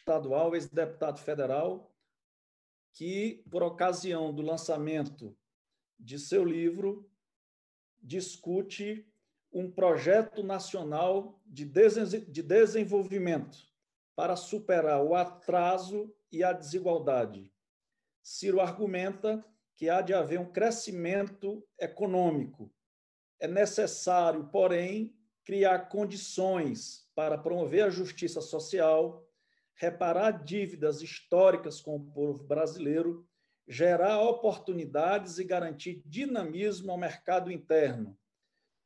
estadual, ex-deputado federal, que, por ocasião do lançamento de seu livro, discute um projeto nacional de desenvolvimento para superar o atraso e a desigualdade. Ciro argumenta que há de haver um crescimento econômico. É necessário, porém, criar condições para promover a justiça social, reparar dívidas históricas com o povo brasileiro, gerar oportunidades e garantir dinamismo ao mercado interno.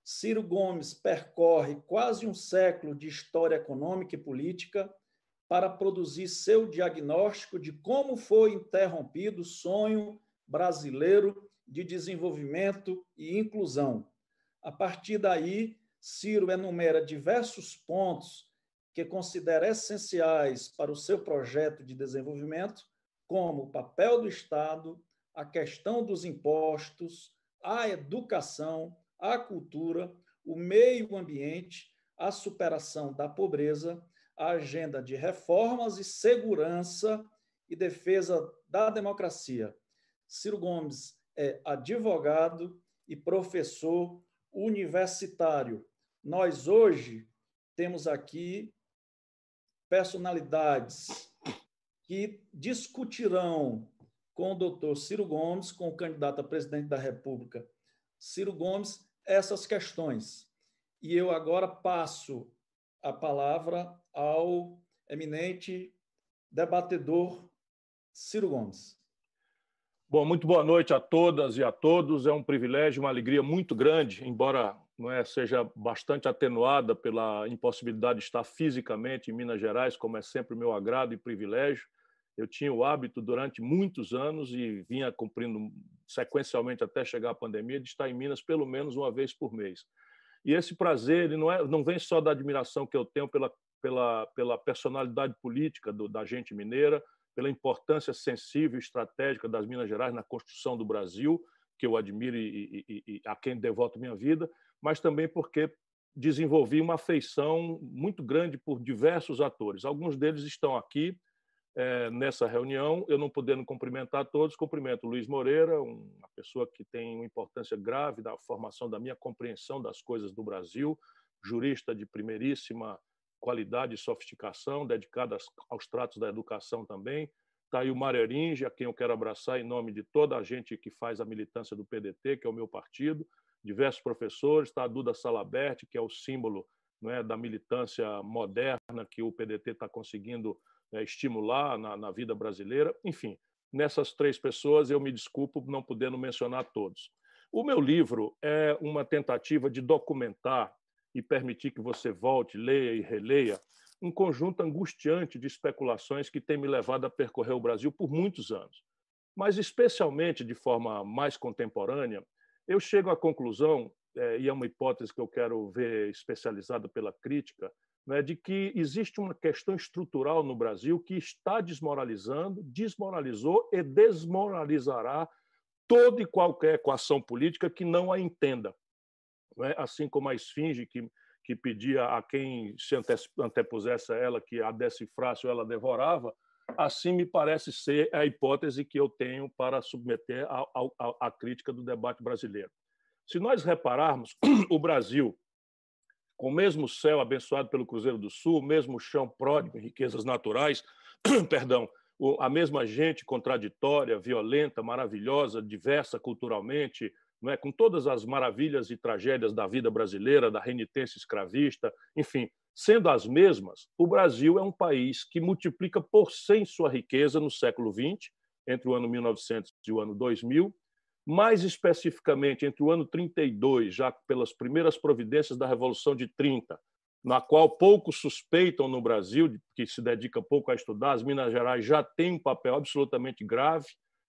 Ciro Gomes percorre quase um século de história econômica e política para produzir seu diagnóstico de como foi interrompido o sonho brasileiro de desenvolvimento e inclusão. A partir daí, Ciro enumera diversos pontos que considera essenciais para o seu projeto de desenvolvimento, como o papel do Estado, a questão dos impostos, a educação, a cultura, o meio ambiente, a superação da pobreza, a agenda de reformas e segurança e defesa da democracia. Ciro Gomes é advogado e professor universitário. Nós hoje temos aqui personalidades que discutirão com o doutor Ciro Gomes, com o candidato a presidente da República, Ciro Gomes, essas questões. E eu agora passo a palavra ao eminente debatedor Ciro Gomes. Bom, muito boa noite a todas e a todos. É um privilégio, uma alegria muito grande, embora é, seja bastante atenuada pela impossibilidade de estar fisicamente em Minas Gerais, como é sempre meu agrado e privilégio. Eu tinha o hábito durante muitos anos e vinha cumprindo sequencialmente até chegar a pandemia de estar em Minas pelo menos uma vez por mês. E esse prazer ele não, é, não vem só da admiração que eu tenho pela, pela, pela personalidade política do, da gente mineira, pela importância sensível e estratégica das Minas Gerais na construção do Brasil, que eu admiro e, e, e a quem devoto minha vida, mas também porque desenvolvi uma afeição muito grande por diversos atores. Alguns deles estão aqui é, nessa reunião. Eu não podendo cumprimentar todos, cumprimento Luiz Moreira, uma pessoa que tem uma importância grave na formação da minha compreensão das coisas do Brasil, jurista de primeiríssima qualidade e sofisticação, dedicada aos tratos da educação também. Está aí o Mário Eringe, a quem eu quero abraçar em nome de toda a gente que faz a militância do PDT, que é o meu partido, diversos professores. Está a Duda Salabert, que é o símbolo não é, da militância moderna que o PDT está conseguindo é, estimular na, na vida brasileira. Enfim, nessas três pessoas eu me desculpo não podendo mencionar todos. O meu livro é uma tentativa de documentar e permitir que você volte, leia e releia um conjunto angustiante de especulações que tem me levado a percorrer o Brasil por muitos anos. Mas, especialmente de forma mais contemporânea, eu chego à conclusão, é, e é uma hipótese que eu quero ver especializada pela crítica, né, de que existe uma questão estrutural no Brasil que está desmoralizando, desmoralizou e desmoralizará toda e qualquer equação política que não a entenda é? assim como a esfinge que, que pedia a quem se antepusesse a ela que a decifrasse ou ela devorava, assim me parece ser a hipótese que eu tenho para submeter à crítica do debate brasileiro. Se nós repararmos, o Brasil, com o mesmo céu abençoado pelo Cruzeiro do Sul, o mesmo chão pródigo em riquezas naturais, perdão, a mesma gente contraditória, violenta, maravilhosa, diversa culturalmente, não é? com todas as maravilhas e tragédias da vida brasileira, da renitência escravista, enfim, sendo as mesmas, o Brasil é um país que multiplica por 100 sua riqueza no século XX, entre o ano 1900 e o ano 2000, mais especificamente entre o ano 32, já pelas primeiras providências da Revolução de 30, na qual poucos suspeitam no Brasil, que se dedica pouco a estudar, as Minas Gerais já têm um papel absolutamente grave,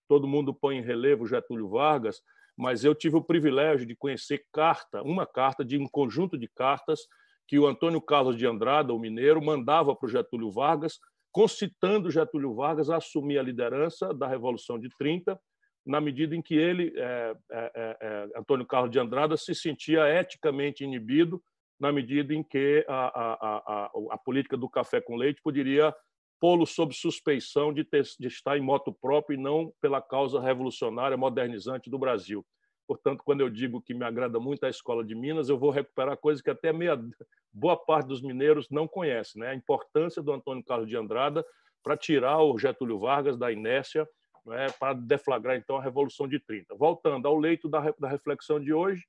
todo mundo põe em relevo Getúlio Vargas, mas eu tive o privilégio de conhecer carta, uma carta de um conjunto de cartas que o Antônio Carlos de Andrada, o mineiro, mandava para o Getúlio Vargas, concitando Getúlio Vargas a assumir a liderança da Revolução de 30, na medida em que ele, é, é, é, é, Antônio Carlos de Andrada, se sentia eticamente inibido, na medida em que a, a, a, a política do café com leite poderia pô-lo sob suspeição de, ter, de estar em moto próprio e não pela causa revolucionária modernizante do Brasil. Portanto, quando eu digo que me agrada muito a Escola de Minas, eu vou recuperar coisas que até meia, boa parte dos mineiros não conhece. Né? A importância do Antônio Carlos de Andrada para tirar o Getúlio Vargas da inércia, né? para deflagrar, então, a Revolução de 30. Voltando ao leito da, da reflexão de hoje,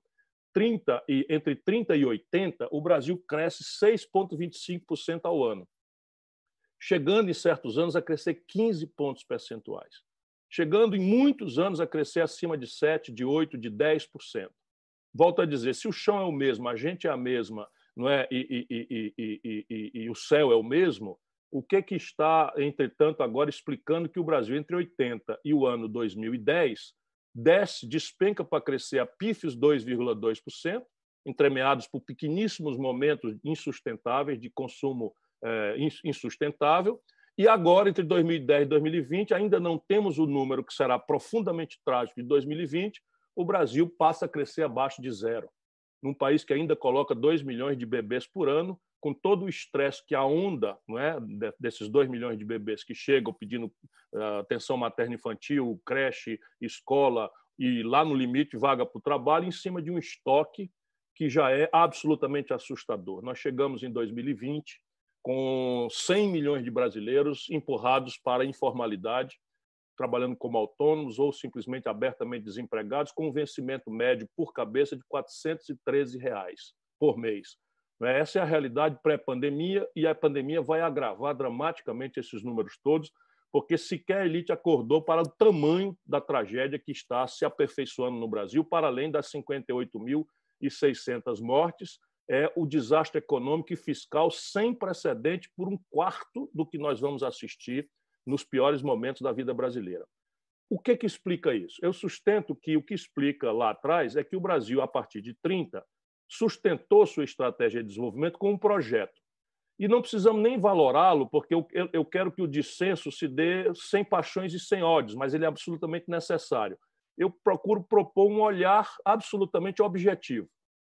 30 e, entre 30 e 80, o Brasil cresce 6,25% ao ano, chegando em certos anos a crescer 15 pontos percentuais chegando em muitos anos a crescer acima de 7%, de 8%, de 10%. Volto a dizer, se o chão é o mesmo, a gente é a mesma, não é? E, e, e, e, o céu é o mesmo, o que, que está, entretanto, agora explicando que o Brasil, entre 80 e o ano 2010, desce, despenca para crescer a pífios 2,2%, entremeados por pequeníssimos momentos insustentáveis de consumo é, insustentável, e agora, entre 2010 e 2020, ainda não temos o número que será profundamente trágico de 2020, o Brasil passa a crescer abaixo de zero. Num país que ainda coloca 2 milhões de bebês por ano, com todo o estresse que a onda não é, desses 2 milhões de bebês que chegam pedindo uh, atenção materno-infantil, creche, escola e lá no limite vaga para o trabalho, em cima de um estoque que já é absolutamente assustador. Nós chegamos em 2020 com 100 milhões de brasileiros empurrados para a informalidade, trabalhando como autônomos ou simplesmente abertamente desempregados, com um vencimento médio por cabeça de 413 reais por mês. Né? Essa é a realidade pré-pandemia e a pandemia vai agravar dramaticamente esses números todos, porque sequer a elite acordou para o tamanho da tragédia que está se aperfeiçoando no Brasil, para além das 58.600 mortes é o desastre econômico e fiscal sem precedente por um quarto do que nós vamos assistir nos piores momentos da vida brasileira. O que, que explica isso? Eu sustento que o que explica lá atrás é que o Brasil, a partir de 30, sustentou sua estratégia de desenvolvimento com um projeto. E não precisamos nem valorá-lo, porque eu, eu quero que o dissenso se dê sem paixões e sem ódios, mas ele é absolutamente necessário. Eu procuro propor um olhar absolutamente objetivo.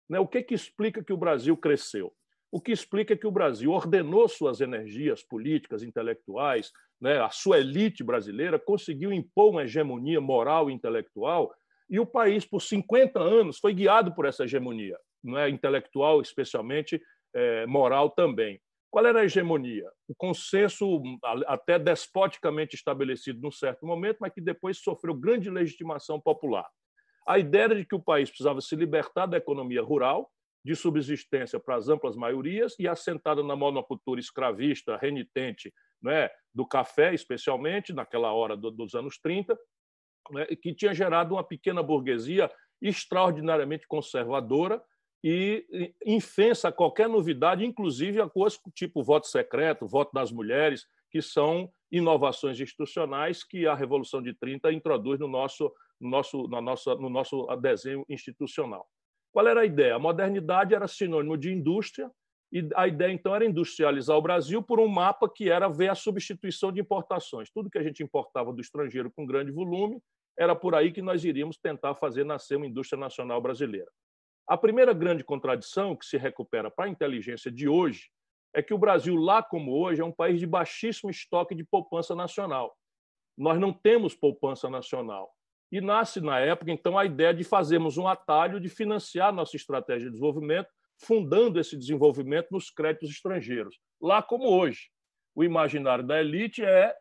Né? O que, que explica que o Brasil cresceu? O que explica que o Brasil ordenou suas energias políticas, intelectuais, né? a sua elite brasileira conseguiu impor uma hegemonia moral e intelectual, e o país, por 50 anos, foi guiado por essa hegemonia, não é intelectual, especialmente é, moral também. Qual era a hegemonia? O consenso até despoticamente estabelecido num certo momento, mas que depois sofreu grande legitimação popular. A ideia de que o país precisava se libertar da economia rural, de subsistência para as amplas maiorias e assentada na monocultura escravista, renitente, né, do café, especialmente, naquela hora do, dos anos 30, né, que tinha gerado uma pequena burguesia extraordinariamente conservadora e infensa a qualquer novidade, inclusive a coisas tipo voto secreto, voto das mulheres, que são inovações institucionais que a Revolução de 30 introduz no nosso no nosso, na nossa, no nosso desenho institucional. Qual era a ideia? A modernidade era sinônimo de indústria, e a ideia, então, era industrializar o Brasil por um mapa que era ver a substituição de importações. Tudo que a gente importava do estrangeiro com grande volume, era por aí que nós iríamos tentar fazer nascer uma indústria nacional brasileira. A primeira grande contradição que se recupera para a inteligência de hoje é que o Brasil, lá como hoje, é um país de baixíssimo estoque de poupança nacional. Nós não temos poupança nacional. E nasce, na época, então, a ideia de fazermos um atalho de financiar nossa estratégia de desenvolvimento, fundando esse desenvolvimento nos créditos estrangeiros, lá como hoje. O imaginário da elite é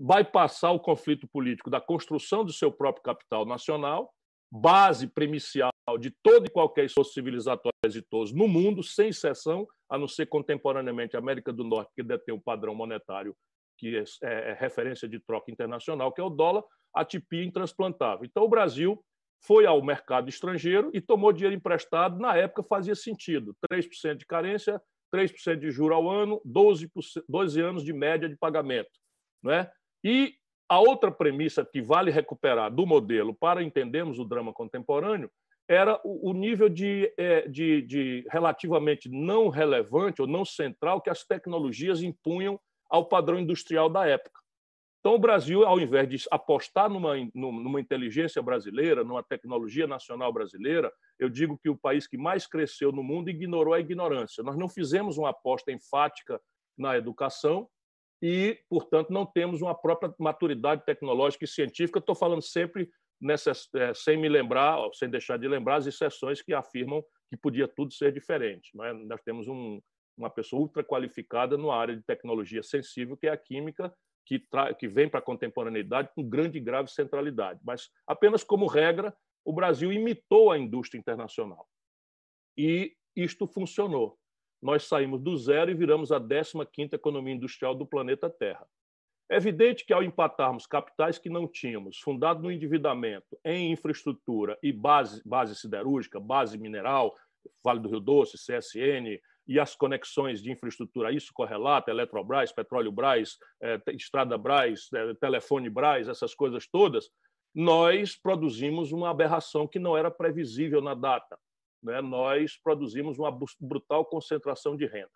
bypassar o conflito político da construção do seu próprio capital nacional, base premicial de todo e qualquer esforço civilizatório exitoso no mundo, sem exceção, a não ser contemporaneamente a América do Norte, que detém o padrão monetário que é, é, é referência de troca internacional, que é o dólar, a tipia intransplantável. Então, o Brasil foi ao mercado estrangeiro e tomou dinheiro emprestado. Na época, fazia sentido. 3% de carência, 3% de juro ao ano, 12, 12 anos de média de pagamento. Não é? E a outra premissa que vale recuperar do modelo para entendermos o drama contemporâneo era o nível de, é, de, de relativamente não relevante ou não central que as tecnologias impunham ao padrão industrial da época. Então, o Brasil, ao invés de apostar numa, numa inteligência brasileira, numa tecnologia nacional brasileira, eu digo que o país que mais cresceu no mundo ignorou a ignorância. Nós não fizemos uma aposta enfática na educação, e, portanto, não temos uma própria maturidade tecnológica e científica. Estou falando sempre é, sem me lembrar, sem deixar de lembrar as exceções que afirmam que podia tudo ser diferente. Não é? Nós temos um, uma pessoa ultra qualificada na área de tecnologia sensível, que é a química, que, que vem para a contemporaneidade com grande e grave centralidade. Mas, apenas como regra, o Brasil imitou a indústria internacional. E isto funcionou. Nós saímos do zero e viramos a 15ª economia industrial do planeta Terra. É evidente que, ao empatarmos capitais que não tínhamos, fundado no endividamento, em infraestrutura e base, base siderúrgica, base mineral, Vale do Rio Doce, CSN, e as conexões de infraestrutura, isso correlata, Eletrobras, Petróleo Braz, é, Estrada Braz, é, Telefone Braz, essas coisas todas, nós produzimos uma aberração que não era previsível na data. Né? Nós produzimos uma brutal concentração de renda.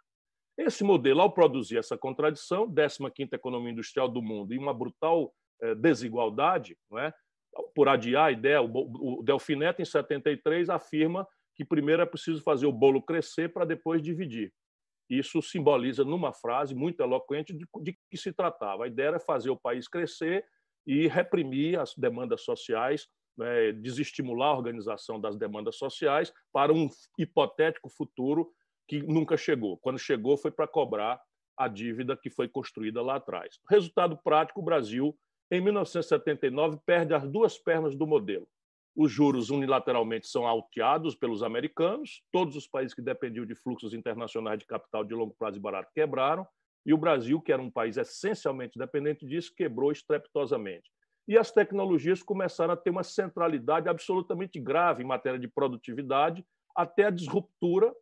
Esse modelo, ao produzir essa contradição, 15ª economia industrial do mundo, e uma brutal é, desigualdade, é? por adiar a ideia, o Delfim Neto, em 73, afirma que primeiro é preciso fazer o bolo crescer para depois dividir. Isso simboliza, numa frase muito eloquente, de, de que se tratava. A ideia era fazer o país crescer e reprimir as demandas sociais, né, desestimular a organização das demandas sociais para um hipotético futuro que nunca chegou. Quando chegou, foi para cobrar a dívida que foi construída lá atrás. Resultado prático: o Brasil, em 1979, perde as duas pernas do modelo os juros unilateralmente são alteados pelos americanos, todos os países que dependiam de fluxos internacionais de capital de longo prazo e barato quebraram, e o Brasil, que era um país essencialmente dependente disso, quebrou estrepitosamente. E as tecnologias começaram a ter uma centralidade absolutamente grave em matéria de produtividade, até a disruptura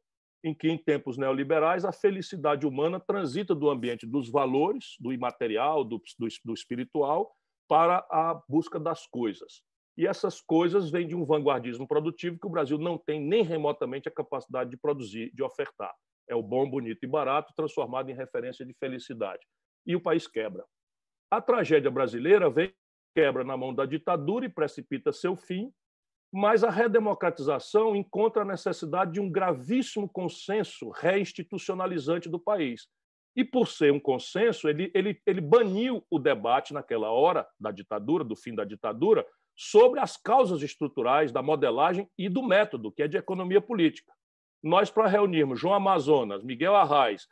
em que, em tempos neoliberais, a felicidade humana transita do ambiente dos valores, do imaterial, do, do, do espiritual, para a busca das coisas. E essas coisas vêm de um vanguardismo produtivo que o Brasil não tem nem remotamente a capacidade de produzir, de ofertar. É o bom, bonito e barato transformado em referência de felicidade. E o país quebra. A tragédia brasileira vem quebra na mão da ditadura e precipita seu fim, mas a redemocratização encontra a necessidade de um gravíssimo consenso reinstitucionalizante do país. E por ser um consenso, ele, ele, ele baniu o debate naquela hora da ditadura, do fim da ditadura, sobre as causas estruturais da modelagem e do método, que é de economia política. Nós, para reunirmos João Amazonas, Miguel Arraes,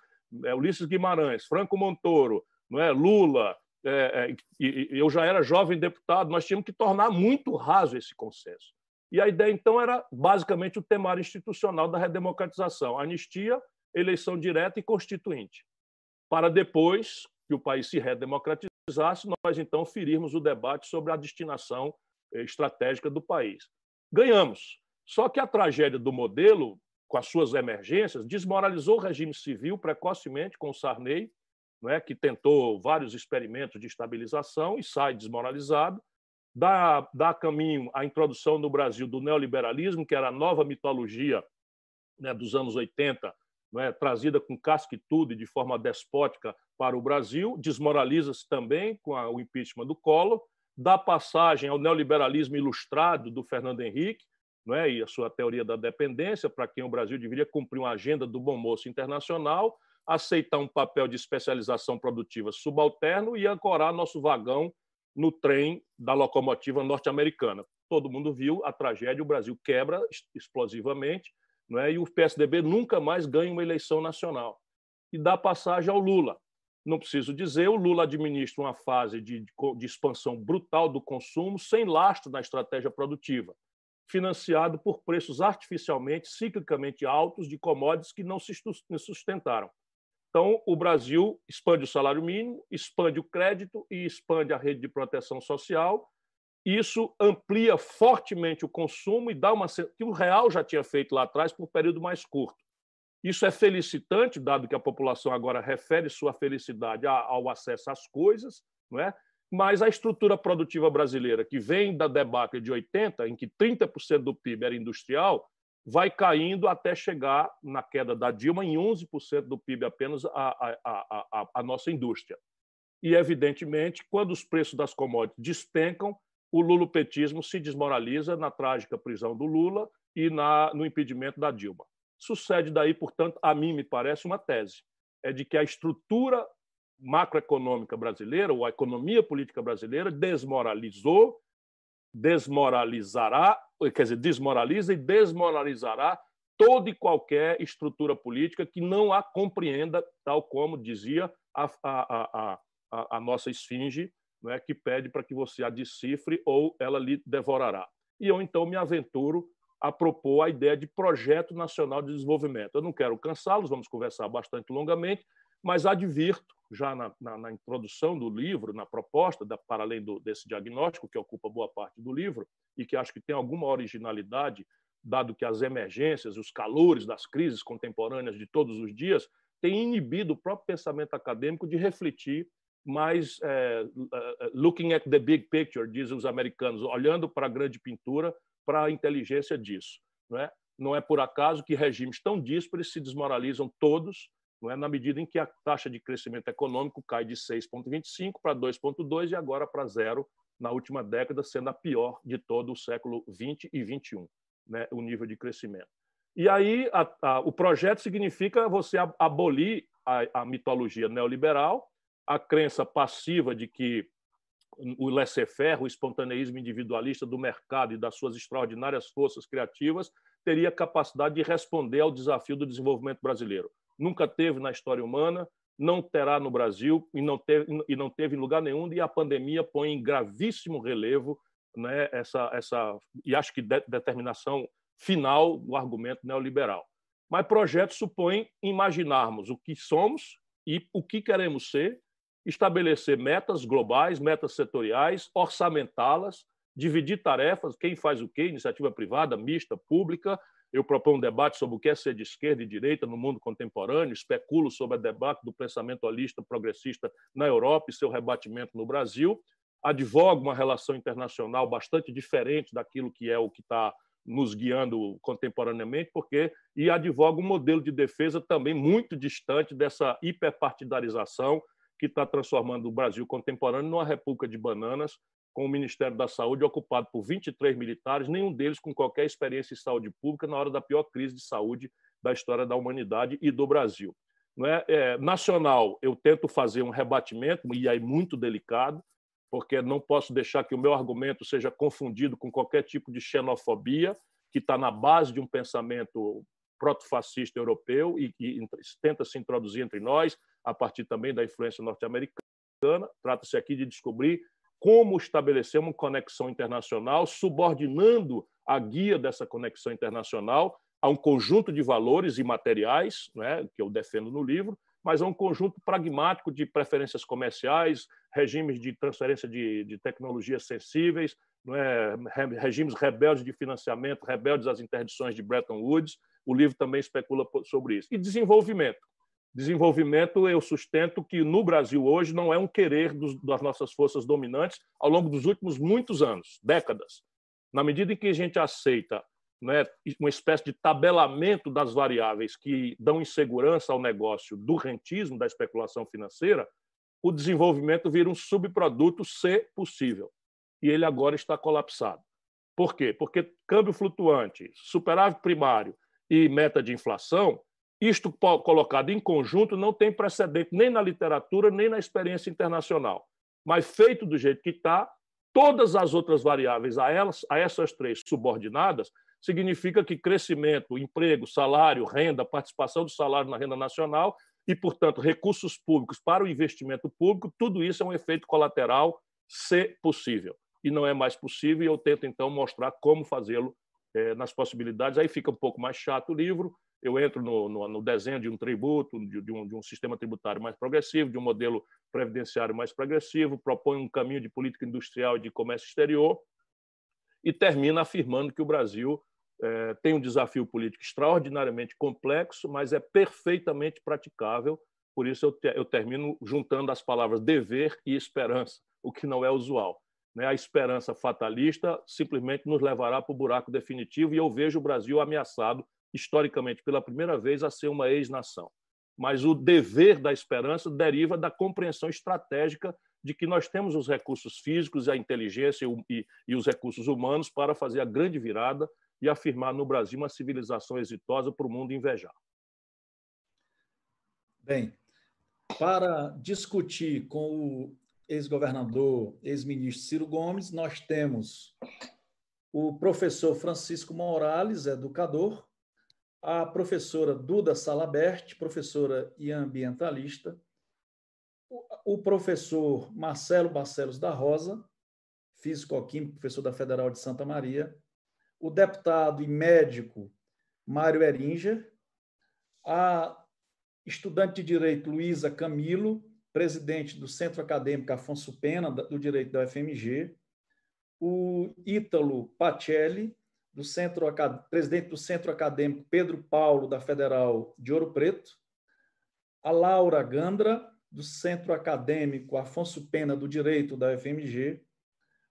é, Ulisses Guimarães, Franco Montoro, não é, Lula, é, é, eu já era jovem deputado, nós tínhamos que tornar muito raso esse consenso. E a ideia, então, era basicamente o temário institucional da redemocratização: anistia, eleição direta e constituinte. Para depois que o país se redemocratizasse, nós então ferirmos o debate sobre a destinação eh, estratégica do país. Ganhamos. Só que a tragédia do modelo, com as suas emergências, desmoralizou o regime civil precocemente com o Sarney, não é, que tentou vários experimentos de estabilização e sai desmoralizado. Dá, dá caminho à introdução no Brasil do neoliberalismo, que era a nova mitologia né, dos anos 80, não é, trazida com casca e tudo e de forma despótica para o Brasil. Desmoraliza-se também com a, o impeachment do Collor dá passagem ao neoliberalismo ilustrado do Fernando Henrique não é? e a sua teoria da dependência, para quem o Brasil deveria cumprir uma agenda do bom moço internacional, aceitar um papel de especialização produtiva subalterno e ancorar nosso vagão no trem da locomotiva norte-americana. Todo mundo viu a tragédia, o Brasil quebra explosivamente, não é? e o PSDB nunca mais ganha uma eleição nacional. E dá passagem ao Lula. Não preciso dizer, o Lula administra uma fase de, de expansão brutal do consumo, sem lastro na estratégia produtiva, financiado por preços artificialmente, ciclicamente altos de commodities que não se sustentaram. Então, o Brasil expande o salário mínimo, expande o crédito e expande a rede de proteção social. Isso amplia fortemente o consumo e dá uma que o real já tinha feito lá atrás por um período mais curto. Isso é felicitante, dado que a população agora refere sua felicidade ao acesso às coisas, não é? mas a estrutura produtiva brasileira, que vem da debacle de 80, em que 30% do PIB era industrial, vai caindo até chegar, na queda da Dilma, em 11% do PIB apenas a, a, a, a, nossa indústria. E, evidentemente, quando os preços das commodities despencam, o lulopetismo se desmoraliza na trágica prisão do Lula e na, no impedimento da Dilma. Sucede daí, portanto, a mim me parece uma tese, é de que a estrutura macroeconômica brasileira, ou a economia política brasileira, desmoralizou, desmoralizará, quer dizer, desmoraliza e desmoralizará toda e qualquer estrutura política que não a compreenda, tal como dizia a, a, a, a, a nossa esfinge, né, que pede para que você a decifre ou ela lhe devorará. E eu, então, me aventuro a propor a ideia de projeto nacional de desenvolvimento. Eu não quero cansá-los, vamos conversar bastante longamente, mas advirto, já na, na, na introdução do livro, na proposta, da, para além do, desse diagnóstico, que ocupa boa parte do livro, e que acho que tem alguma originalidade, dado que as emergências, os calores das crises contemporâneas de todos os dias, têm inibido o próprio pensamento acadêmico de refletir mais é, looking at the big picture, dizem os americanos, olhando para a grande pintura, para a inteligência disso. Não é? não é por acaso que regimes tão díspares se desmoralizam todos, não é? na medida em que a taxa de crescimento econômico cai de 6,25 para 2,2 e agora para zero na última década, sendo a pior de todo o século 20 e 21, né? o nível de crescimento. E aí a, a, o projeto significa você abolir a, a mitologia neoliberal, a crença passiva de que o laissez-faire, o espontaneísmo individualista do mercado e das suas extraordinárias forças criativas teria capacidade de responder ao desafio do desenvolvimento brasileiro. Nunca teve na história humana, não terá no Brasil e não teve, e não teve em lugar nenhum, e a pandemia põe em gravíssimo relevo né, essa, essa, e acho que de, determinação final do argumento neoliberal. Mas projeto supõe imaginarmos o que somos e o que queremos ser estabelecer metas globais, metas setoriais, orçamentá-las, dividir tarefas, quem faz o quê, iniciativa privada, mista, pública. Eu proponho um debate sobre o que é ser de esquerda e direita no mundo contemporâneo, especulo sobre o debate do pensamento holista progressista na Europa e seu rebatimento no Brasil. Advogo uma relação internacional bastante diferente daquilo que é o que está nos guiando contemporaneamente, porque e advoga um modelo de defesa também muito distante dessa hiperpartidarização que está transformando o Brasil contemporâneo numa república de bananas, com o Ministério da Saúde ocupado por 23 militares, nenhum deles com qualquer experiência em saúde pública na hora da pior crise de saúde da história da humanidade e do Brasil. Não é? é nacional, eu tento fazer um rebatimento, e aí muito delicado, porque não posso deixar que o meu argumento seja confundido com qualquer tipo de xenofobia, que está na base de um pensamento proto-fascista europeu e que tenta se introduzir entre nós, a partir também da influência norte-americana. Trata-se aqui de descobrir como estabelecer uma conexão internacional, subordinando a guia dessa conexão internacional a um conjunto de valores imateriais, né, que eu defendo no livro, mas a um conjunto pragmático de preferências comerciais, regimes de transferência de, de tecnologias sensíveis, é, regimes rebeldes de financiamento, rebeldes às interdições de Bretton Woods. O livro também especula sobre isso. E desenvolvimento. Desenvolvimento, eu sustento que no Brasil hoje não é um querer dos, das nossas forças dominantes ao longo dos últimos muitos anos, décadas. Na medida em que a gente aceita né, uma espécie de tabelamento das variáveis que dão insegurança ao negócio do rentismo, da especulação financeira, o desenvolvimento vira um subproduto se possível. E ele agora está colapsado. Por quê? Porque câmbio flutuante, superávit primário e meta de inflação isto colocado em conjunto não tem precedente nem na literatura, nem na experiência internacional. Mas feito do jeito que está, todas as outras variáveis a, elas, a essas três subordinadas, significa que crescimento, emprego, salário, renda, participação do salário na renda nacional e, portanto, recursos públicos para o investimento público, tudo isso é um efeito colateral, se possível. E não é mais possível, e eu tento, então, mostrar como fazê-lo é, nas possibilidades. Aí fica um pouco mais chato o livro, eu entro no, no, no desenho de um tributo, de, de, um, de um sistema tributário mais progressivo, de um modelo previdenciário mais progressivo, propõe um caminho de política industrial e de comércio exterior e termina afirmando que o Brasil é, tem um desafio político extraordinariamente complexo, mas é perfeitamente praticável. Por isso, eu, te, eu termino juntando as palavras dever e esperança, o que não é usual. Né? A esperança fatalista simplesmente nos levará para o buraco definitivo e eu vejo o Brasil ameaçado historicamente, pela primeira vez, a ser uma ex-nação. Mas o dever da esperança deriva da compreensão estratégica de que nós temos os recursos físicos, a inteligência e, e os recursos humanos para fazer a grande virada e afirmar no Brasil uma civilização exitosa para o mundo invejar. Bem, para discutir com o ex-governador, ex-ministro Ciro Gomes, nós temos o professor Francisco Morales, educador, a professora Duda Salabert, professora e ambientalista, o professor Marcelo Barcelos da Rosa, físico-químico, professor da Federal de Santa Maria, o deputado e médico Mário Eringer, a estudante de direito Luísa Camilo, presidente do Centro Acadêmico Afonso Pena, do Direito da UFMG, o Ítalo Pacelli, do Centro, presidente do Centro Acadêmico Pedro Paulo, da Federal de Ouro Preto, a Laura Gandra, do Centro Acadêmico Afonso Pena, do Direito da UFMG,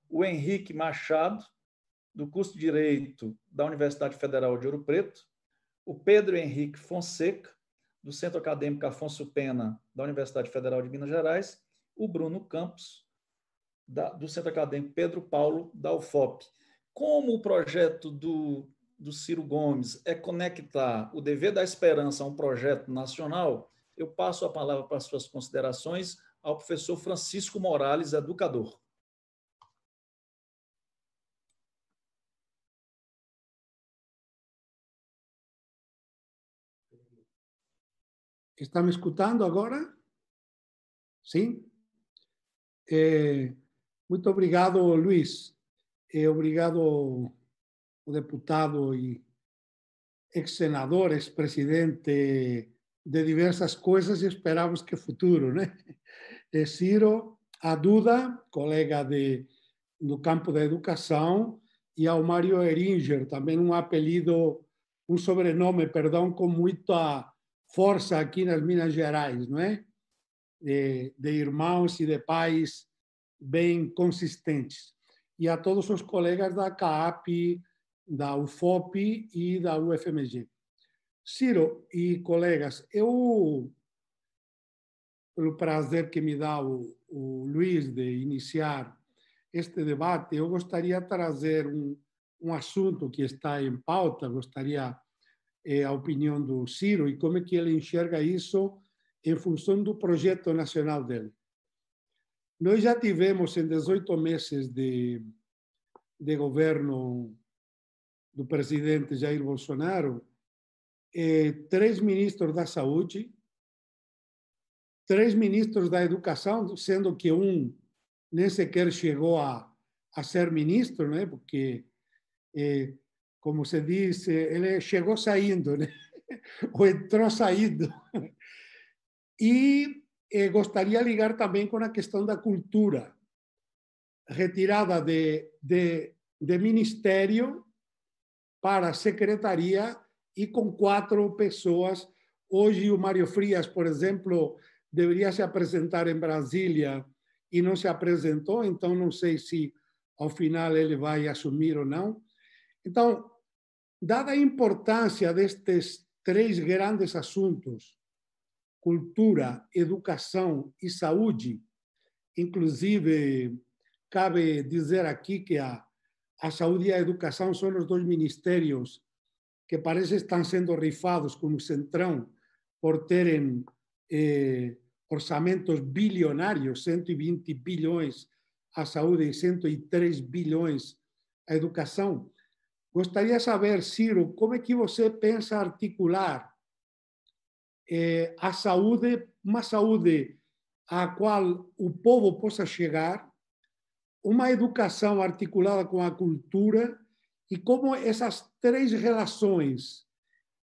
o Henrique Machado, do curso de Direito da Universidade Federal de Ouro Preto, o Pedro Henrique Fonseca, do Centro Acadêmico Afonso Pena, da Universidade Federal de Minas Gerais, o Bruno Campos, da, do Centro Acadêmico Pedro Paulo, da UFOP. Como o projeto do, do Ciro Gomes é conectar o dever da esperança a um projeto nacional, eu passo a palavra para as suas considerações ao professor Francisco Morales, educador. Está me escutando agora? Sim? É, muito obrigado, Luiz. É, obrigado, deputado e ex-senador, ex-presidente de diversas coisas e esperamos que futuro, né? É Ciro, a Duda, colega de, do campo da educação, e ao Mário Eringer, também um apelido, um sobrenome, perdão, com muita força aqui nas Minas Gerais, não é? De, de irmãos e de pais bem consistentes. E a todos os colegas da CAP, da UFOP e da UFMG. Ciro e colegas, eu, pelo prazer que me dá o, o Luiz de iniciar este debate, eu gostaria de trazer um, um assunto que está em pauta, gostaria é a opinião do Ciro e como é que ele enxerga isso em função do projeto nacional dele. Nós já tivemos em 18 meses de, de governo do presidente Jair Bolsonaro eh, três ministros da saúde, três ministros da educação, sendo que um nem sequer chegou a, a ser ministro, né? porque eh, como se diz, ele chegou saindo, né? ou entrou saindo. E eh, gostaria de ligar também com a questão da cultura, retirada de, de, de ministério para secretaria e com quatro pessoas. Hoje o Mário Frias, por exemplo, deveria se apresentar em Brasília e não se apresentou, então não sei se ao final ele vai assumir ou não. Então, dada a importância destes três grandes assuntos, cultura, educação e saúde, inclusive cabe dizer aqui que a, a saúde e a educação são os dois ministérios que parece estão sendo rifados como Centrão por terem eh, orçamentos bilionários, 120 bilhões à saúde e 103 bilhões à educação. Gostaria de saber, Ciro, como é que você pensa articular eh, a saúde, uma saúde à qual o povo possa chegar, uma educação articulada com a cultura e como essas três relações,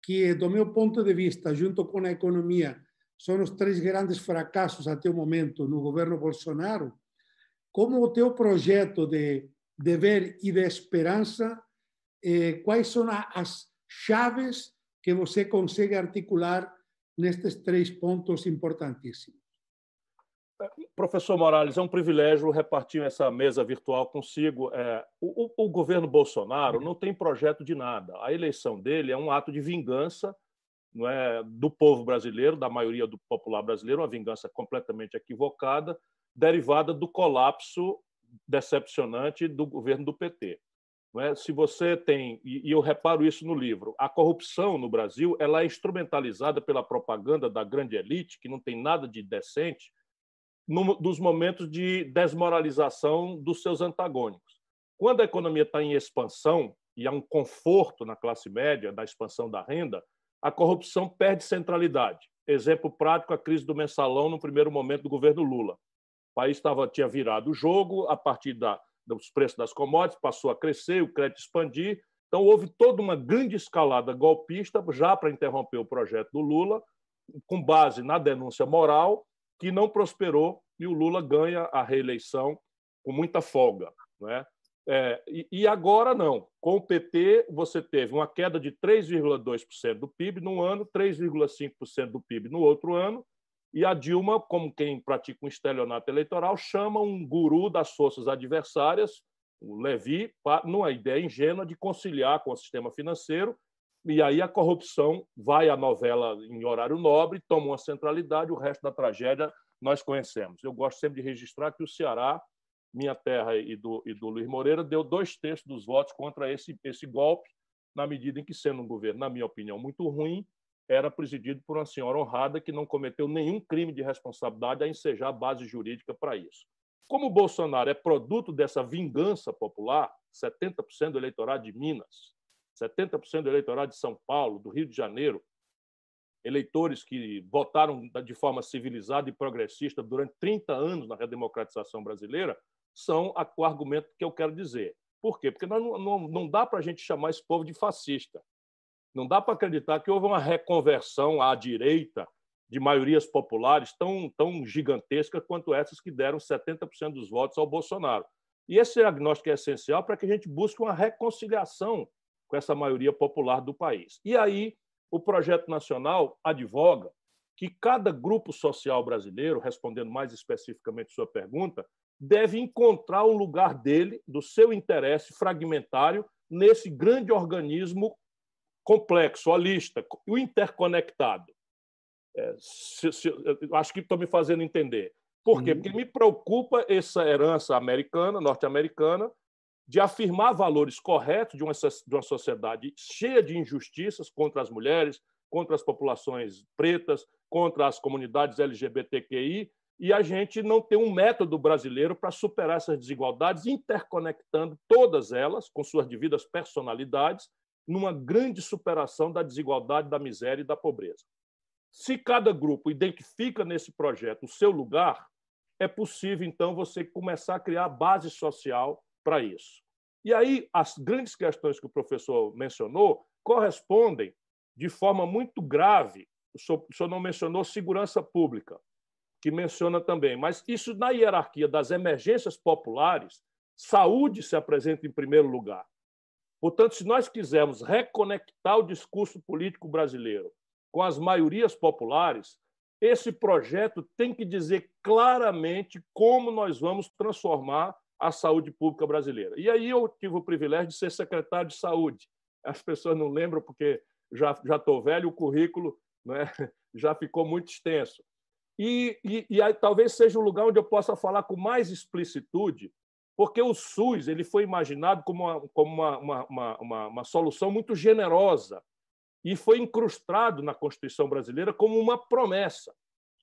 que do meu ponto de vista, junto com a economia, são os três grandes fracassos até o momento no governo Bolsonaro, como o teu projeto de dever e de esperança eh, quais são as chaves que você consegue articular nestes três pontos importantíssimos. Professor Morales, é um privilégio repartir essa mesa virtual consigo. É, o, o, governo Bolsonaro não tem projeto de nada. A eleição dele é um ato de vingança não é, do povo brasileiro, da maioria do popular brasileiro, uma vingança completamente equivocada, derivada do colapso decepcionante do governo do PT. É? Se você tem, e eu reparo isso no livro, a corrupção no Brasil ela é instrumentalizada pela propaganda da grande elite, que não tem nada de decente, no, dos momentos de desmoralização dos seus antagônicos. Quando a economia está em expansão e há um conforto na classe média da expansão da renda, a corrupção perde centralidade. Exemplo prático, a crise do mensalão no primeiro momento do governo Lula. O país estava, tinha virado o jogo, a partir da, dos preços das commodities passou a crescer, o crédito expandir. Então, houve toda uma grande escalada golpista já para interromper o projeto do Lula, com base na denúncia moral, que não prosperou e o Lula ganha a reeleição com muita folga. Não é? É, e, e, agora não. Com o PT, você teve uma queda de 3,2% do PIB num ano, 3,5% do PIB no outro ano, e a Dilma, como quem pratica um estelionato eleitoral, chama um guru das forças adversárias, o Levi, numa ideia ingênua de conciliar com o sistema financeiro, e aí a corrupção vai à novela em horário nobre, toma uma centralidade, o resto da tragédia nós conhecemos. Eu gosto sempre de registrar que o Ceará minha Terra e do, e do Luiz Moreira, deu dois terços dos votos contra esse, esse golpe, na medida em que, sendo um governo, na minha opinião, muito ruim, era presidido por uma senhora honrada que não cometeu nenhum crime de responsabilidade a ensejar a base jurídica para isso. Como o Bolsonaro é produto dessa vingança popular, 70% do eleitorado de Minas, 70% do eleitorado de São Paulo, do Rio de Janeiro, eleitores que votaram de forma civilizada e progressista durante 30 anos na redemocratização brasileira, são o argumento que eu quero dizer. Por quê? Porque não, não, não dá para a gente chamar esse povo de fascista. Não dá para acreditar que houve uma reconversão à direita de maiorias populares tão, tão gigantescas quanto essas que deram 70% dos votos ao Bolsonaro. E esse diagnóstico é essencial para que a gente busque uma reconciliação com essa maioria popular do país. E aí, o projeto nacional advoga que cada grupo social brasileiro, respondendo mais especificamente sua pergunta, deve encontrar o lugar dele, do seu interesse fragmentário, nesse grande organismo complexo, holista, o interconectado. É, se, se, acho que estou me fazendo entender. Por quê? Porque me preocupa essa herança americana, norte-americana, de afirmar valores corretos de uma, de uma sociedade cheia de injustiças contra as mulheres, contra as populações pretas, contra as comunidades LGBTQI, e a gente não tem um método brasileiro para superar essas desigualdades, interconectando todas elas, com suas devidas personalidades, numa grande superação da desigualdade, da miséria e da pobreza. Se cada grupo identifica nesse projeto o seu lugar, é possível, então, você começar a criar base social para isso. E aí, as grandes questões que o professor mencionou correspondem de forma muito grave. O senhor, o senhor não mencionou segurança pública que menciona também. Mas isso, na hierarquia das emergências populares, saúde se apresenta em primeiro lugar. Portanto, se nós quisermos reconectar o discurso político brasileiro com as maiorias populares, esse projeto tem que dizer claramente como nós vamos transformar a saúde pública brasileira. E aí eu tive o privilégio de ser secretário de saúde. As pessoas não lembram porque já já estou velho, o currículo né, já ficou muito extenso. E, e, e aí, talvez seja o lugar onde eu possa falar com mais explicitude, porque o SUS ele foi imaginado como uma, como uma, uma, uma, uma solução muito generosa e foi incrustado na Constituição brasileira como uma promessa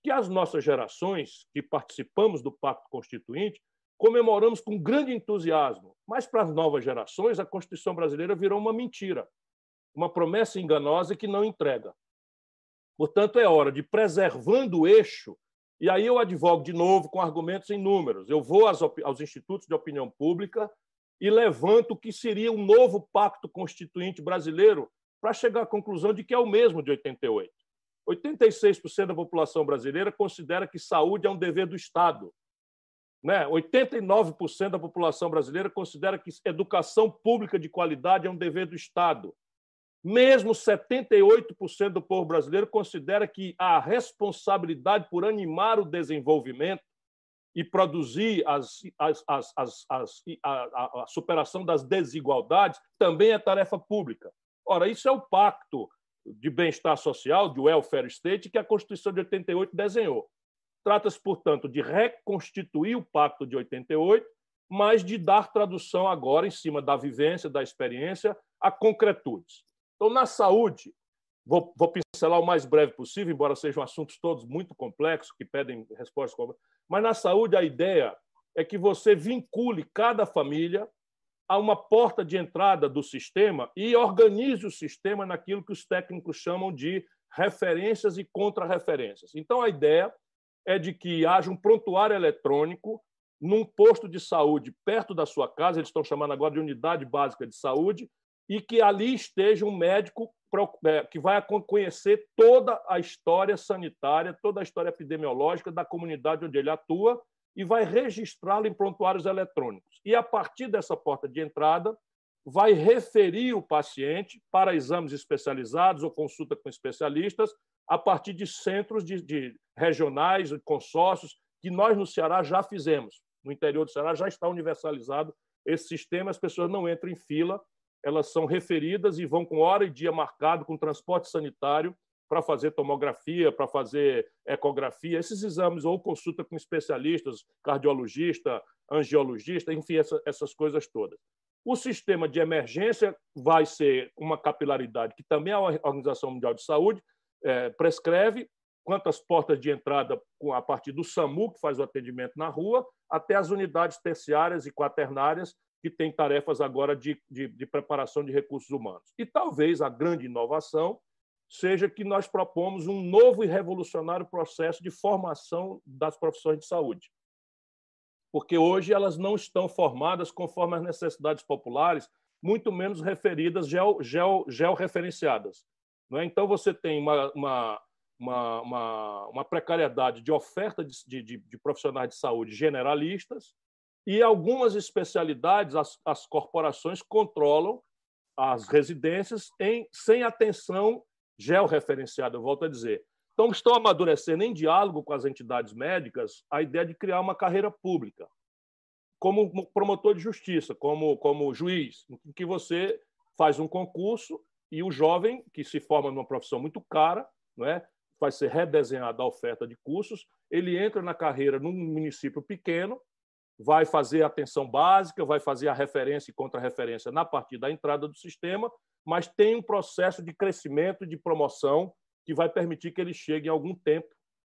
que as nossas gerações que participamos do Pacto Constituinte comemoramos com grande entusiasmo. Mas para as novas gerações, a Constituição brasileira virou uma mentira, uma promessa enganosa que não entrega. Portanto, é hora de, preservando o eixo, e aí eu advogo de novo com argumentos em números. Eu vou aos, institutos de opinião pública e levanto o que seria um novo pacto constituinte brasileiro para chegar à conclusão de que é o mesmo de 88. 86% da população brasileira considera que saúde é um dever do Estado. Né? 89% da população brasileira considera que educação pública de qualidade é um dever do Estado. Mesmo 78% do povo brasileiro considera que a responsabilidade por animar o desenvolvimento e produzir as, as, as, a, a, superação das desigualdades também é tarefa pública. Ora, isso é o pacto de bem-estar social, de welfare state, que a Constituição de 88 desenhou. Trata-se, portanto, de reconstituir o Pacto de 88 mas de dar tradução agora em cima da vivência, da experiência, a concretudes. Então, na saúde, vou, vou pincelar o mais breve possível, embora sejam assuntos todos muito complexos, que pedem respostas, mas na saúde a ideia é que você vincule cada família a uma porta de entrada do sistema e organize o sistema naquilo que os técnicos chamam de referências e contrarreferências. Então, a ideia é de que haja um prontuário eletrônico num posto de saúde perto da sua casa, eles estão chamando agora de unidade básica de saúde, e que ali esteja um médico é, que vai conhecer toda a história sanitária, toda a história epidemiológica da comunidade onde ele atua e vai registrá-lo em prontuários eletrônicos. E, a partir dessa porta de entrada, vai referir o paciente para exames especializados ou consulta com especialistas a partir de centros de, de regionais, consórcios, que nós no Ceará já fizemos. No interior do Ceará já está universalizado esse sistema, as pessoas não entram em fila, elas são referidas e vão com hora e dia marcado, com transporte sanitário, para fazer tomografia, para fazer ecografia, esses exames, ou consulta com especialistas, cardiologista, angiologista, enfim, essa, essas coisas todas. O sistema de emergência vai ser uma capilaridade que também a Organização Mundial de Saúde é, prescreve, quantas portas de entrada a partir do SAMU, que faz o atendimento na rua, até as unidades terciárias e quaternárias, que têm tarefas agora de, de, de preparação de recursos humanos. E talvez a grande inovação seja que nós propomos um novo e revolucionário processo de formação das profissões de saúde. Porque hoje elas não estão formadas conforme as necessidades populares, muito menos referidas, geo, geo, georreferenciadas. Não é? Então, você tem uma, uma, uma, uma, uma precariedade de oferta de, de, de profissionais de saúde generalistas e algumas especialidades as, as corporações controlam as residências em, sem atenção georreferenciada, eu volto a dizer. Então, estão amadurecendo em diálogo com as entidades médicas a ideia de criar uma carreira pública, como promotor de justiça, como, como juiz, em que você faz um concurso e o jovem, que se forma numa profissão muito cara, não é? vai ser redesenhada a oferta de cursos, ele entra na carreira num município pequeno, vai fazer a atenção básica, vai fazer a referência e contra-referência na partir da entrada do sistema, mas tem um processo de crescimento, de promoção, que vai permitir que ele chegue em algum tempo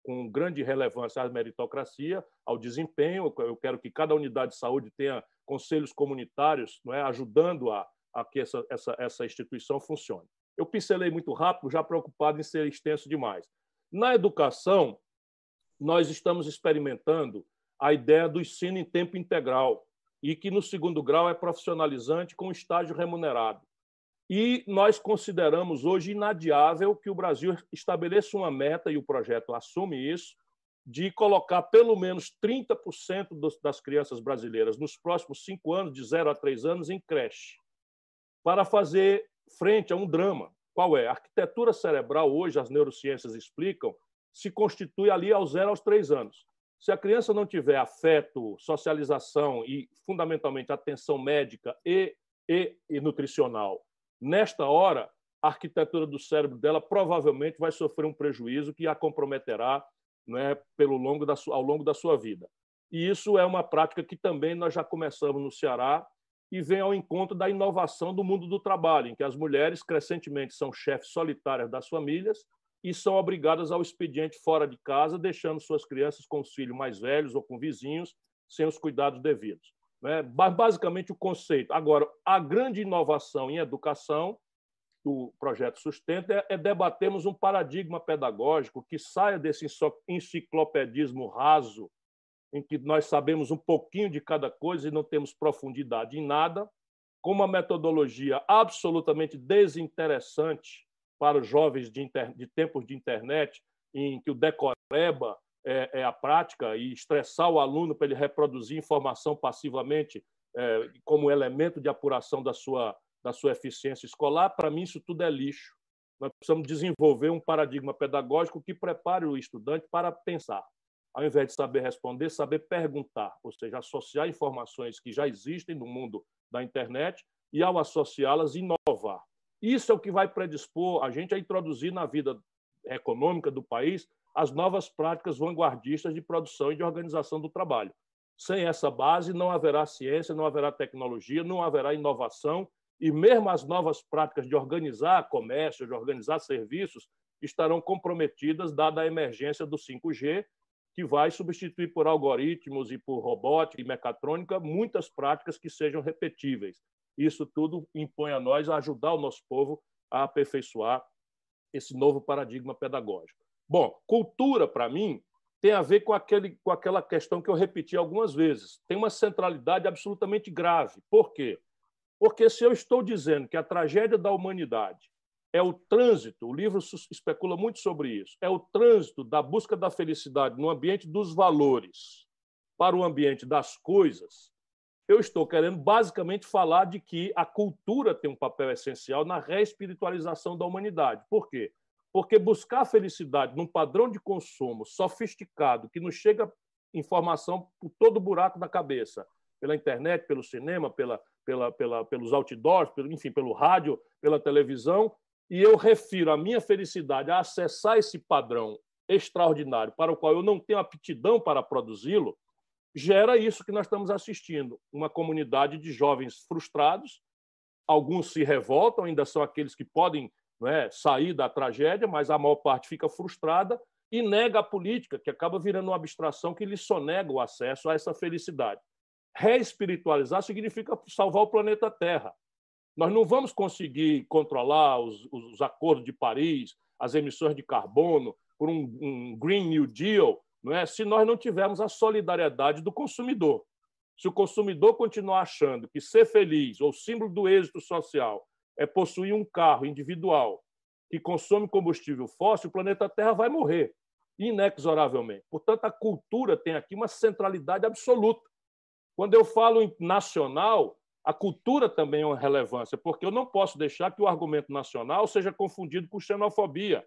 com grande relevância à meritocracia, ao desempenho. Eu quero que cada unidade de saúde tenha conselhos comunitários não é, ajudando a, a que essa, essa, essa instituição funcione. Eu pincelei muito rápido, já preocupado em ser extenso demais. Na educação, nós estamos experimentando a ideia do ensino em tempo integral e que no segundo grau é profissionalizante com estágio remunerado. E nós consideramos hoje inadiável que o Brasil estabeleça uma meta, e o projeto assume isso, de colocar pelo menos 30% das crianças brasileiras nos próximos cinco anos, de 0 a 3 anos, em creche, para fazer frente a um drama. Qual é? A arquitetura cerebral, hoje, as neurociências explicam, se constitui ali aos 0 aos 3 anos. Se a criança não tiver afeto, socialização e, fundamentalmente, atenção médica e, e, e nutricional Nesta hora, a arquitetura do cérebro dela provavelmente vai sofrer um prejuízo que a comprometerá né, pelo longo da, ao longo da sua vida. E isso é uma prática que também nós já começamos no Ceará e vem ao encontro da inovação do mundo do trabalho, em que as mulheres crescentemente são chefes solitárias das famílias e são obrigadas ao expediente fora de casa, deixando suas crianças com os filhos mais velhos ou com vizinhos, sem os cuidados devidos. Né? Basicamente, o conceito. Agora, a grande inovação em educação que o projeto sustenta é, é debatermos um paradigma pedagógico que saia desse enciclopedismo raso, em que nós sabemos um pouquinho de cada coisa e não temos profundidade em nada, com uma metodologia absolutamente desinteressante para os jovens de, inter... de tempos de internet, em que o decoreba é, é a prática e estressar o aluno para ele reproduzir informação passivamente é, como elemento de apuração da sua, da sua eficiência escolar, para mim isso tudo é lixo. Nós precisamos desenvolver um paradigma pedagógico que prepare o estudante para pensar. Ao invés de saber responder, saber perguntar, ou seja, associar informações que já existem no mundo da internet e, ao associá-las, inovar. Isso é o que vai predispor a gente a introduzir na vida econômica do país as novas práticas vanguardistas de produção e de organização do trabalho. Sem essa base, não haverá ciência, não haverá tecnologia, não haverá inovação e mesmo as novas práticas de organizar comércio, de organizar serviços, estarão comprometidas, dada a emergência do 5G, que vai substituir por algoritmos e por robótica e mecatrônica muitas práticas que sejam repetíveis. Isso tudo impõe a nós a ajudar o nosso povo a aperfeiçoar esse novo paradigma pedagógico. Bom, cultura, para mim, tem a ver com, aquele, com aquela questão que eu repeti algumas vezes. Tem uma centralidade absolutamente grave. Por quê? Porque se eu estou dizendo que a tragédia da humanidade é o trânsito, o livro especula muito sobre isso, é o trânsito da busca da felicidade no ambiente dos valores para o ambiente das coisas, eu estou querendo basicamente falar de que a cultura tem um papel essencial na reespiritualização da humanidade. Por quê? Porque buscar a felicidade num padrão de consumo sofisticado, que nos chega informação por todo o buraco da cabeça, pela internet, pelo cinema, pela, pela, pela, pelos outdoors, pelo, enfim, pelo rádio, pela televisão, e eu refiro a minha felicidade a acessar esse padrão extraordinário para o qual eu não tenho aptidão para produzi-lo, gera isso que nós estamos assistindo: uma comunidade de jovens frustrados. Alguns se revoltam, ainda são aqueles que podem é, sair da tragédia, mas a maior parte fica frustrada e nega a política, que acaba virando uma abstração que lhe sonega o acesso a essa felicidade. Reespiritualizar significa salvar o planeta Terra. Nós não vamos conseguir controlar os, os acordos de Paris, as emissões de carbono, por um, um Green New Deal, não é? se nós não tivermos a solidariedade do consumidor. Se o consumidor continuar achando que ser feliz ou símbolo do êxito social é possuir um carro individual que consome combustível fóssil, o planeta Terra vai morrer inexoravelmente. Portanto, a cultura tem aqui uma centralidade absoluta. Quando eu falo em nacional, a cultura também é uma relevância, porque eu não posso deixar que o argumento nacional seja confundido com xenofobia,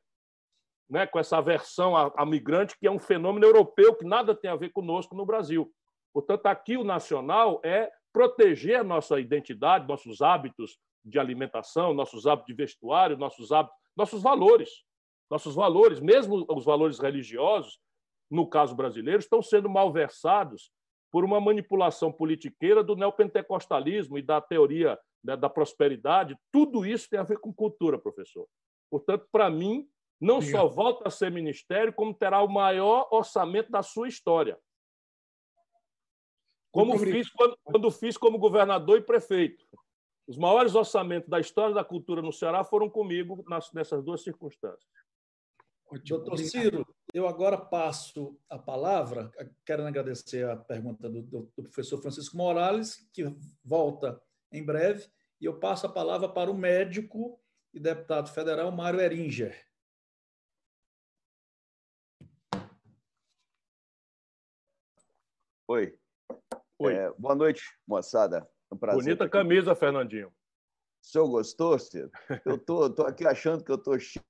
né? com essa aversão a, a migrante, que é um fenômeno europeu que nada tem a ver conosco no Brasil. Portanto, aqui o nacional é proteger nossa identidade, nossos hábitos de alimentação, nossos hábitos de vestuário, nossos hábitos, nossos valores. Nossos valores, mesmo os valores religiosos, no caso brasileiro, estão sendo malversados por uma manipulação politiqueira do neopentecostalismo e da teoria né, da prosperidade. Tudo isso tem a ver com cultura, professor. Portanto, para mim, não Obrigado. só volta a ser ministério, como terá o maior orçamento da sua história. Como fiz quando, quando fiz como governador e prefeito. Os maiores orçamentos da história da cultura no Ceará foram comigo nas, nessas duas circunstâncias. Doutor Ciro, eu agora passo a palavra, quero agradecer a pergunta do, do, do, professor Francisco Morales, que volta em breve, e eu passo a palavra para o médico e deputado federal Mário Eringer. Oi. Oi. É, boa noite, moçada. Um prazer Bonita camisa, Fernandinho. O senhor gostou, Ciro? Eu tô, tô aqui achando que eu tô chique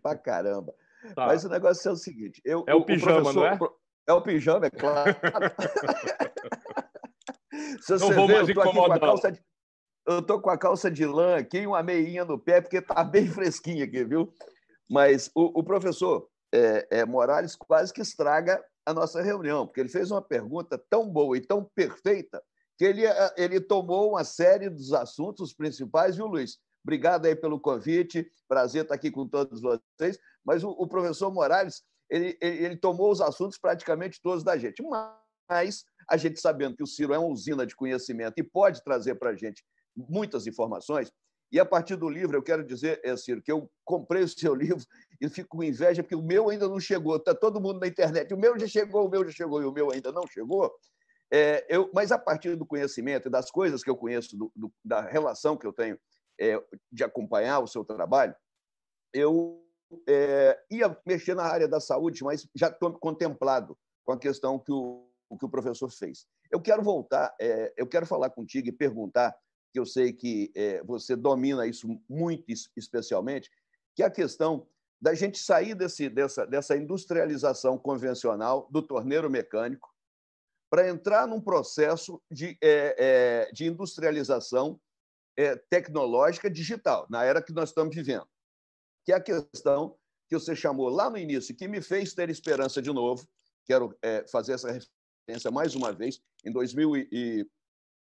pra caramba. Tá. Mas o negócio é o seguinte: eu, é o, o pijama, não é? É o pijama, é claro. Se você não vou ver, mais eu tô aqui com a calça de, eu tô com a calça de lã aqui e uma meinha no pé, porque tá bem fresquinha aqui, viu? Mas o, o professor é, é, Morales quase que estraga a nossa reunião, porque ele fez uma pergunta tão boa e tão perfeita que ele, ele tomou uma série dos assuntos principais, viu, Luiz? Obrigado aí pelo convite, prazer estar aqui com todos vocês. Mas o, o professor Morales, ele, ele, ele, tomou os assuntos praticamente todos da gente. Mas a gente sabendo que o Ciro é uma usina de conhecimento e pode trazer para a gente muitas informações, e a partir do livro, eu quero dizer, é, Ciro, que eu comprei o seu livro e fico com inveja, porque o meu ainda não chegou. Está todo mundo na internet. O meu já chegou, o meu já chegou e o meu ainda não chegou. É, eu, mas a partir do conhecimento e das coisas que eu conheço, do, do, da relação que eu tenho é, de acompanhar o seu trabalho, eu é, ia mexer na área da saúde, mas já estou contemplado com a questão que o, que o professor fez. Eu quero voltar, é, eu quero falar contigo e perguntar, que eu sei que é, você domina isso muito especialmente, que é a questão da gente sair desse, dessa, dessa industrialização convencional do torneiro mecânico para entrar num processo de, é, é, de industrialização é, tecnológica digital, na era que nós estamos vivendo, que é a questão que você chamou lá no início, que me fez ter esperança de novo, quero é, fazer essa mais uma vez, em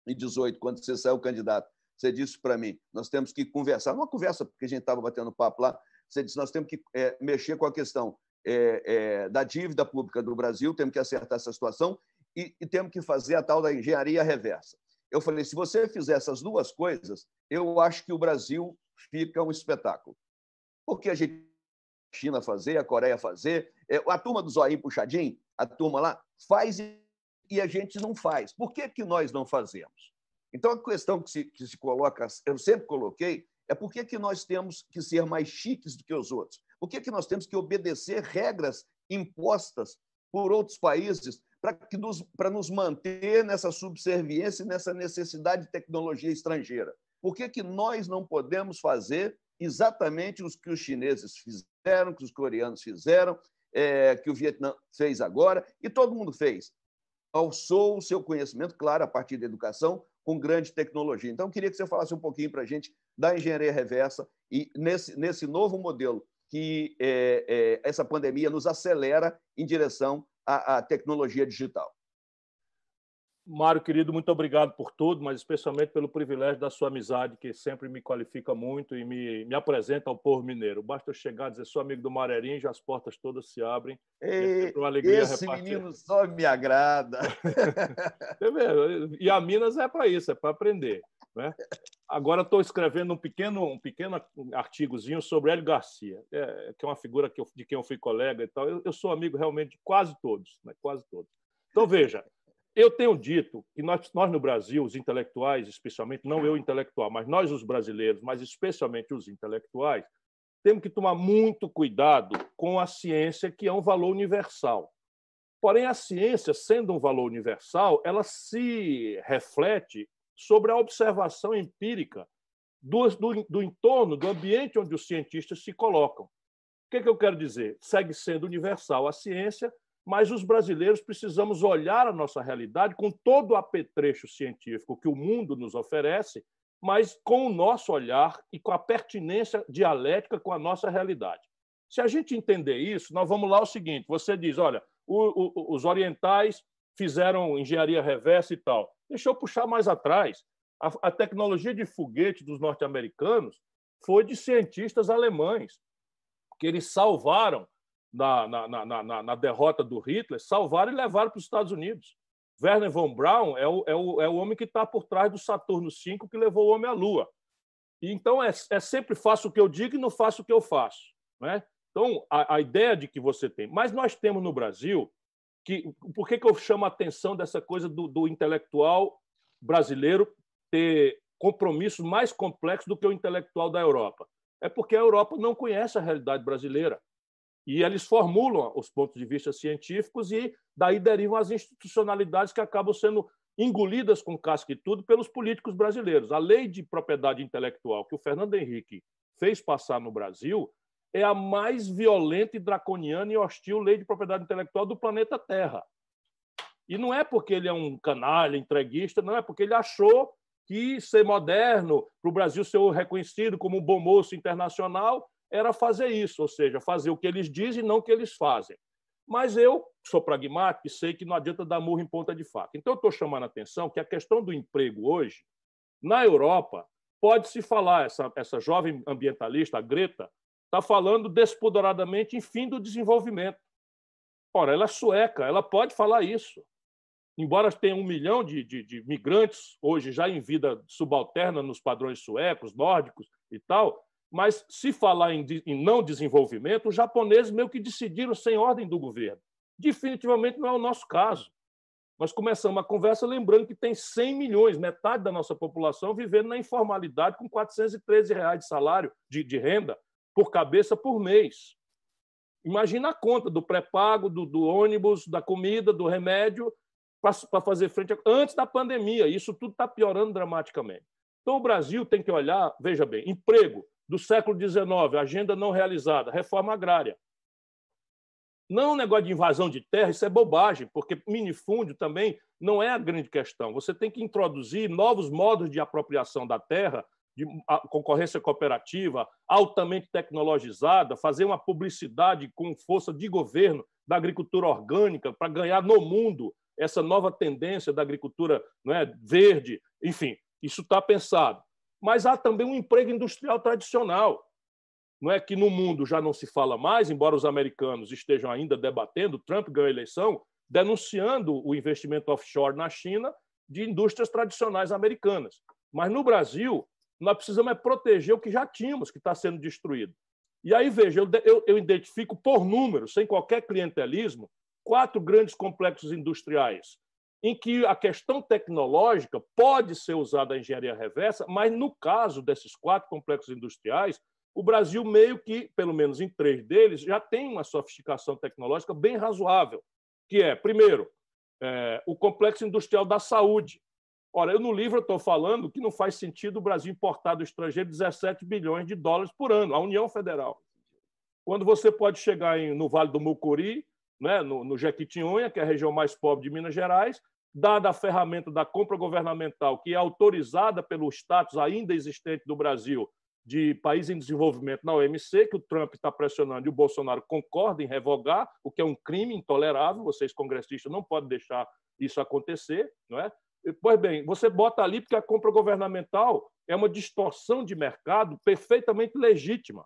2018, quando você saiu candidato, você disse para mim, nós temos que conversar, numa conversa, porque a gente estava batendo papo lá, você disse, nós temos que é, mexer com a questão é, é, da dívida pública do Brasil, temos que acertar essa situação e, e temos que fazer a tal da engenharia reversa. Eu falei, se você fizer essas duas coisas, eu acho que o Brasil fica um espetáculo. Porque a gente China fazer, a Coreia fazer, é, a turma do Zoinho Puxadinho, a turma lá, faz a gente não faz. Por que, que nós não fazemos? Então, a questão que se, que se coloca, eu sempre coloquei, é por que, que nós temos que ser mais chiques do que os outros? Por que, que nós temos que obedecer regras impostas por outros países para nos, nos manter nessa subserviência e nessa necessidade de tecnologia estrangeira? Por que, que nós não podemos fazer exatamente o que os chineses fizeram, que os coreanos fizeram, é, que o Vietnã fez agora, e todo mundo fez? Alçou o seu conhecimento, claro, a partir da educação, com grande tecnologia. Então, queria que você falasse um pouquinho para a gente da engenharia reversa e nesse, nesse novo modelo que é, é, essa pandemia nos acelera em direção à, à tecnologia digital. Mário, querido, muito obrigado por tudo, mas especialmente pelo privilégio da sua amizade, que sempre me qualifica muito e me, me apresenta ao povo mineiro. Basta eu chegar e dizer, sou amigo do Marerinho, já as portas todas se abrem. Ei, é uma alegria esse repartir. menino só me agrada. e a Minas é para isso, é para aprender. Né? Agora estou escrevendo um pequeno, um pequeno artigozinho sobre Hélio Garcia, é, que é uma figura que eu, de quem eu fui colega e tal. Eu, eu sou amigo realmente de quase todos, né? quase todos. Então, veja, eu tenho dito que nós, nós no Brasil, os intelectuais, especialmente, não eu intelectual, mas nós os brasileiros, mas especialmente os intelectuais, temos que tomar muito cuidado com a ciência, que é um valor universal. Porém, a ciência, sendo um valor universal, ela se reflete sobre a observação empírica do, do, do entorno, do ambiente onde os cientistas se colocam. O que, é que eu quero dizer? Segue sendo universal a ciência, mas os brasileiros precisamos olhar a nossa realidade com todo o apetrecho científico que o mundo nos oferece, mas com o nosso olhar e com a pertinência dialética com a nossa realidade. Se a gente entender isso, nós vamos lá o seguinte: você diz, olha, o, o, os orientais fizeram engenharia reversa e tal. Deixa eu puxar mais atrás. A, a tecnologia de foguete dos norte-americanos foi de cientistas alemães, que eles salvaram na, na, na, na, derrota do Hitler, salvaram e levaram para os Estados Unidos. Werner von Braun é o, é o, é o homem que está por trás do Saturno V que levou o homem à Lua. Então, é, é sempre faço o que eu digo e não faço o que eu faço. Né? Então, a, a ideia de que você tem. Mas nós temos no Brasil que. Por que, que eu chamo a atenção dessa coisa do, do intelectual brasileiro ter compromissos mais complexos do que o intelectual da Europa? É porque a Europa não conhece a realidade brasileira. E eles formulam os pontos de vista científicos e daí derivam as institucionalidades que acabam sendo engolidas com casca e tudo pelos políticos brasileiros. A lei de propriedade intelectual que o Fernando Henrique fez passar no Brasil é a mais violenta e draconiana e hostil lei de propriedade intelectual do planeta Terra. E não é porque ele é um canalha, entreguista, não é porque ele achou que ser moderno, para o Brasil ser reconhecido como um bom moço internacional, era fazer isso, ou seja, fazer o que eles dizem e não o que eles fazem. Mas eu sou pragmático e sei que não adianta dar murro em ponta de faca. Então, eu estou chamando a atenção que a questão do emprego hoje, na Europa, pode-se falar, essa, essa jovem ambientalista, a Greta, está falando despoderadamente em fim do desenvolvimento. Ora, ela é sueca, ela pode falar isso. Embora tenha um milhão de, de, de migrantes hoje já em vida subalterna nos padrões suecos, nórdicos e tal, mas se falar em, em não desenvolvimento, os japoneses meio que decidiram sem ordem do governo. Definitivamente não é o nosso caso. Nós começamos a conversa lembrando que tem 100 milhões, metade da nossa população, vivendo na informalidade com 413 reais de salário de, de renda por cabeça por mês. Imagina a conta do pré-pago, do, do, ônibus, da comida, do remédio, para fazer frente a... antes da pandemia. Isso tudo está piorando dramaticamente. Então, o Brasil tem que olhar, veja bem, emprego do século XIX, agenda não realizada, reforma agrária. Não um negócio de invasão de terra, isso é bobagem, porque minifúndio também não é a grande questão. Você tem que introduzir novos modos de apropriação da terra, de concorrência cooperativa, altamente tecnologizada, fazer uma publicidade com força de governo da agricultura orgânica para ganhar no mundo essa nova tendência da agricultura não é, verde, enfim, isso está pensado. Mas há também um emprego industrial tradicional, não é que no mundo já não se fala mais, embora os americanos estejam ainda debatendo, Trump ganhou a eleição, denunciando o investimento offshore na China de indústrias tradicionais americanas. Mas no Brasil, nós precisamos é proteger o que já tínhamos, que está sendo destruído. E aí, veja, eu, eu, eu identifico por números, sem qualquer clientelismo, quatro grandes complexos industriais, em que a questão tecnológica pode ser usada a engenharia reversa, mas no caso desses quatro complexos industriais, o Brasil, meio que, pelo menos em três deles, já tem uma sofisticação tecnológica bem razoável, que é, primeiro, é, o complexo industrial da saúde. Ora, eu no livro estou falando que não faz sentido o Brasil importar do estrangeiro 17 bilhões de dólares por ano, a União Federal. Quando você pode chegar em, no Vale do Mucuri, né, no, no Jequitinhonha, que é a região mais pobre de Minas Gerais, dada a ferramenta da compra governamental, que é autorizada pelo status ainda existente do Brasil de país em desenvolvimento na OMC, que o Trump está pressionando e o Bolsonaro concorda em revogar, o que é um crime intolerável, vocês congressistas não podem deixar isso acontecer, não é? Pois bem, você bota ali porque a compra governamental é uma distorção de mercado perfeitamente legítima,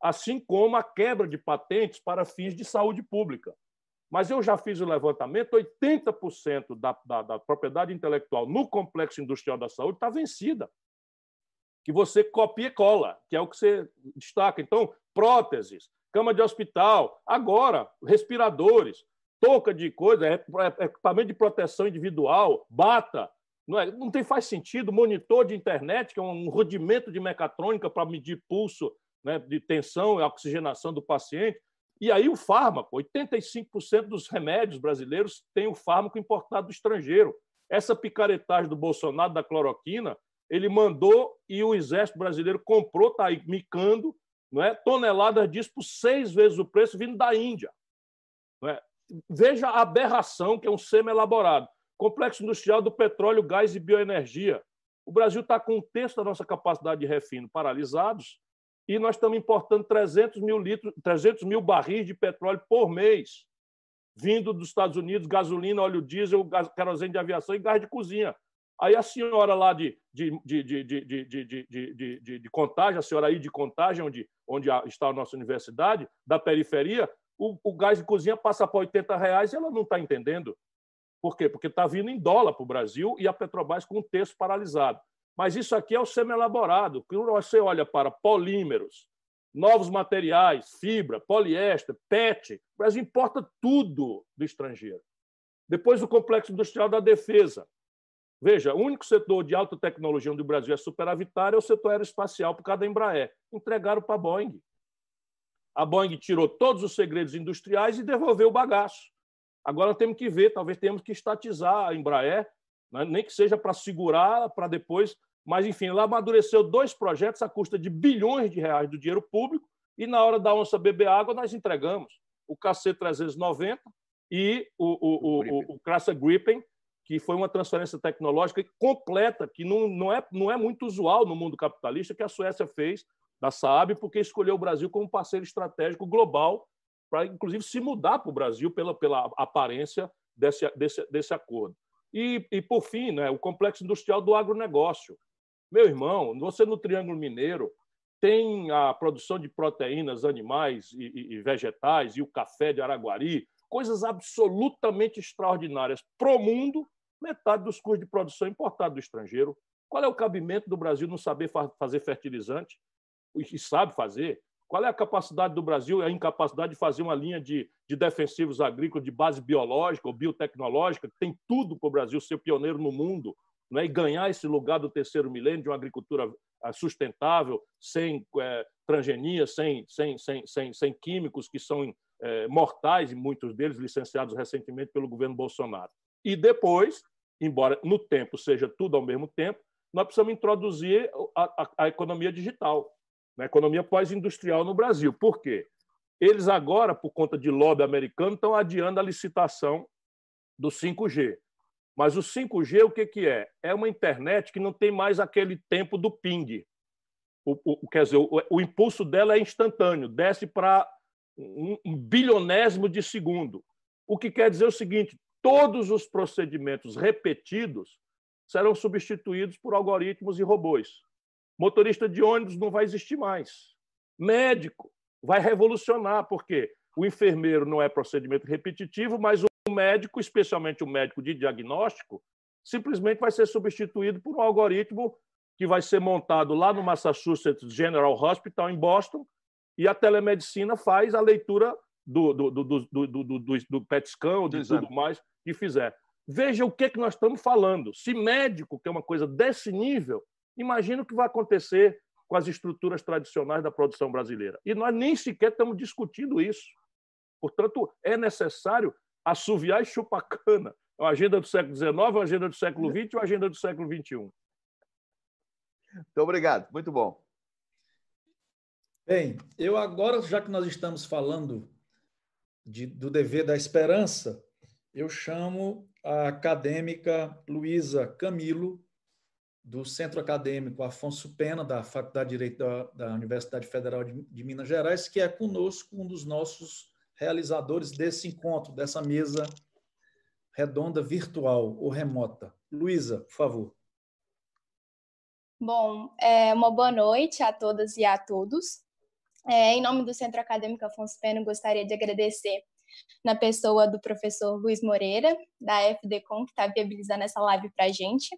assim como a quebra de patentes para fins de saúde pública. Mas eu já fiz o levantamento: 80% da, da, da propriedade intelectual no complexo industrial da saúde está vencida que você copia e cola, que é o que você destaca. Então, próteses, cama de hospital, agora, respiradores, touca de coisa, é, é, equipamento de proteção individual, bata. Não, é, não tem, faz sentido. Monitor de internet, que é um rudimento de mecatrônica para medir pulso né, de tensão e oxigenação do paciente. E aí o fármaco, 85% dos remédios brasileiros têm o fármaco importado do estrangeiro. Essa picaretagem do Bolsonaro da cloroquina ele mandou e o Exército Brasileiro comprou, está aí micando, não é? toneladas disso por seis vezes o preço vindo da Índia. Não é? Veja a aberração que é um semi-elaborado. Complexo industrial do petróleo, gás e bioenergia. O Brasil está com um terço da nossa capacidade de refino paralisados e nós estamos importando 300 mil, litros, 300 mil barris de petróleo por mês, vindo dos Estados Unidos, gasolina, óleo diesel, gás, querosene de aviação e gás de cozinha. Aí a senhora lá de, de, de, de, de, de, de, de, de, contagem, a senhora aí de contagem, onde, onde está a nossa universidade, da periferia, o, o gás de cozinha passa para 80 reais e ela não está entendendo. Por quê? Porque está vindo em dólar para o Brasil e a Petrobras com um terço paralisado. Mas isso aqui é o semi-elaborado. Quando você olha para polímeros, novos materiais, fibra, poliéster, PET, o Brasil importa tudo do estrangeiro. Depois o complexo industrial da defesa. Veja, o único setor de alta tecnologia onde o Brasil é superavitário é o setor aeroespacial por causa da Embraer. Entregaram para a Boeing. A Boeing tirou todos os segredos industriais e devolveu o bagaço. Agora temos que ver, talvez tenhamos que estatizar a Embraer, né? nem que seja para segurar, para depois. Mas, enfim, ela amadureceu dois projetos à custa de bilhões de reais do dinheiro público e, na hora da onça beber água, nós entregamos o KC-390 e o, o, o, o, o Crassa Gripen, que foi uma transferência tecnológica completa, que não, não, é, não é muito usual no mundo capitalista, que a Suécia fez da Saab, porque escolheu o Brasil como parceiro estratégico global, para, inclusive, se mudar para o Brasil pela, pela aparência desse, desse, desse acordo. E, e, por fim, né, o complexo industrial do agronegócio. Meu irmão, você no Triângulo Mineiro tem a produção de proteínas animais e, e, e vegetais e o café de Araguari, coisas absolutamente extraordinárias para o mundo metade dos custos de produção importados do estrangeiro. Qual é o cabimento do Brasil não saber fazer fertilizante? E sabe fazer? Qual é a capacidade do Brasil, a incapacidade de fazer uma linha de, de defensivos agrícolas de base biológica ou biotecnológica, que tem tudo para o Brasil ser pioneiro no mundo né, e ganhar esse lugar do terceiro milênio de uma agricultura ah, sustentável, sem é, transgenia, sem, sem, sem, sem, sem químicos que são é, mortais, e muitos deles licenciados recentemente pelo governo Bolsonaro. E depois, embora no tempo seja tudo ao mesmo tempo, nós precisamos introduzir a, a, a economia digital, a economia pós-industrial no Brasil. Por quê? Eles agora, por conta de lobby americano, estão adiando a licitação do 5G. Mas o 5G, o que, que é? É uma internet que não tem mais aquele tempo do ping. O, o quer dizer, o, o, impulso dela é instantâneo, desce para um, um bilionésimo de segundo. O que quer dizer o seguinte: todos os procedimentos repetidos serão substituídos por algoritmos e robôs. Motorista de ônibus não vai existir mais. Médico vai revolucionar, porque o enfermeiro não é procedimento repetitivo, mas o médico, especialmente o médico de diagnóstico, simplesmente vai ser substituído por um algoritmo que vai ser montado lá no Massachusetts General Hospital, em Boston, e a telemedicina faz a leitura do, do, do, do, do, do, do PET scan, de tudo mais que fizer. Veja o que, que nós estamos falando. Se médico, que é uma coisa desse nível, imagina o que vai acontecer com as estruturas tradicionais da produção brasileira. E nós nem sequer estamos discutindo isso. Portanto, é necessário assoviar e chupar cana. É uma agenda do século XIX, uma agenda do século XX e uma agenda do século XXI. Muito obrigado, muito bom. Bem, eu agora, já que nós estamos falando de, do dever da esperança, eu chamo a acadêmica Luísa Camilo, do Centro Acadêmico Afonso Pena, da Faculdade de Direito da, da Universidade Federal de, de, Minas Gerais, que é conosco um dos nossos realizadores desse encontro, dessa mesa redonda virtual ou remota. Luísa, por favor. Bom, é, uma boa noite a todas e a todos. É, em nome do Centro Acadêmico Afonso Pena, gostaria de agradecer na pessoa do professor Luiz Moreira, da FDCom, que está viabilizando essa live para a gente.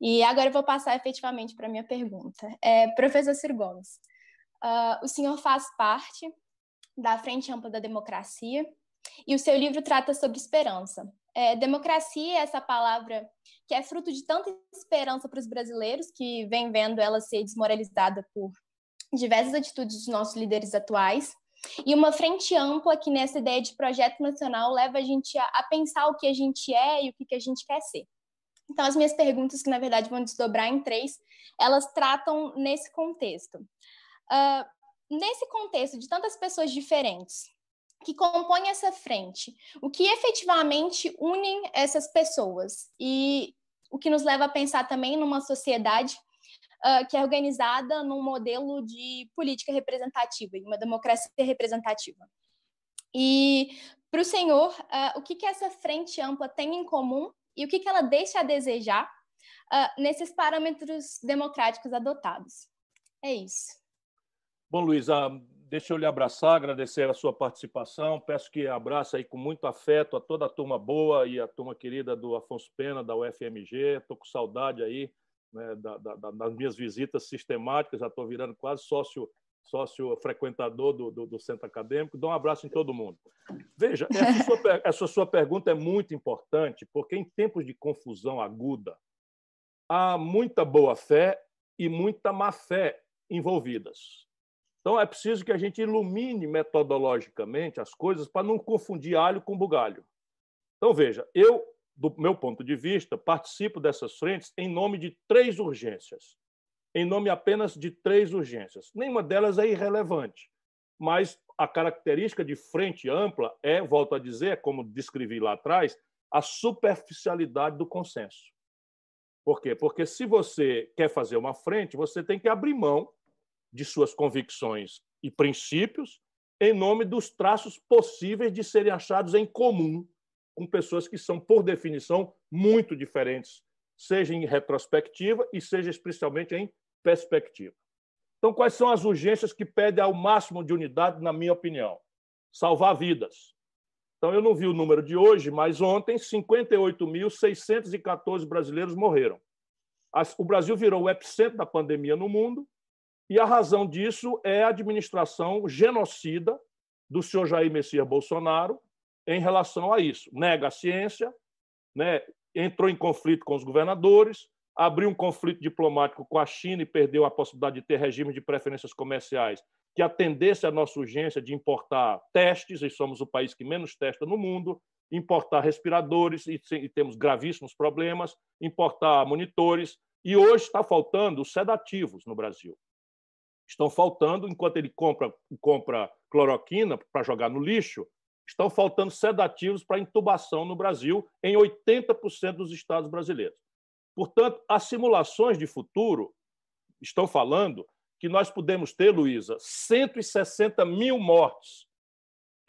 E agora eu vou passar efetivamente para a minha pergunta. É, professor Ciro Gomes, uh, o senhor faz parte da Frente Ampla da Democracia e o seu livro trata sobre esperança. É, democracia é essa palavra que é fruto de tanta esperança para os brasileiros que vem vendo ela ser desmoralizada por diversas atitudes dos nossos líderes atuais e uma frente ampla que nessa ideia de projeto nacional leva a gente a, a pensar o que a gente é e o que, que a gente quer ser. Então, as minhas perguntas, que na verdade vão desdobrar em três, elas tratam nesse contexto. Uh, nesse contexto de tantas pessoas diferentes que compõem essa frente, o que efetivamente unem essas pessoas e o que nos leva a pensar também numa sociedade uh, que é organizada num modelo de política representativa, em uma democracia representativa. E para o senhor, uh, o que, que essa frente ampla tem em comum e o que, que ela deixa a desejar uh, nesses parâmetros democráticos adotados? É isso. Bom, Luísa, deixa eu lhe abraçar, agradecer a sua participação. Peço que abrace aí com muito afeto a toda a turma boa e a turma querida do Afonso Pena, da UFMG. Estou com saudade aí né, da, da, das minhas visitas sistemáticas, já estou virando quase sócio sócio frequentador do, do, do, centro acadêmico. Dá um abraço em todo mundo. Veja, essa sua, essa sua pergunta é muito importante, porque em tempos de confusão aguda, há muita boa fé e muita má fé envolvidas. Então, é preciso que a gente ilumine metodologicamente as coisas para não confundir alho com bugalho. Então, veja, eu do meu ponto de vista, participo dessas frentes em nome de três urgências. Em nome apenas de três urgências. Nenhuma delas é irrelevante, mas a característica de frente ampla é, volto a dizer, como descrevi lá atrás, a superficialidade do consenso. Por quê? Porque se você quer fazer uma frente, você tem que abrir mão de suas convicções e princípios em nome dos traços possíveis de serem achados em comum com pessoas que são, por definição, muito diferentes, seja em retrospectiva e seja especialmente em perspectiva. Então, quais são as urgências que pedem ao máximo de unidade, na minha opinião? Salvar vidas. Então, eu não vi o número de hoje, mas ontem 58.614 brasileiros morreram. O Brasil virou o epicentro da pandemia no mundo e a razão disso é a administração genocida do senhor Jair Messias Bolsonaro, em relação a isso. Nega a ciência, né? Entrou em conflito com os governadores, abriu um conflito diplomático com a China e perdeu a possibilidade de ter regime de preferências comerciais que atendesse à nossa urgência de importar testes, e somos o país que menos testa no mundo, importar respiradores, e temos gravíssimos problemas, importar monitores, e hoje está faltando os sedativos no Brasil. Estão faltando, enquanto ele compra, compra cloroquina para jogar no lixo, estão faltando sedativos para intubação no Brasil em 80% dos estados brasileiros. Portanto, as simulações de futuro estão falando que nós podemos ter, Luísa, 160 mil mortes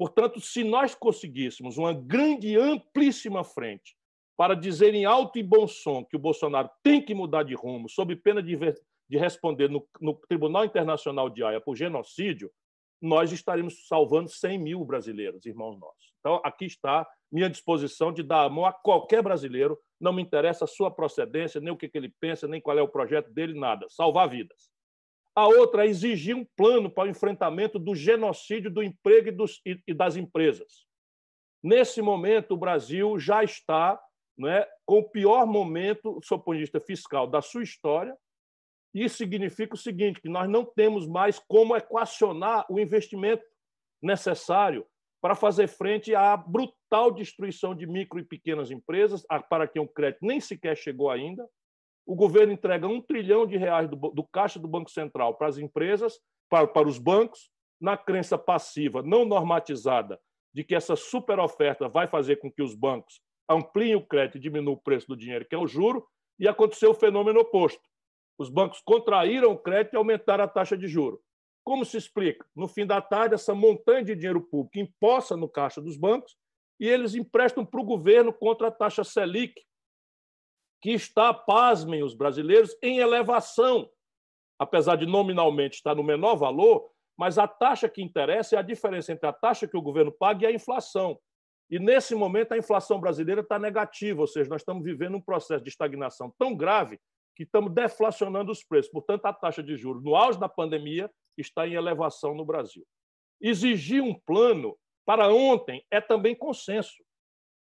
Portanto, se nós conseguíssemos uma grande amplíssima frente para dizer em alto e bom som que o Bolsonaro tem que mudar de rumo, sob pena de, de responder no, no Tribunal Internacional de Haia por genocídio, nós estaremos salvando 100 mil brasileiros, irmãos nossos. Então, aqui está minha disposição de dar a mão a qualquer brasileiro, não me interessa a sua procedência, nem o que ele pensa, nem qual é o projeto dele, nada. Salvar vidas. A outra é exigir um plano para o enfrentamento do genocídio do emprego e, dos, e das empresas. Nesse momento, o Brasil já está né, com o pior momento, do ponto de vista fiscal, da sua história, isso significa o seguinte: que nós não temos mais como equacionar o investimento necessário para fazer frente à brutal destruição de micro e pequenas empresas, para quem o crédito nem sequer chegou ainda. O governo entrega um trilhão de reais do, do caixa do Banco Central para as empresas, para, para os bancos, na crença passiva, não normatizada, de que essa super oferta vai fazer com que os bancos ampliem o crédito e diminuam o preço do dinheiro, que é o juro, e aconteceu o fenômeno oposto. Os bancos contraíram o crédito e aumentaram a taxa de juro. Como se explica? No fim da tarde, essa montanha de dinheiro público imposta no caixa dos bancos e eles emprestam para o governo contra a taxa Selic, que está, pasmem os brasileiros, em elevação. Apesar de nominalmente estar no menor valor, mas a taxa que interessa é a diferença entre a taxa que o governo paga e a inflação. E nesse momento a inflação brasileira está negativa, ou seja, nós estamos vivendo um processo de estagnação tão grave que estamos deflacionando os preços. Portanto, a taxa de juros no auge da pandemia está em elevação no Brasil. Exigir um plano para ontem é também consenso.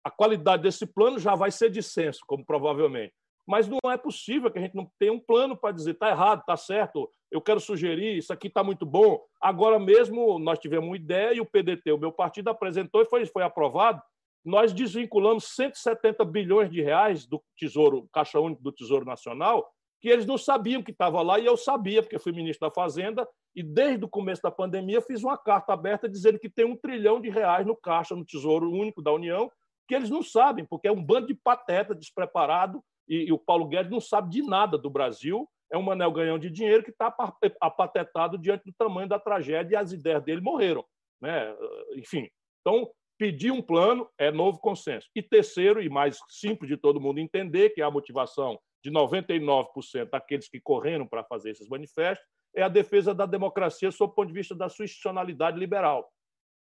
A qualidade desse plano já vai ser dissenso, como provavelmente. Mas não é possível que a gente não tenha um plano para dizer está errado, está certo, eu quero sugerir, isso aqui está muito bom. Agora mesmo nós tivemos uma ideia e o PDT, o meu partido, apresentou e foi, foi aprovado nós desvinculamos 170 bilhões de reais do Tesouro, Caixa Único do Tesouro Nacional, que eles não sabiam que estava lá, e eu sabia, porque fui ministro da Fazenda, e desde o começo da pandemia fiz uma carta aberta dizendo que tem um trilhão de reais no Caixa, no Tesouro Único da União, que eles não sabem, porque é um bando de pateta despreparado, e, e o Paulo Guedes não sabe de nada do Brasil, é um manel ganhão de dinheiro que está apatetado diante do tamanho da tragédia, e as ideias dele morreram. Né? Enfim, então, Pedir um plano é novo consenso. E terceiro, e mais simples de todo mundo entender, que é a motivação de 99% daqueles que correram para fazer esses manifestos, é a defesa da democracia sob o ponto de vista da sua institucionalidade liberal.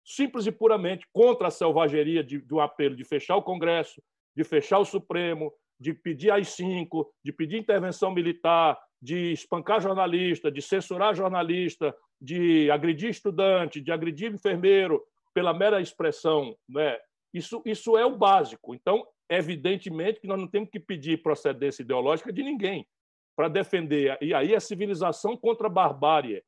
Simples e puramente contra a selvageria de, um apelo de fechar o Congresso, de fechar o Supremo, de pedir AI-5, de pedir intervenção militar, de espancar jornalista, de censurar jornalista, de agredir estudante, de agredir enfermeiro, pela mera expressão, né? isso, isso é o básico. Então, evidentemente que nós não temos que pedir procedência ideológica de ninguém para defender. E aí a civilização contra a barbárie.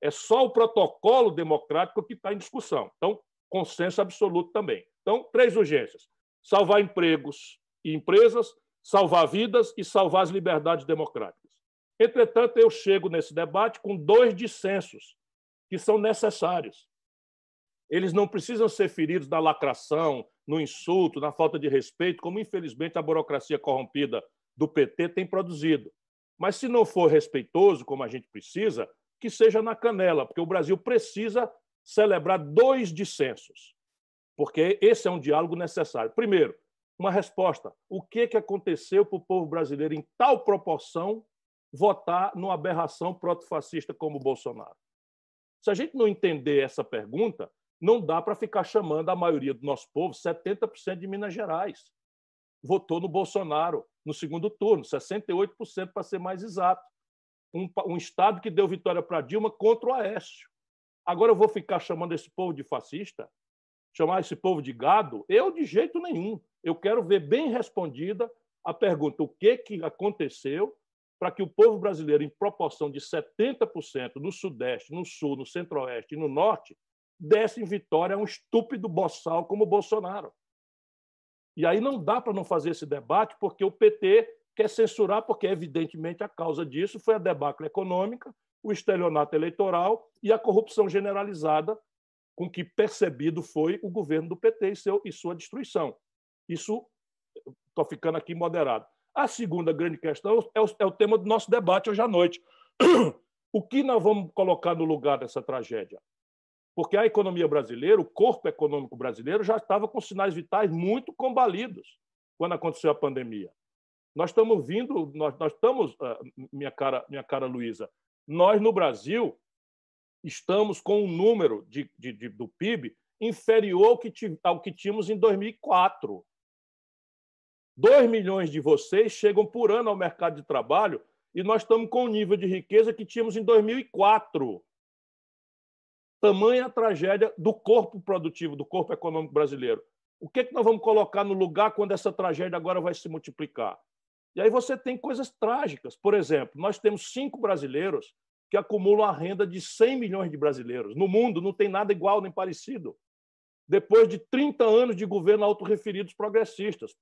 É só o protocolo democrático que está em discussão. Então, consenso absoluto também. Então, três urgências: salvar empregos e empresas, salvar vidas e salvar as liberdades democráticas. Entretanto, eu chego nesse debate com dois dissensos que são necessários. Eles não precisam ser feridos na lacração, no insulto, na falta de respeito, como infelizmente a burocracia corrompida do PT tem produzido. Mas se não for respeitoso, como a gente precisa, que seja na canela, porque o Brasil precisa celebrar dois dissensos, porque esse é um diálogo necessário. Primeiro, uma resposta. O que, que aconteceu para o povo brasileiro, em tal proporção, votar numa aberração protofascista como o Bolsonaro? Se a gente não entender essa pergunta, não dá para ficar chamando a maioria do nosso povo, 70% de Minas Gerais, votou no Bolsonaro no segundo turno, 68% para ser mais exato. Um, um estado que deu vitória para Dilma contra o Aécio. Agora eu vou ficar chamando esse povo de fascista? Chamar esse povo de gado? Eu, de jeito nenhum. Eu quero ver bem respondida a pergunta: o que, que aconteceu para que o povo brasileiro, em proporção de 70% no Sudeste, no Sul, no Centro-Oeste e no Norte, desse em vitória a um estúpido boçal como Bolsonaro. E aí não dá para não fazer esse debate, porque o PT quer censurar, porque, evidentemente, a causa disso foi a debacle econômica, o estelionato eleitoral e a corrupção generalizada com que percebido foi o governo do PT e, seu, e sua destruição. Isso, estou ficando aqui moderado. A segunda grande questão é o, é o tema do nosso debate hoje à noite. O que nós vamos colocar no lugar dessa tragédia? Porque a economia brasileira, o corpo econômico brasileiro, já estava com sinais vitais muito combalidos quando aconteceu a pandemia. Nós estamos vindo, nós, nós estamos, ah, minha cara, minha cara Luísa, nós no Brasil estamos com um número de, de, de, do PIB inferior ao que, ao que tínhamos em 2004. 2 milhões de vocês chegam por ano ao mercado de trabalho e nós estamos com o nível de riqueza que tínhamos em 2004. Tamanha tragédia do corpo produtivo, do corpo econômico brasileiro. O que, é que nós vamos colocar no lugar quando essa tragédia agora vai se multiplicar? E aí você tem coisas trágicas. Por exemplo, nós temos cinco brasileiros que acumulam a renda de 100 milhões de brasileiros. No mundo não tem nada igual nem parecido. Depois de 30 anos de governo autorreferidos progressistas.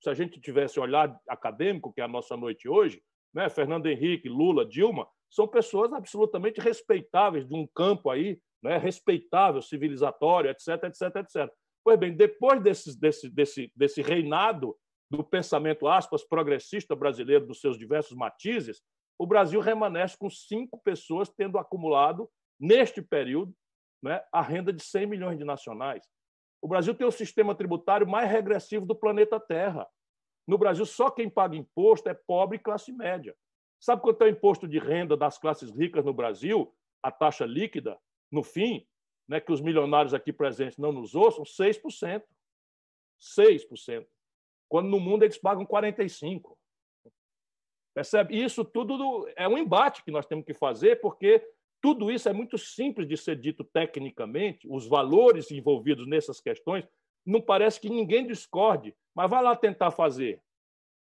Se a gente tivesse olhar acadêmico, que é a nossa noite hoje, né, Fernando Henrique, Lula, Dilma, são pessoas absolutamente respeitáveis de um campo aí, né, respeitável, civilizatório, etc, etc, etc. Pois bem, depois desse, desse, desse, desse reinado do pensamento, aspas, progressista brasileiro, dos seus diversos matizes, o Brasil remanesce com cinco pessoas tendo acumulado, neste período, né, a renda de 100 milhões de nacionais. O Brasil tem o sistema tributário mais regressivo do planeta Terra. No Brasil, só quem paga imposto é pobre e classe média. Sabe quanto é o imposto de renda das classes ricas no Brasil? A taxa líquida, no fim, né, que os milionários aqui presentes não nos ouçam, 6%. 6%. Quando no mundo eles pagam 45%. Percebe? Isso tudo é um embate que nós temos que fazer, porque tudo isso é muito simples de ser dito tecnicamente, os valores envolvidos nessas questões, não parece que ninguém discorde, mas vai lá tentar fazer,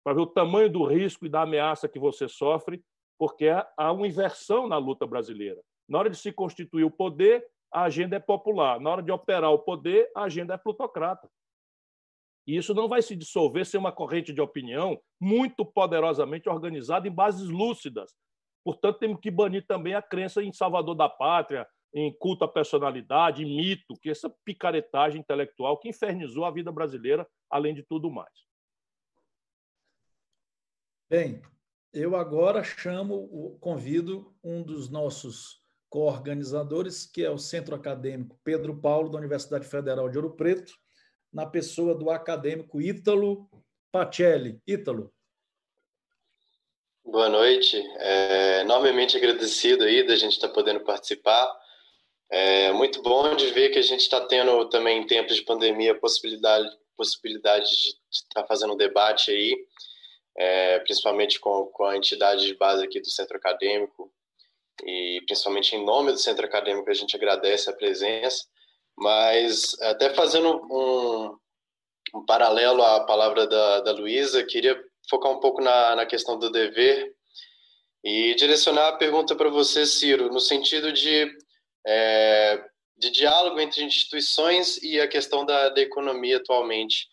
para ver o tamanho do risco e da ameaça que você sofre, porque há uma inversão na luta brasileira. Na hora de se constituir o poder, a agenda é popular. Na hora de operar o poder, a agenda é plutocrata. E isso não vai se dissolver sem uma corrente de opinião muito poderosamente organizada em bases lúcidas. Portanto, temos que banir também a crença em salvador da pátria, em culto à personalidade, em mito, que essa picaretagem intelectual que infernizou a vida brasileira, além de tudo mais. Bem, eu agora chamo, convido um dos nossos co-organizadores, que é o Centro Acadêmico Pedro Paulo, da Universidade Federal de Ouro Preto, na pessoa do acadêmico Ítalo Pacelli. Ítalo. Boa noite. É, enormemente agradecido aí da gente estar tá podendo participar. É muito bom de ver que a gente está tendo também em tempos de pandemia possibilidade, possibilidade de estar tá fazendo um debate aí, é, principalmente com, com a entidade de base aqui do Centro Acadêmico e principalmente em nome do Centro Acadêmico a gente agradece a presença. Mas até fazendo um, um paralelo à palavra da, da Luísa, queria focar um pouco na, na questão do dever e direcionar a pergunta para você, Ciro, no sentido de, é, de diálogo entre instituições e a questão da, da economia atualmente.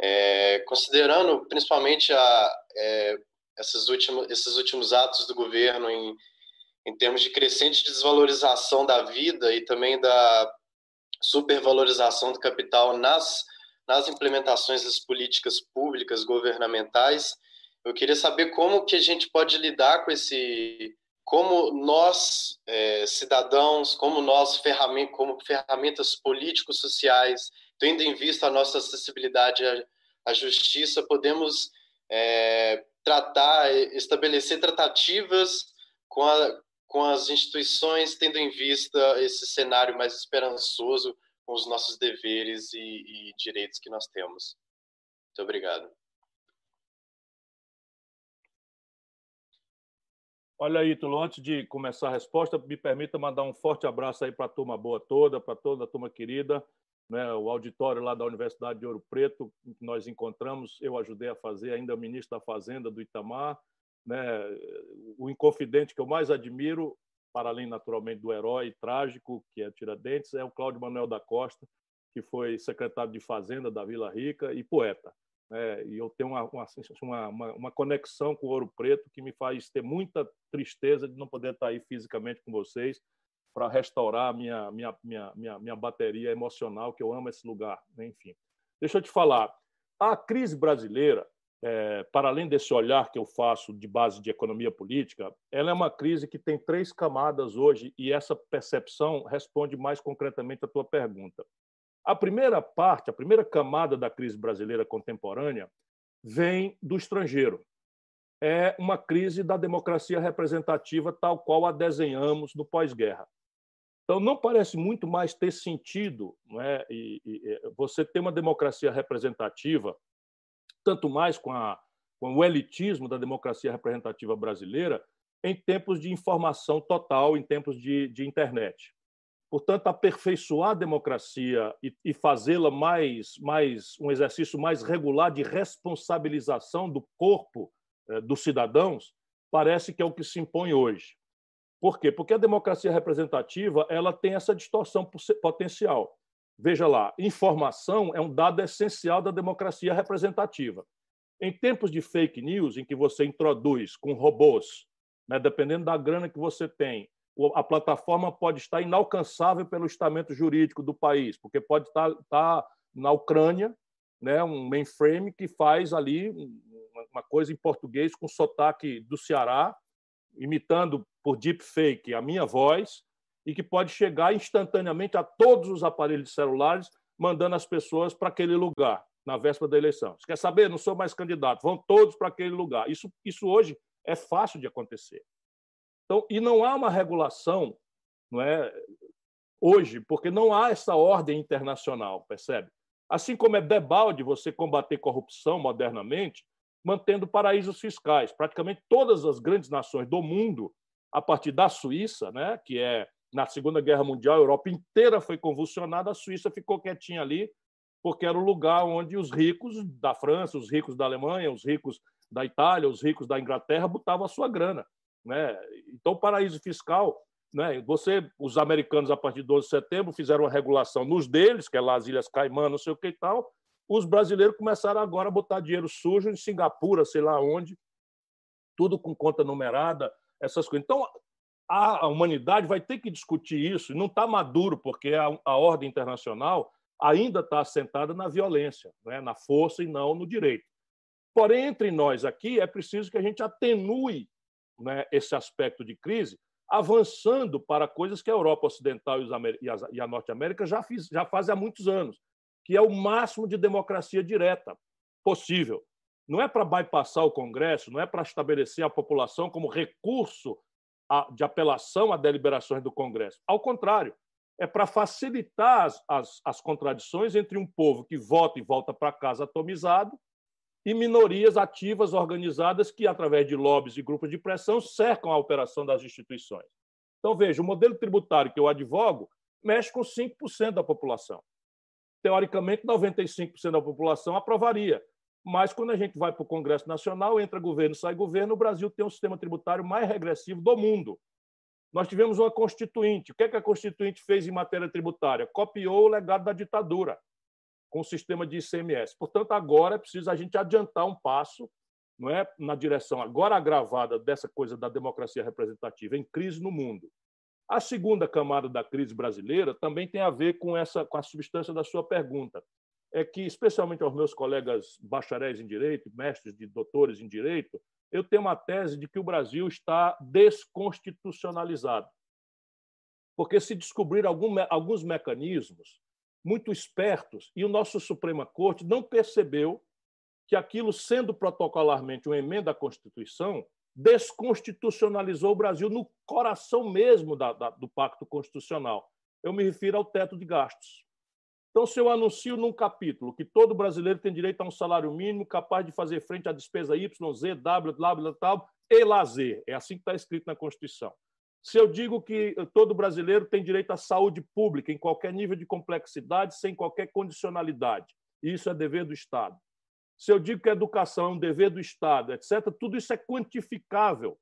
É, considerando principalmente a, é, esses, últimos, esses últimos atos do governo em, em termos de crescente desvalorização da vida e também da supervalorização do capital nas, nas implementações das políticas públicas governamentais. Eu queria saber como que a gente pode lidar com esse, como nós é, cidadãos, como nós ferramentas, como ferramentas políticos sociais, tendo em vista a nossa acessibilidade à, à justiça, podemos é, tratar, estabelecer tratativas com a, com as instituições tendo em vista esse cenário mais esperançoso com os nossos deveres e, e direitos que nós temos. Muito obrigado. Olha aí, Tulo, antes de começar a resposta, me permita mandar um forte abraço aí para a turma boa toda, para toda a turma querida, né, o auditório lá da Universidade de Ouro Preto, que nós encontramos, eu ajudei a fazer, ainda o ministro da Fazenda do Itamar, né, o inconfidente que eu mais admiro, para além naturalmente do herói trágico que é Tiradentes, é o Cláudio Manuel da Costa, que foi secretário de Fazenda da Vila Rica e poeta. Né? E eu tenho uma, uma, uma, conexão com o Ouro Preto que me faz ter muita tristeza de não poder estar aí fisicamente com vocês para restaurar minha, minha, minha, minha, minha bateria emocional, que eu amo esse lugar. Né? Enfim, deixa eu te falar, a crise brasileira é, para além desse olhar que eu faço de base de economia política, ela é uma crise que tem três camadas hoje e essa percepção responde mais concretamente à tua pergunta. A primeira parte, a primeira camada da crise brasileira contemporânea vem do estrangeiro. É uma crise da democracia representativa tal qual a desenhamos no pós-guerra. Então, não parece muito mais ter sentido não é? e, e, você ter uma democracia representativa tanto mais com, a, com o elitismo da democracia representativa brasileira, em tempos de informação total, em tempos de, de internet. Portanto, aperfeiçoar a democracia e, e fazê-la mais, mais um exercício mais regular de responsabilização do corpo eh, dos cidadãos parece que é o que se impõe hoje. Por quê? Porque a democracia representativa ela tem essa distorção potencial. Veja lá, informação é um dado essencial da democracia representativa. Em tempos de fake news, em que você introduz com robôs, né, dependendo da grana que você tem, a plataforma pode estar inalcançável pelo estamento jurídico do país, porque pode estar, estar na Ucrânia, né, um mainframe que faz ali uma coisa em português com sotaque do Ceará, imitando por deepfake a minha voz, e que pode chegar instantaneamente a todos os aparelhos celulares, mandando as pessoas para aquele lugar na véspera da eleição. Você quer saber? Não sou mais candidato. Vão todos para aquele lugar. Isso, isso hoje é fácil de acontecer. Então, e não há uma regulação, não é? Hoje, porque não há essa ordem internacional, percebe? Assim como é debalde você combater corrupção modernamente, mantendo paraísos fiscais. Praticamente todas as grandes nações do mundo, a partir da Suíça, né, que é na Segunda Guerra Mundial, a Europa inteira foi convulsionada, a Suíça ficou quietinha ali, porque era o lugar onde os ricos da França, os ricos da Alemanha, os ricos da Itália, os ricos da Inglaterra botavam a sua grana. Né? Então, paraíso fiscal, né? você, os americanos, a partir de 12 de setembro, fizeram uma regulação nos deles, que é lá as Ilhas Caimã, não sei o que e tal. Os brasileiros começaram agora a botar dinheiro sujo em Singapura, sei lá onde, tudo com conta numerada, essas coisas. Então, a humanidade vai ter que discutir isso, não está maduro, porque a, a, ordem internacional ainda está assentada na violência, né? na força e não no direito. Porém, entre nós aqui, é preciso que a gente atenue né, esse aspecto de crise, avançando para coisas que a Europa Ocidental e a Norte América já, fiz, já fazem há muitos anos, que é o máximo de democracia direta possível. Não é para bypassar o Congresso, não é para estabelecer a população como recurso de apelação a deliberações do Congresso. Ao contrário, é para facilitar as, as, as, contradições entre um povo que vota e volta para casa atomizado e minorias ativas organizadas que, através de lobbies e grupos de pressão, cercam a operação das instituições. Então, veja, o modelo tributário que eu advogo mexe com 5% da população. Teoricamente, 95% da população aprovaria. Mas quando a gente vai para o Congresso Nacional, entra governo, sai governo, o Brasil tem o sistema tributário mais regressivo do mundo. Nós tivemos uma constituinte. O que, é que a constituinte fez em matéria tributária? Copiou o legado da ditadura com o sistema de ICMS. Portanto, agora é preciso a gente adiantar um passo não é, na direção agora agravada dessa coisa da democracia representativa em crise no mundo. A segunda camada da crise brasileira também tem a ver com essa com a substância da sua pergunta é que, especialmente aos meus colegas bacharéis em direito, mestres de doutores em direito, eu tenho uma tese de que o Brasil está desconstitucionalizado. Porque se descobrir algum, alguns mecanismos muito espertos e o nosso Suprema Corte não percebeu que aquilo, sendo protocolarmente uma emenda à Constituição, desconstitucionalizou o Brasil no coração mesmo da, da, do Pacto Constitucional. Eu me refiro ao teto de gastos. Então, se eu anuncio num capítulo que todo brasileiro tem direito a um salário mínimo capaz de fazer frente à despesa Y, Z, W, blá, tal, e lazer, é assim que está escrito na Constituição. Se eu digo que todo brasileiro tem direito à saúde pública em qualquer nível de complexidade, sem qualquer condicionalidade, isso é dever do Estado. Se eu digo que a educação é um dever do Estado, etc., tudo isso é quantificável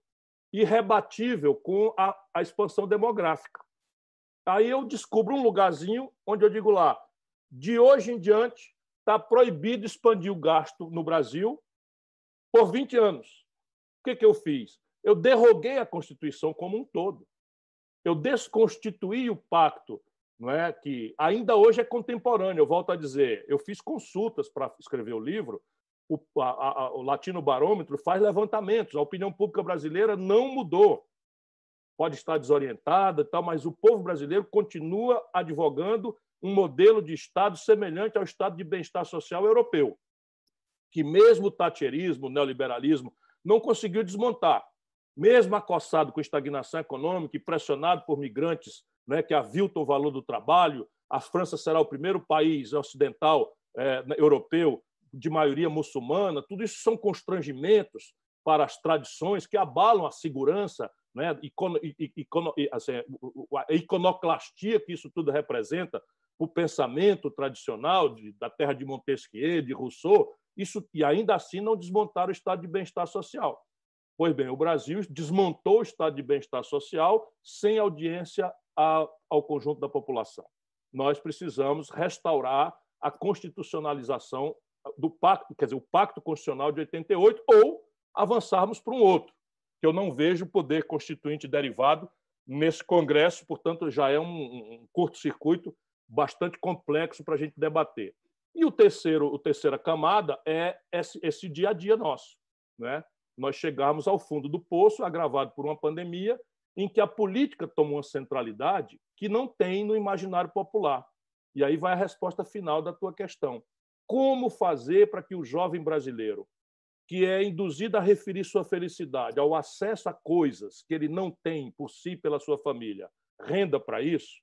e rebatível com a, a expansão demográfica. Aí eu descubro um lugarzinho onde eu digo lá, de hoje em diante, está proibido expandir o gasto no Brasil por 20 anos. O que, que eu fiz? Eu derroguei a Constituição como um todo. Eu desconstituí o pacto, não é que ainda hoje é contemporâneo. Eu volto a dizer, eu fiz consultas para escrever o livro o, a, a, o Latino Barômetro faz levantamentos. A opinião pública brasileira não mudou. Pode estar desorientada, tal, mas o povo brasileiro continua advogando um modelo de Estado semelhante ao Estado de bem-estar social europeu, que mesmo o tacherismo, o neoliberalismo, não conseguiu desmontar. Mesmo acossado com estagnação econômica e pressionado por migrantes né, que aviltam o valor do trabalho, a França será o primeiro país ocidental é, europeu de maioria muçulmana, tudo isso são constrangimentos para as tradições que abalam a segurança, né, icono, icono, assim, a iconoclastia que isso tudo representa, o pensamento tradicional de, da terra de Montesquieu, de Rousseau, isso e ainda assim não desmontaram o estado de bem-estar social. Pois bem, o Brasil desmontou o estado de bem-estar social sem audiência a, ao conjunto da população. Nós precisamos restaurar a constitucionalização do pacto, quer dizer, o pacto constitucional de 88 ou avançarmos para um outro, eu não vejo poder constituinte derivado nesse Congresso, portanto, já é um, um curto-circuito bastante complexo para a gente debater. E o terceiro, o terceira camada é esse, esse dia a dia nosso, né? Nós chegarmos ao fundo do poço, agravado por uma pandemia, em que a política toma uma centralidade que não tem no imaginário popular. E aí vai a resposta final da tua questão. Como fazer para que o jovem brasileiro, que é induzido a referir sua felicidade ao acesso a coisas que ele não tem por si pela sua família, renda para isso?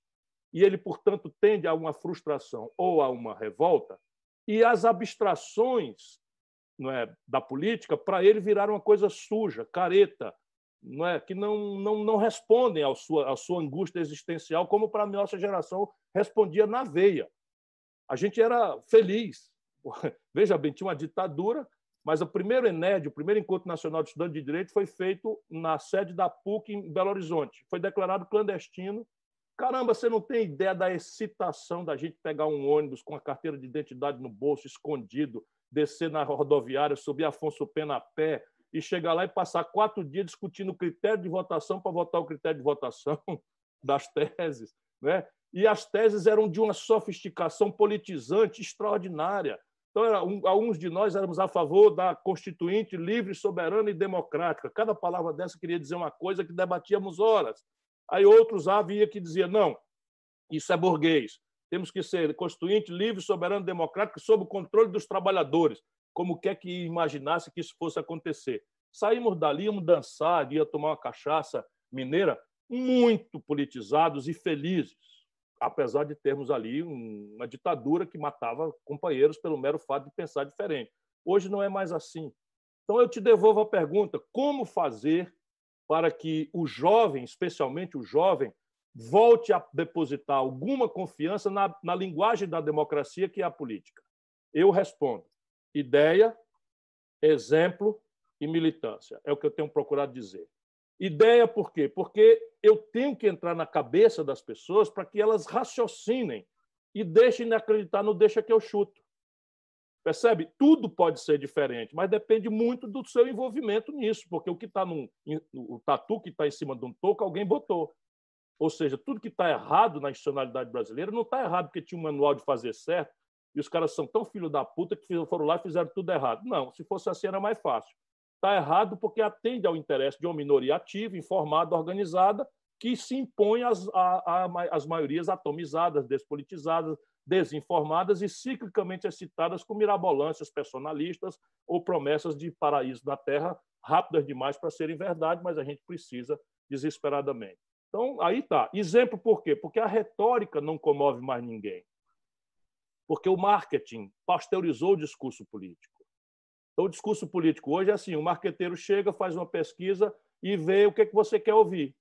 E ele, portanto, tende a uma frustração ou a uma revolta, e as abstrações não é, da política, para ele viraram uma coisa suja, careta, não é, que não, não, não respondem à sua, à sua angústia existencial, como para a nossa geração respondia na veia. A gente era feliz. Veja bem, tinha uma ditadura, mas o primeiro ENED, o primeiro Encontro Nacional de Estudantes de Direito, foi feito na sede da PUC em Belo Horizonte. Foi declarado clandestino. Caramba, você não tem ideia da excitação da gente pegar um ônibus com a carteira de identidade no bolso, escondido, descer na rodoviária, subir Afonso Pena a pé, e chegar lá e passar quatro dias discutindo o critério de votação para votar o critério de votação das teses. Né? E as teses eram de uma sofisticação politizante extraordinária. Então, era, um, alguns de nós éramos a favor da Constituinte livre, soberana e democrática. Cada palavra dessa queria dizer uma coisa que debatíamos horas. Aí outros havia que dizia não, isso é burguês. Temos que ser Constituinte livre, soberano e democrático sob o controle dos trabalhadores como quer que imaginasse que isso fosse acontecer. Saímos dali, íamos dançar, ia tomar uma cachaça mineira, muito politizados e felizes, apesar de termos ali uma ditadura que matava companheiros pelo mero fato de pensar diferente. Hoje não é mais assim. Então eu te devolvo a pergunta: como fazer para que o jovem, especialmente o jovem, volte a depositar alguma confiança na, na linguagem da democracia, que é a política? Eu respondo: Ideia, exemplo e militância. É o que eu tenho procurado dizer. Ideia por quê? Porque eu tenho que entrar na cabeça das pessoas para que elas raciocinem e deixem de acreditar no deixa que eu chuto. Percebe? Tudo pode ser diferente, mas depende muito do seu envolvimento nisso, porque o que está no tatu que está em cima de um toco, alguém botou. Ou seja, tudo que está errado na institucionalidade brasileira não está errado porque tinha um manual de fazer certo, e os caras são tão filho da puta que foram lá e fizeram tudo errado. Não, se fosse assim era mais fácil. Está errado porque atende ao interesse de uma minoria ativa, informada, organizada, que se impõe às, a às maiorias atomizadas, despolitizadas, desinformadas e ciclicamente excitadas com mirabolâncias personalistas ou promessas de paraíso da terra rápidas demais para serem verdade, mas a gente precisa desesperadamente. Então, aí está. Exemplo por quê? Porque a retórica não comove mais ninguém porque o marketing pasteurizou o discurso político. Então, o discurso político hoje é assim: o marqueteiro chega, faz uma pesquisa e vê o que, é que você quer ouvir.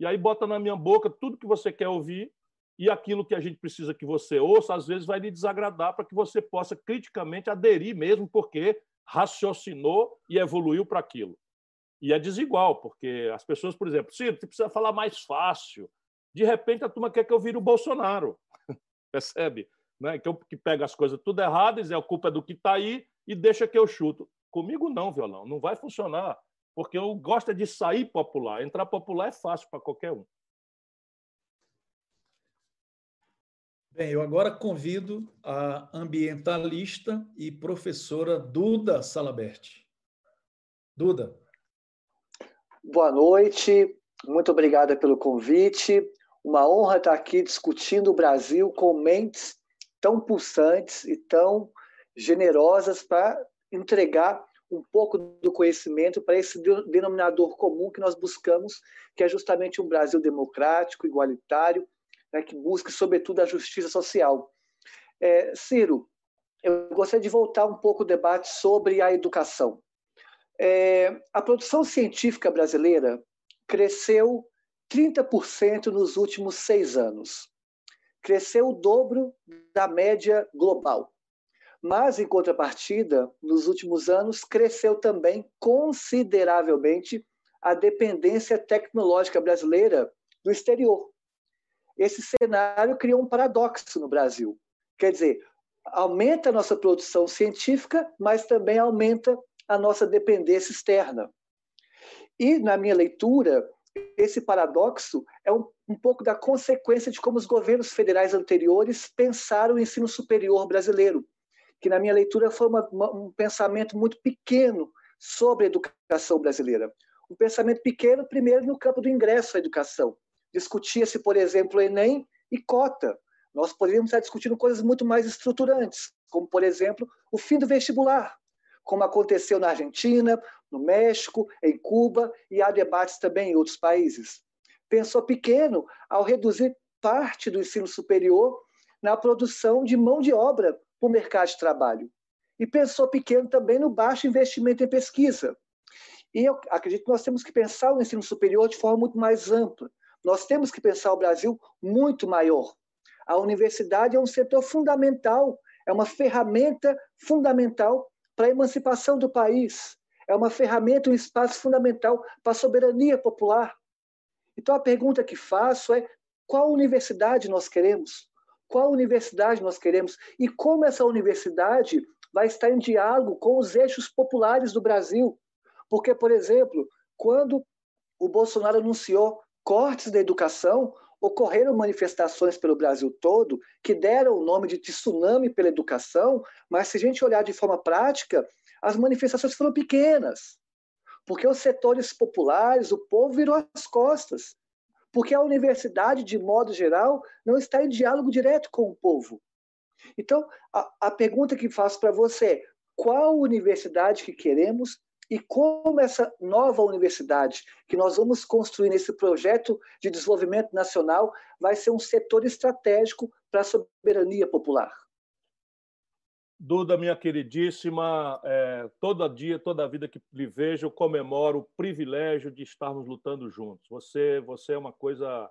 E aí bota na minha boca tudo que você quer ouvir e aquilo que a gente precisa que você ouça, às vezes vai lhe desagradar para que você possa criticamente aderir mesmo, porque raciocinou e evoluiu para aquilo. E é desigual, porque as pessoas, por exemplo, Ciro, você precisa falar mais fácil. De repente, a turma quer que eu vire o Bolsonaro. Percebe? né? que, eu, que pega as coisas tudo erradas, é a culpa do que está aí e deixa que eu chuto. Comigo não, violão, não vai funcionar, porque eu gosto de sair popular. Entrar popular é fácil para qualquer um. Bem, eu agora convido a ambientalista e professora Duda Salaberti. Duda. Boa noite, muito obrigada pelo convite. Uma honra estar aqui discutindo o Brasil com mentes tão pulsantes e tão generosas para entregar um pouco do conhecimento para esse denominador comum que nós buscamos, que é justamente um Brasil democrático, igualitário, né, que busque, sobretudo, a justiça social. É, Ciro, eu gostaria de voltar um pouco o debate sobre a educação. É, a produção científica brasileira cresceu 30% nos últimos seis anos. Cresceu o dobro da média global. Mas, em contrapartida, nos últimos anos, cresceu também consideravelmente a dependência tecnológica brasileira do exterior. Esse cenário criou um paradoxo no Brasil. Quer dizer, aumenta a nossa produção científica, mas também aumenta a nossa dependência externa. E, na minha leitura, esse paradoxo é um, um, pouco da consequência de como os governos federais anteriores pensaram o ensino superior brasileiro que na minha leitura foi uma, uma, um pensamento muito pequeno sobre a educação brasileira. Um pensamento pequeno, primeiro, no campo do ingresso à educação. Discutia-se, por exemplo, Enem e cota. Nós poderíamos estar discutindo coisas muito mais estruturantes, como, por exemplo, o fim do vestibular, como aconteceu na Argentina, no México, em Cuba, e há debates também em outros países. Pensou pequeno ao reduzir parte do ensino superior na produção de mão de obra para o mercado de trabalho. E pensou pequeno também no baixo investimento em pesquisa. E eu acredito que nós temos que pensar o ensino superior de forma muito mais ampla. Nós temos que pensar o Brasil muito maior. A universidade é um setor fundamental, é uma ferramenta fundamental para a emancipação do país, é uma ferramenta, um espaço fundamental para a soberania popular. Então a pergunta que faço é: qual universidade nós queremos? Qual universidade nós queremos e como essa universidade vai estar em diálogo com os eixos populares do Brasil. Porque, por exemplo, quando o Bolsonaro anunciou cortes da educação, ocorreram manifestações pelo Brasil todo que deram o nome de tsunami pela educação, mas se a gente olhar de forma prática, as manifestações foram pequenas. Porque os setores populares, o povo virou as costas porque a universidade, de modo geral, não está em diálogo direto com o povo. Então, a, a pergunta que faço para você é: qual universidade que queremos e como essa nova universidade que nós vamos construir nesse projeto de desenvolvimento nacional vai ser um setor estratégico para a soberania popular? Duda, minha queridíssima, é, todo dia, toda vida que lhe vejo, comemoro o privilégio de estarmos lutando juntos. Você, você é uma coisa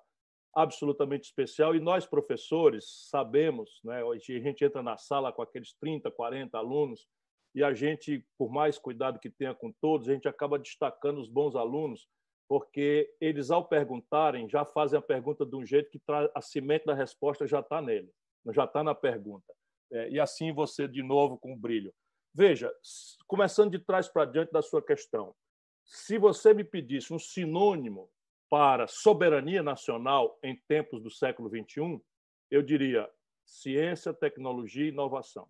absolutamente especial e nós, professores, sabemos, né, a gente entra na sala com aqueles 30, 40 alunos e a gente, por mais cuidado que tenha com todos, a gente acaba destacando os bons alunos, porque eles, ao perguntarem, já fazem a pergunta de um jeito que a semente da resposta já está nele, já está na pergunta é, e assim você de novo com brilho. Veja, começando de trás para diante da sua questão, se você me pedisse um sinônimo para soberania nacional em tempos do século XXI, eu diria ciência, tecnologia e inovação.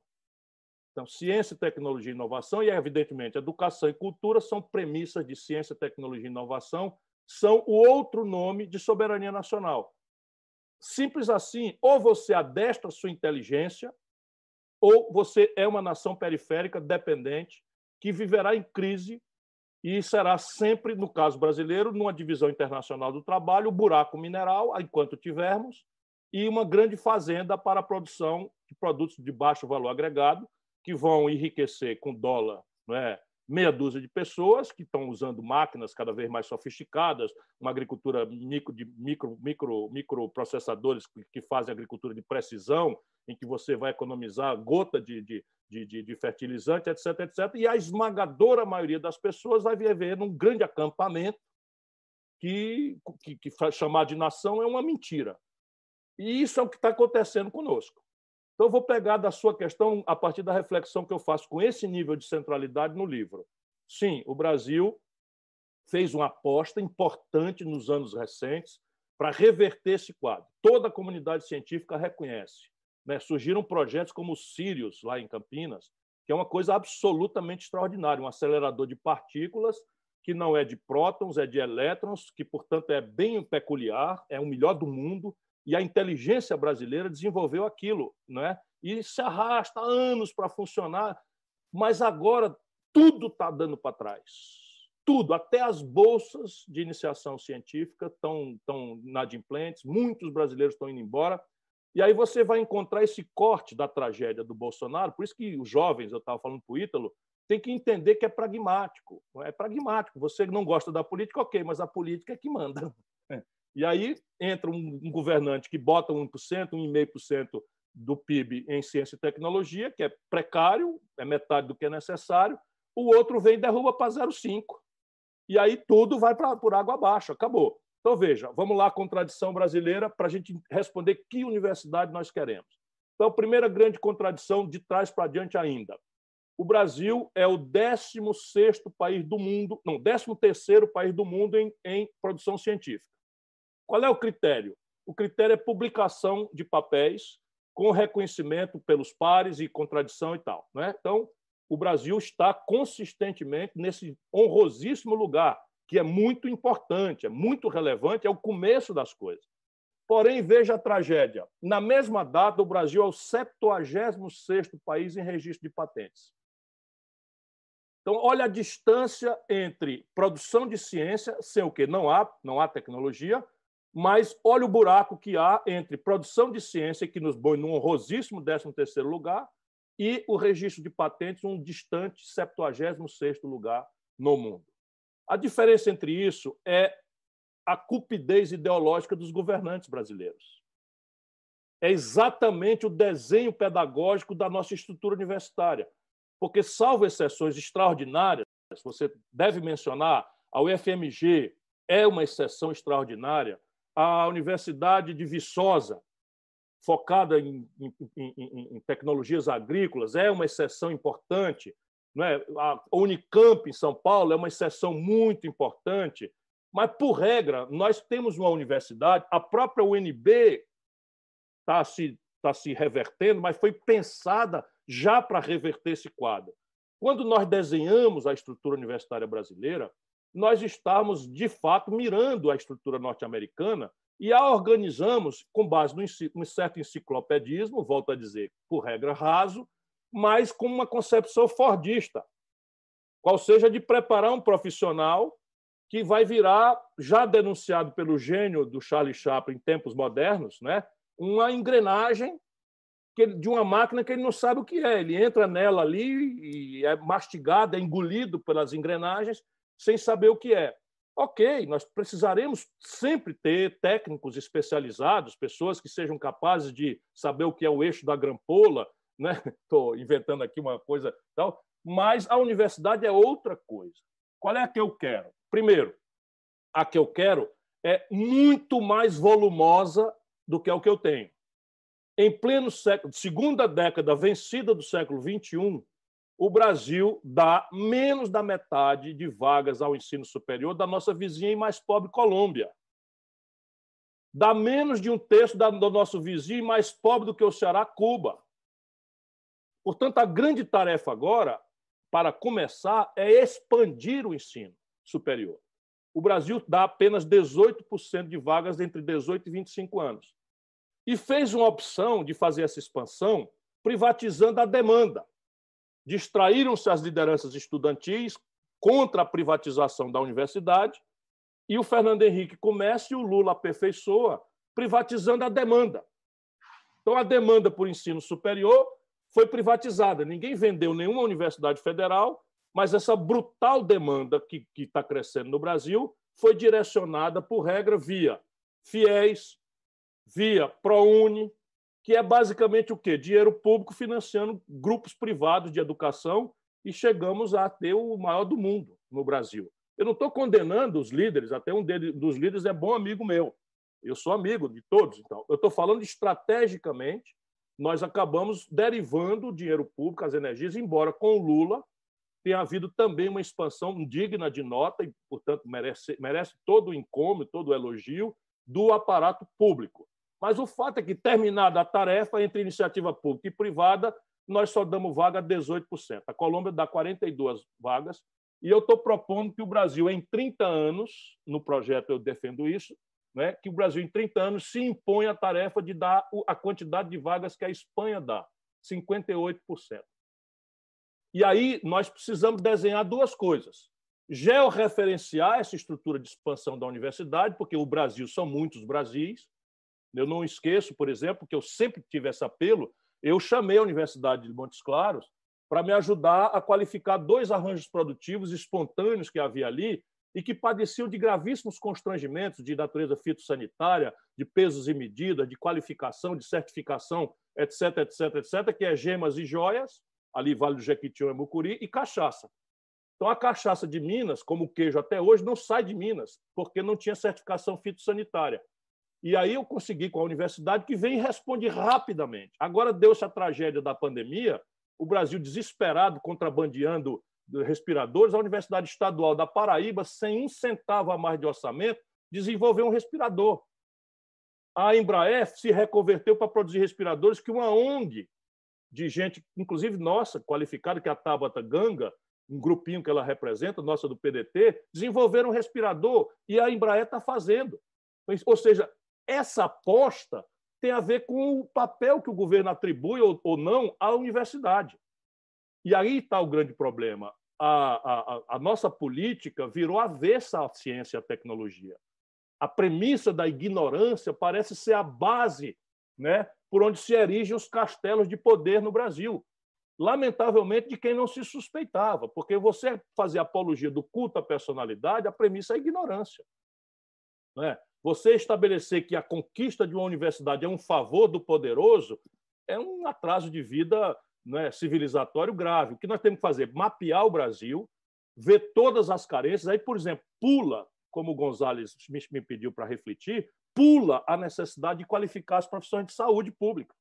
Então, ciência, tecnologia e inovação, e evidentemente educação e cultura são premissas de ciência, tecnologia e inovação, são o outro nome de soberania nacional. Simples assim, ou você adestra sua inteligência ou você é uma nação periférica dependente que viverá em crise e será sempre, no caso brasileiro, numa divisão internacional do trabalho, buraco mineral, enquanto tivermos, e uma grande fazenda para a produção de produtos de baixo valor agregado, que vão enriquecer com dólar é, meia dúzia de pessoas que estão usando máquinas cada vez mais sofisticadas, uma agricultura micro, de micro, micro, microprocessadores que fazem agricultura de precisão, em que você vai economizar gota de, de, de, de fertilizante, etc, etc. E a esmagadora maioria das pessoas vai viver num grande acampamento que, que, que chamar de nação é uma mentira. E isso é o que está acontecendo conosco. Então, eu vou pegar da sua questão a partir da reflexão que eu faço com esse nível de centralidade no livro. Sim, o Brasil fez uma aposta importante nos anos recentes para reverter esse quadro. Toda a comunidade científica reconhece. Né? Surgiram projetos como o Sirius, lá em Campinas, que é uma coisa absolutamente extraordinária, um acelerador de partículas que não é de prótons, é de elétrons, que, portanto, é bem peculiar, é o melhor do mundo, e a inteligência brasileira desenvolveu aquilo, né? e se arrasta anos para funcionar, mas agora tudo está dando para trás. Tudo, até as bolsas de iniciação científica estão, estão inadimplentes, muitos brasileiros estão indo embora, e aí você vai encontrar esse corte da tragédia do Bolsonaro, por isso que os jovens, eu estava falando para o Ítalo, tem que entender que é pragmático. É pragmático. Você não gosta da política, ok, mas a política é que manda. E aí entra um, um governante que bota 1%, 1,5% do PIB em ciência e tecnologia, que é precário, é metade do que é necessário, o outro vem e derruba para 0,5%. E aí tudo vai para por água abaixo, acabou. Então, veja, vamos lá, contradição brasileira, para a gente responder que universidade nós queremos. Então, primeira grande contradição, de trás para diante ainda o Brasil é o 16 país do mundo, não, 13 país do mundo em, em produção científica. Qual é o critério? O critério é publicação de papéis com reconhecimento pelos pares e contradição e tal. Né? Então, o Brasil está consistentemente nesse honrosíssimo lugar, que é muito importante, é muito relevante, é o começo das coisas. Porém, veja a tragédia. Na mesma data, o Brasil é o 76º país em registro de patentes. Então, olha a distância entre produção de ciência, sem o que não há, não há tecnologia, mas olha o buraco que há entre produção de ciência, que nos põe num honrosíssimo 13º lugar, e o registro de patentes, um distante 76º lugar no mundo. A diferença entre isso é a cupidez ideológica dos governantes brasileiros. É exatamente o desenho pedagógico da nossa estrutura universitária porque, salvo exceções extraordinárias, você deve mencionar, a UFMG é uma exceção extraordinária, a Universidade de Viçosa, focada em, em, em, em tecnologias agrícolas, é uma exceção importante. Não é? A Unicamp, em São Paulo, é uma exceção muito importante. Mas, por regra, nós temos uma universidade, a própria UNB está se, tá se revertendo, mas foi pensada já para reverter esse quadro. Quando nós desenhamos a estrutura universitária brasileira, nós estamos, de fato, mirando a estrutura norte-americana e a organizamos com base num certo enciclopedismo, volto a dizer, por regra raso, mas com uma concepção fordista, qual seja de preparar um profissional que vai virar, já denunciado pelo gênio do Charlie Chaplin em tempos modernos, né, uma engrenagem de uma máquina que ele não sabe o que é. Ele entra nela ali e é mastigado, é engolido pelas engrenagens, sem saber o que é. Ok, nós precisaremos sempre ter técnicos especializados, pessoas que sejam capazes de saber o que é o eixo da grampola, né? Estou inventando aqui uma coisa tal, mas a universidade é outra coisa. Qual é a que eu quero? Primeiro, a que eu quero é muito mais volumosa do que o que eu tenho. Em pleno século, segunda década vencida do século XXI, o Brasil dá menos da metade de vagas ao ensino superior da nossa vizinha e mais pobre Colômbia. Dá menos de um terço do nosso vizinho e mais pobre do que o Ceará, Cuba. Portanto, a grande tarefa agora, para começar, é expandir o ensino superior. O Brasil dá apenas 18% de vagas entre 18 e 25 anos e fez uma opção de fazer essa expansão privatizando a demanda. Distraíram-se as lideranças estudantis contra a privatização da universidade e o Fernando Henrique começa e o Lula aperfeiçoa, privatizando a demanda. Então, a demanda por ensino superior foi privatizada. Ninguém vendeu nenhuma universidade federal, mas essa brutal demanda que está crescendo no Brasil foi direcionada, por regra, via fiéis, via ProUni, que é basicamente o quê? Dinheiro público financiando grupos privados de educação e chegamos a ter o maior do mundo no Brasil. Eu não estou condenando os líderes, até um dos líderes é bom amigo meu. Eu sou amigo de todos, então. Eu estou falando estrategicamente, nós acabamos derivando o dinheiro público, as energias, embora com o Lula tenha havido também uma expansão digna de nota e, portanto, merece, merece todo o encômio, todo o elogio do aparato público. Mas o fato é que, terminada a tarefa entre iniciativa pública e privada, nós só damos vaga a 18%. A Colômbia dá 42 vagas, e eu estou propondo que o Brasil, em 30 anos, no projeto eu defendo isso, né, que o Brasil, em 30 anos, se impõe a tarefa de dar a quantidade de vagas que a Espanha dá, 58%. E aí nós precisamos desenhar duas coisas. Georreferenciar essa estrutura de expansão da universidade, porque o Brasil são muitos Brasis. Eu não esqueço, por exemplo, que eu sempre tive esse apelo. Eu chamei a Universidade de Montes Claros para me ajudar a qualificar dois arranjos produtivos espontâneos que havia ali e que padeciam de gravíssimos constrangimentos de natureza fitossanitária, de pesos e medidas, de qualificação, de certificação, etc, etc, etc, que é gemas e joias, ali Vale do Jequitinhonha e Mucuri, e cachaça. Então, a cachaça de Minas, como o queijo até hoje, não sai de Minas, porque não tinha certificação fitossanitária. E aí eu consegui com a universidade que vem e responde rapidamente. Agora deu-se a tragédia da pandemia, o Brasil desesperado, contrabandeando respiradores, a Universidade Estadual da Paraíba, sem um centavo a mais de orçamento, desenvolveu um respirador. A Embraer se reconverteu para produzir respiradores que uma ONG de gente, inclusive nossa, qualificada, que é a Tabata Ganga, um grupinho que ela representa, nossa do PDT, desenvolveram um respirador e a Embraer está fazendo. Ou seja, essa aposta tem a ver com o papel que o governo atribui ou, não à universidade. E aí está o grande problema. A, a, a nossa política virou avessa à ciência e à tecnologia. A premissa da ignorância parece ser a base né, por onde se erigem os castelos de poder no Brasil. Lamentavelmente, de quem não se suspeitava, porque você fazer apologia do culto à personalidade, a premissa é a ignorância. é? Você estabelecer que a conquista de uma universidade é um favor do poderoso é um atraso de vida é, civilizatório grave. O que nós temos que fazer? Mapear o Brasil, ver todas as carências. Aí, por exemplo, pula, como o Gonzalez me pediu para refletir, pula a necessidade de qualificar as profissões de saúde pública.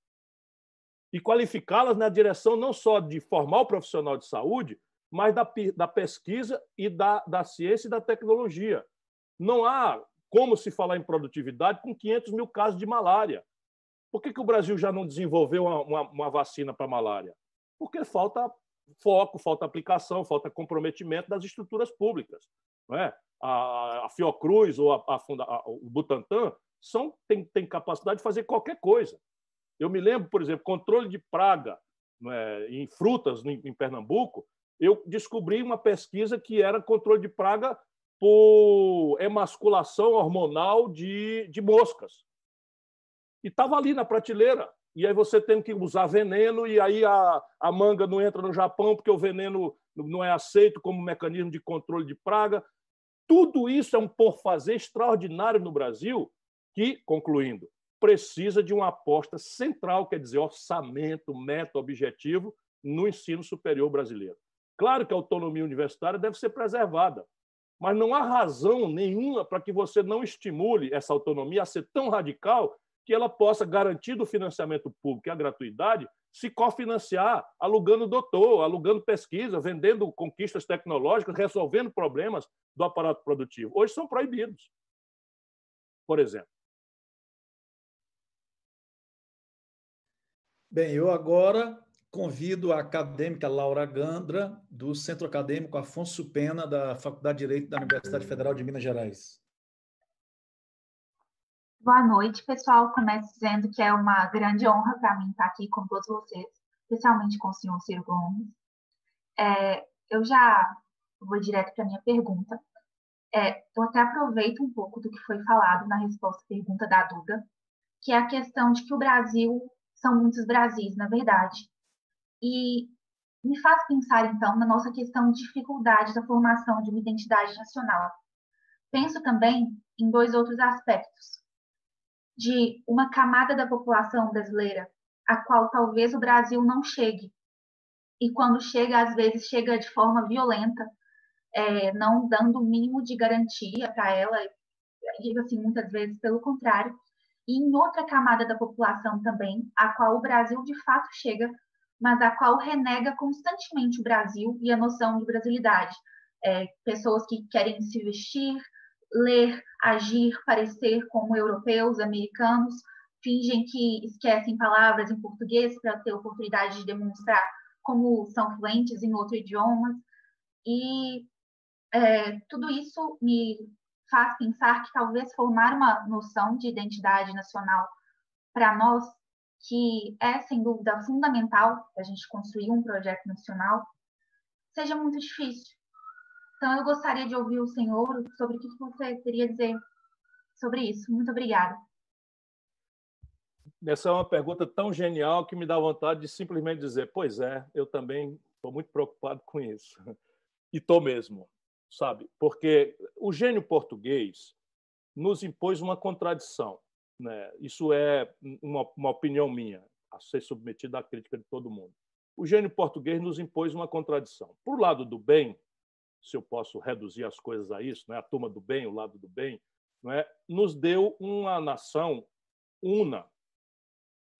E qualificá-las na direção não só de formar o profissional de saúde, mas da, da pesquisa e da, da ciência e da tecnologia. Não há como se falar em produtividade com 500 mil casos de malária. Por que, que o Brasil já não desenvolveu uma, uma, uma vacina para malária? Porque falta foco, falta aplicação, falta comprometimento das estruturas públicas. Não é? a, a Fiocruz ou a, a, a, o Butantan são, tem, tem capacidade de fazer qualquer coisa. Eu me lembro, por exemplo, controle de praga é, em frutas em, em Pernambuco, eu descobri uma pesquisa que era controle de praga por emasculação hormonal de, de moscas. E estava ali na prateleira. E aí você tem que usar veneno, e aí a, a manga não entra no Japão porque o veneno não é aceito como mecanismo de controle de praga. Tudo isso é um por-fazer extraordinário no Brasil que, concluindo, precisa de uma aposta central, quer dizer, orçamento, meta, objetivo no ensino superior brasileiro. Claro que a autonomia universitária deve ser preservada, mas não há razão nenhuma para que você não estimule essa autonomia a ser tão radical que ela possa garantir do financiamento público e a gratuidade se cofinanciar, alugando doutor, alugando pesquisa, vendendo conquistas tecnológicas, resolvendo problemas do aparato produtivo. Hoje são proibidos, por exemplo. Bem, eu agora convido a acadêmica Laura Gandra, do Centro Acadêmico Afonso Pena, da Faculdade de Direito da Universidade Federal de Minas Gerais. Boa noite, pessoal. Começo dizendo que é uma grande honra para mim estar aqui com todos vocês, especialmente com o senhor Ciro Gomes. É, eu já vou direto para a minha pergunta. É, eu até aproveito um pouco do que foi falado na resposta à pergunta da Duda, que é a questão de que o Brasil são muitos Brasis, na verdade. E me faz pensar, então, na nossa questão de dificuldade da formação de uma identidade nacional. Penso também em dois outros aspectos de uma camada da população brasileira a qual talvez o Brasil não chegue. E quando chega, às vezes chega de forma violenta, é, não dando o mínimo de garantia para ela, digo assim, muitas vezes pelo contrário. E em outra camada da população também, a qual o Brasil de fato chega, mas a qual renega constantemente o Brasil e a noção de brasilidade. É, pessoas que querem se vestir, ler, agir, parecer como europeus, americanos, fingem que esquecem palavras em português para ter oportunidade de demonstrar como são fluentes em outro idioma. E é, tudo isso me faz pensar que talvez formar uma noção de identidade nacional para nós, que é sem dúvida fundamental para a gente construir um projeto nacional, seja muito difícil. Então, eu gostaria de ouvir o senhor sobre o que você teria a dizer sobre isso. Muito obrigada. Essa é uma pergunta tão genial que me dá vontade de simplesmente dizer: pois é, eu também estou muito preocupado com isso. E estou mesmo, sabe? Porque o gênio português nos impôs uma contradição. Né? Isso é uma, uma opinião minha, a ser submetida à crítica de todo mundo. O gênio português nos impôs uma contradição. Por lado do bem, se eu posso reduzir as coisas a isso, né? a turma do bem, o lado do bem, é? nos deu uma nação una,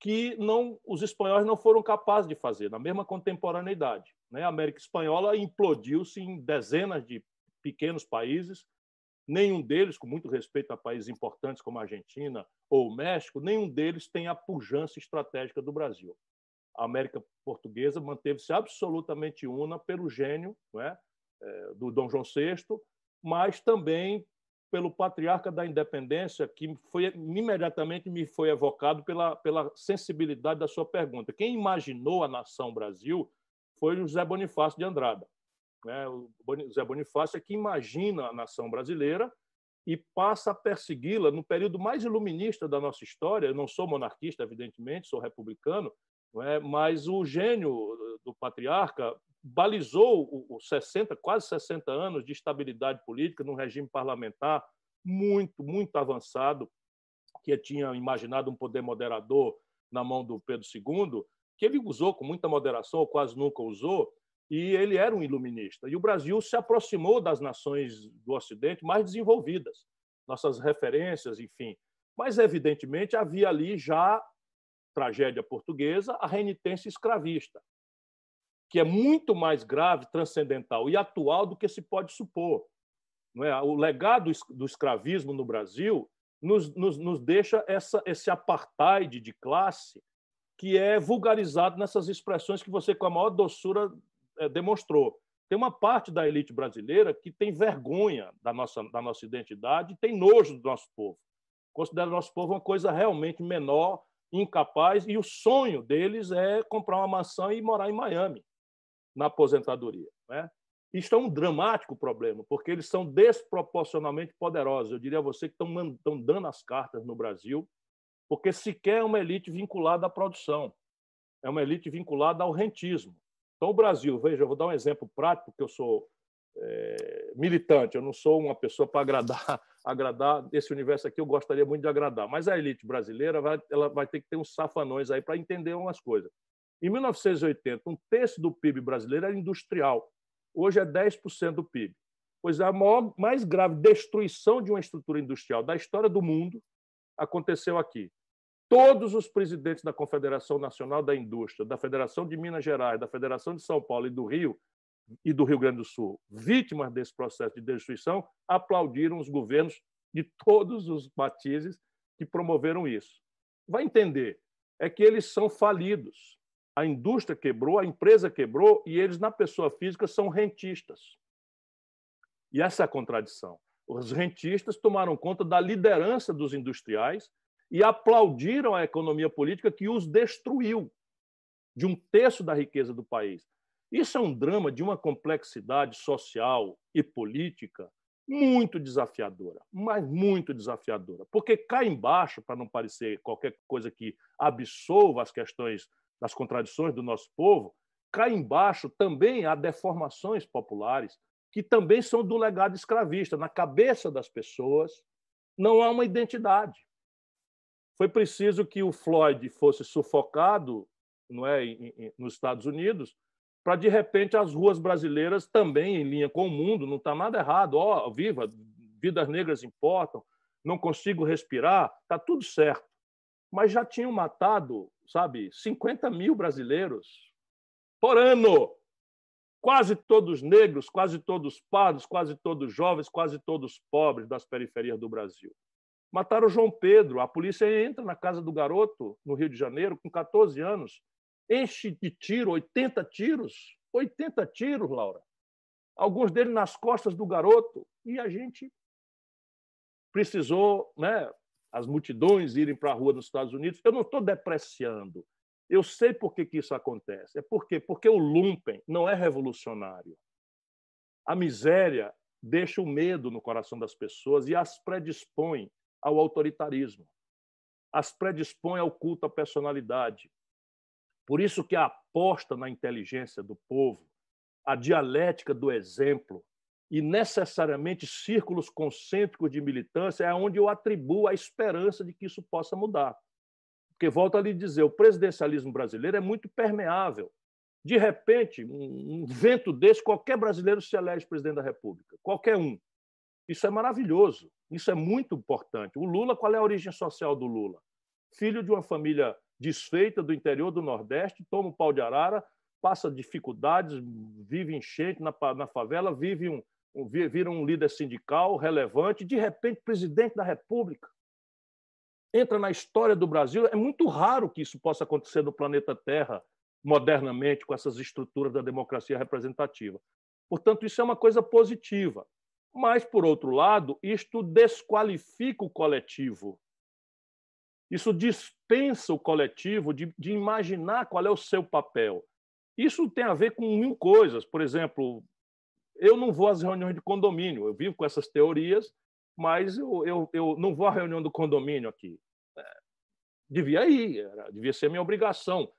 que não os espanhóis não foram capazes de fazer na mesma contemporaneidade. Né? A América Espanhola implodiu-se em dezenas de pequenos países, nenhum deles, com muito respeito a países importantes como a Argentina ou o México, nenhum deles tem a pujança estratégica do Brasil. A América Portuguesa manteve-se absolutamente una pelo gênio é? é do Dom João VI, mas também pelo patriarca da independência, que foi imediatamente me foi evocado pela, pela sensibilidade da sua pergunta. Quem imaginou a nação Brasil foi José Bonifácio de Andrada. Né? O José Bonifácio é que imagina a nação brasileira e passa a persegui-la no período mais iluminista da nossa história. Eu não sou monarquista, evidentemente, sou republicano, é? mas o gênio do patriarca balizou os 60, quase 60 anos de estabilidade política num regime parlamentar muito, muito avançado, que tinha imaginado um poder moderador na mão do Pedro II, que ele usou com muita moderação, ou quase nunca usou, e ele era um iluminista. E o Brasil se aproximou das nações do Ocidente mais desenvolvidas, nossas referências, enfim. Mas, evidentemente, havia ali já tragédia portuguesa, a renitência escravista que é muito mais grave, transcendental e atual do que se pode supor. Não é? O legado do escravismo no Brasil nos, nos, nos deixa essa, esse apartheid de classe que é vulgarizado nessas expressões que você, com a maior doçura, demonstrou. Tem uma parte da elite brasileira que tem vergonha da nossa, da nossa identidade, tem nojo do nosso povo. Considera o nosso povo uma coisa realmente menor, incapaz, e o sonho deles é comprar uma mansão e morar em Miami na aposentadoria. Né? Isto é um dramático problema, porque eles são desproporcionalmente poderosos. Eu diria a você que estão, estão dando as cartas no Brasil, porque sequer é uma elite vinculada à produção, é uma elite vinculada ao rentismo. Então, o Brasil, veja, eu vou dar um exemplo prático, porque eu sou é, militante, eu não sou uma pessoa para agradar, agradar esse universo aqui, eu gostaria muito de agradar, mas a elite brasileira vai, ela vai ter que ter uns safanões aí para entender umas coisas. Em 1980, um terço do PIB brasileiro era industrial. Hoje é 10% do PIB. Pois a maior, mais grave destruição de uma estrutura industrial da história do mundo aconteceu aqui. Todos os presidentes da Confederação Nacional da Indústria, da Federação de Minas Gerais, da Federação de São Paulo e do Rio e do Rio Grande do Sul, vítimas desse processo de destruição, aplaudiram os governos de todos os matizes que promoveram isso. Vai entender, é que eles são falidos a indústria quebrou, a empresa quebrou e eles, na pessoa física, são rentistas. E essa é a contradição. Os rentistas tomaram conta da liderança dos industriais e aplaudiram a economia política que os destruiu de um terço da riqueza do país. Isso é um drama de uma complexidade social e política muito desafiadora, mas muito desafiadora. Porque cá embaixo, para não parecer qualquer coisa que absolva as questões das contradições do nosso povo, cá embaixo também há deformações populares que também são do legado escravista. Na cabeça das pessoas não há uma identidade. Foi preciso que o Floyd fosse sufocado não é, nos Estados Unidos para, de repente, as ruas brasileiras também em linha com o mundo, não está nada errado. Ó, oh, viva, vidas negras importam, não consigo respirar, está tudo certo. Mas já tinham matado sabe, 50 mil brasileiros por ano. Quase todos negros, quase todos pardos, quase todos jovens, quase todos pobres das periferias do Brasil. Mataram o João Pedro. A polícia entra na casa do garoto, no Rio de Janeiro, com 14 anos, enche de tiro, 80 tiros. 80 tiros, Laura. Alguns deles nas costas do garoto. E a gente precisou, né, as multidões irem para a rua nos Estados Unidos. Eu não estou depreciando. Eu sei por que, que isso acontece. É por quê? Porque o lumpen não é revolucionário. A miséria deixa o medo no coração das pessoas e as predispõe ao autoritarismo. As predispõe ao culto à personalidade. Por isso que a aposta na inteligência do povo, a dialética do exemplo e necessariamente círculos concêntricos de militância é onde eu atribuo a esperança de que isso possa mudar. Porque, volto a lhe dizer, o presidencialismo brasileiro é muito permeável. De repente, um vento desse, qualquer brasileiro se elege presidente da República. Qualquer um. Isso é maravilhoso. Isso é muito importante. O Lula, qual é a origem social do Lula? Filho de uma família desfeita do interior do Nordeste, toma um pau de arara, passa dificuldades, vive enchente na, na favela, vive um, um, vira um líder sindical relevante, de repente presidente da República entra na história do Brasil. É muito raro que isso possa acontecer no planeta Terra modernamente com essas estruturas da democracia representativa. Portanto, isso é uma coisa positiva. Mas, por outro lado, isto desqualifica o coletivo. Isso dispensa o coletivo de, de imaginar qual é o seu papel. Isso tem a ver com mil coisas. Por exemplo, eu não vou às reuniões de condomínio, eu vivo com essas teorias, mas eu, eu, eu não vou à reunião do condomínio aqui. É, devia ir, era, devia ser minha obrigação.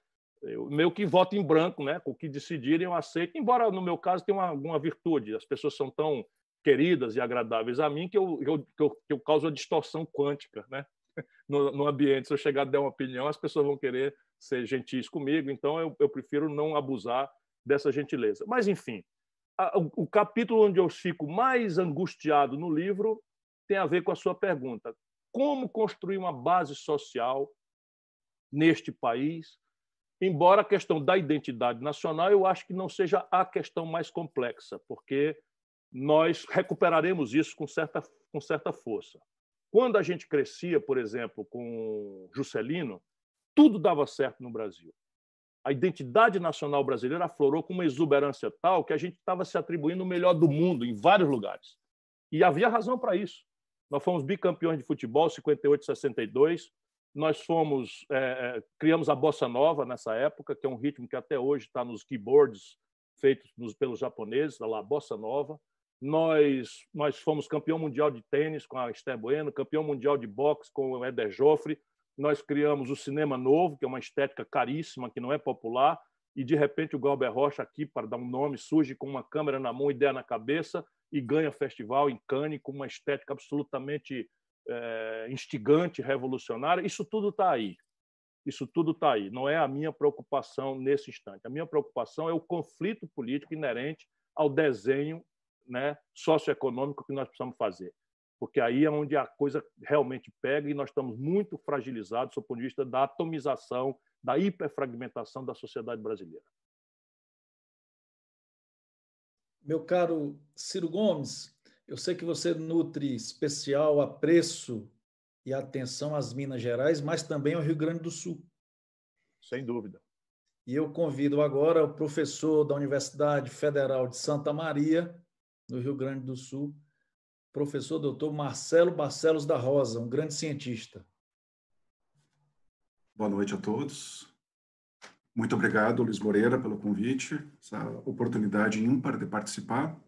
Eu meio que voto em branco, né? O que decidirem eu aceito, embora no meu caso tenha uma, alguma virtude. As pessoas são tão queridas e agradáveis a mim que eu, eu, que eu, que eu causo a distorção quântica, né? No, no, ambiente. Se eu chegar a dar uma opinião, as pessoas vão querer ser gentis comigo, então eu, eu prefiro não abusar dessa gentileza. Mas, enfim, a, o, o capítulo onde eu fico mais angustiado no livro tem a ver com a sua pergunta: como construir uma base social neste país? Embora a questão da identidade nacional eu acho que não seja a questão mais complexa, porque nós recuperaremos isso com certa, com certa força. Quando a gente crescia, por exemplo, com Juscelino, tudo dava certo no Brasil. A identidade nacional brasileira aflorou com uma exuberância tal que a gente estava se atribuindo o melhor do mundo em vários lugares. E havia razão para isso. Nós fomos bicampeões de futebol, 58 62. Nós fomos, é, é, criamos a bossa nova nessa época, que é um ritmo que até hoje está nos keyboards feitos pelos japoneses, a bossa nova. Nós, nós fomos campeão mundial de tênis com a Esther Bueno, campeão mundial de boxe com o Eder Joffre. Nós criamos o Cinema Novo, que é uma estética caríssima, que não é popular, e de repente o Galber Rocha aqui, para dar um nome, surge com uma câmera na mão, ideia na cabeça, e ganha festival em Cannes com uma estética absolutamente é, instigante, revolucionária. Isso tudo está aí. Isso tudo está aí. Não é a minha preocupação nesse instante. A minha preocupação é o conflito político inerente ao desenho né, socioeconômico que nós precisamos fazer. Porque aí é onde a coisa realmente pega e nós estamos muito fragilizados do ponto de vista da atomização, da hiperfragmentação da sociedade brasileira. Meu caro Ciro Gomes, eu sei que você nutre especial apreço e atenção às Minas Gerais, mas também ao Rio Grande do Sul. Sem dúvida. E eu convido agora o professor da Universidade Federal de Santa Maria, no Rio Grande do Sul, professor doutor Marcelo Barcelos da Rosa, um grande cientista. Boa noite a todos. Muito obrigado, Luiz Moreira, pelo convite, essa oportunidade ímpar de participar.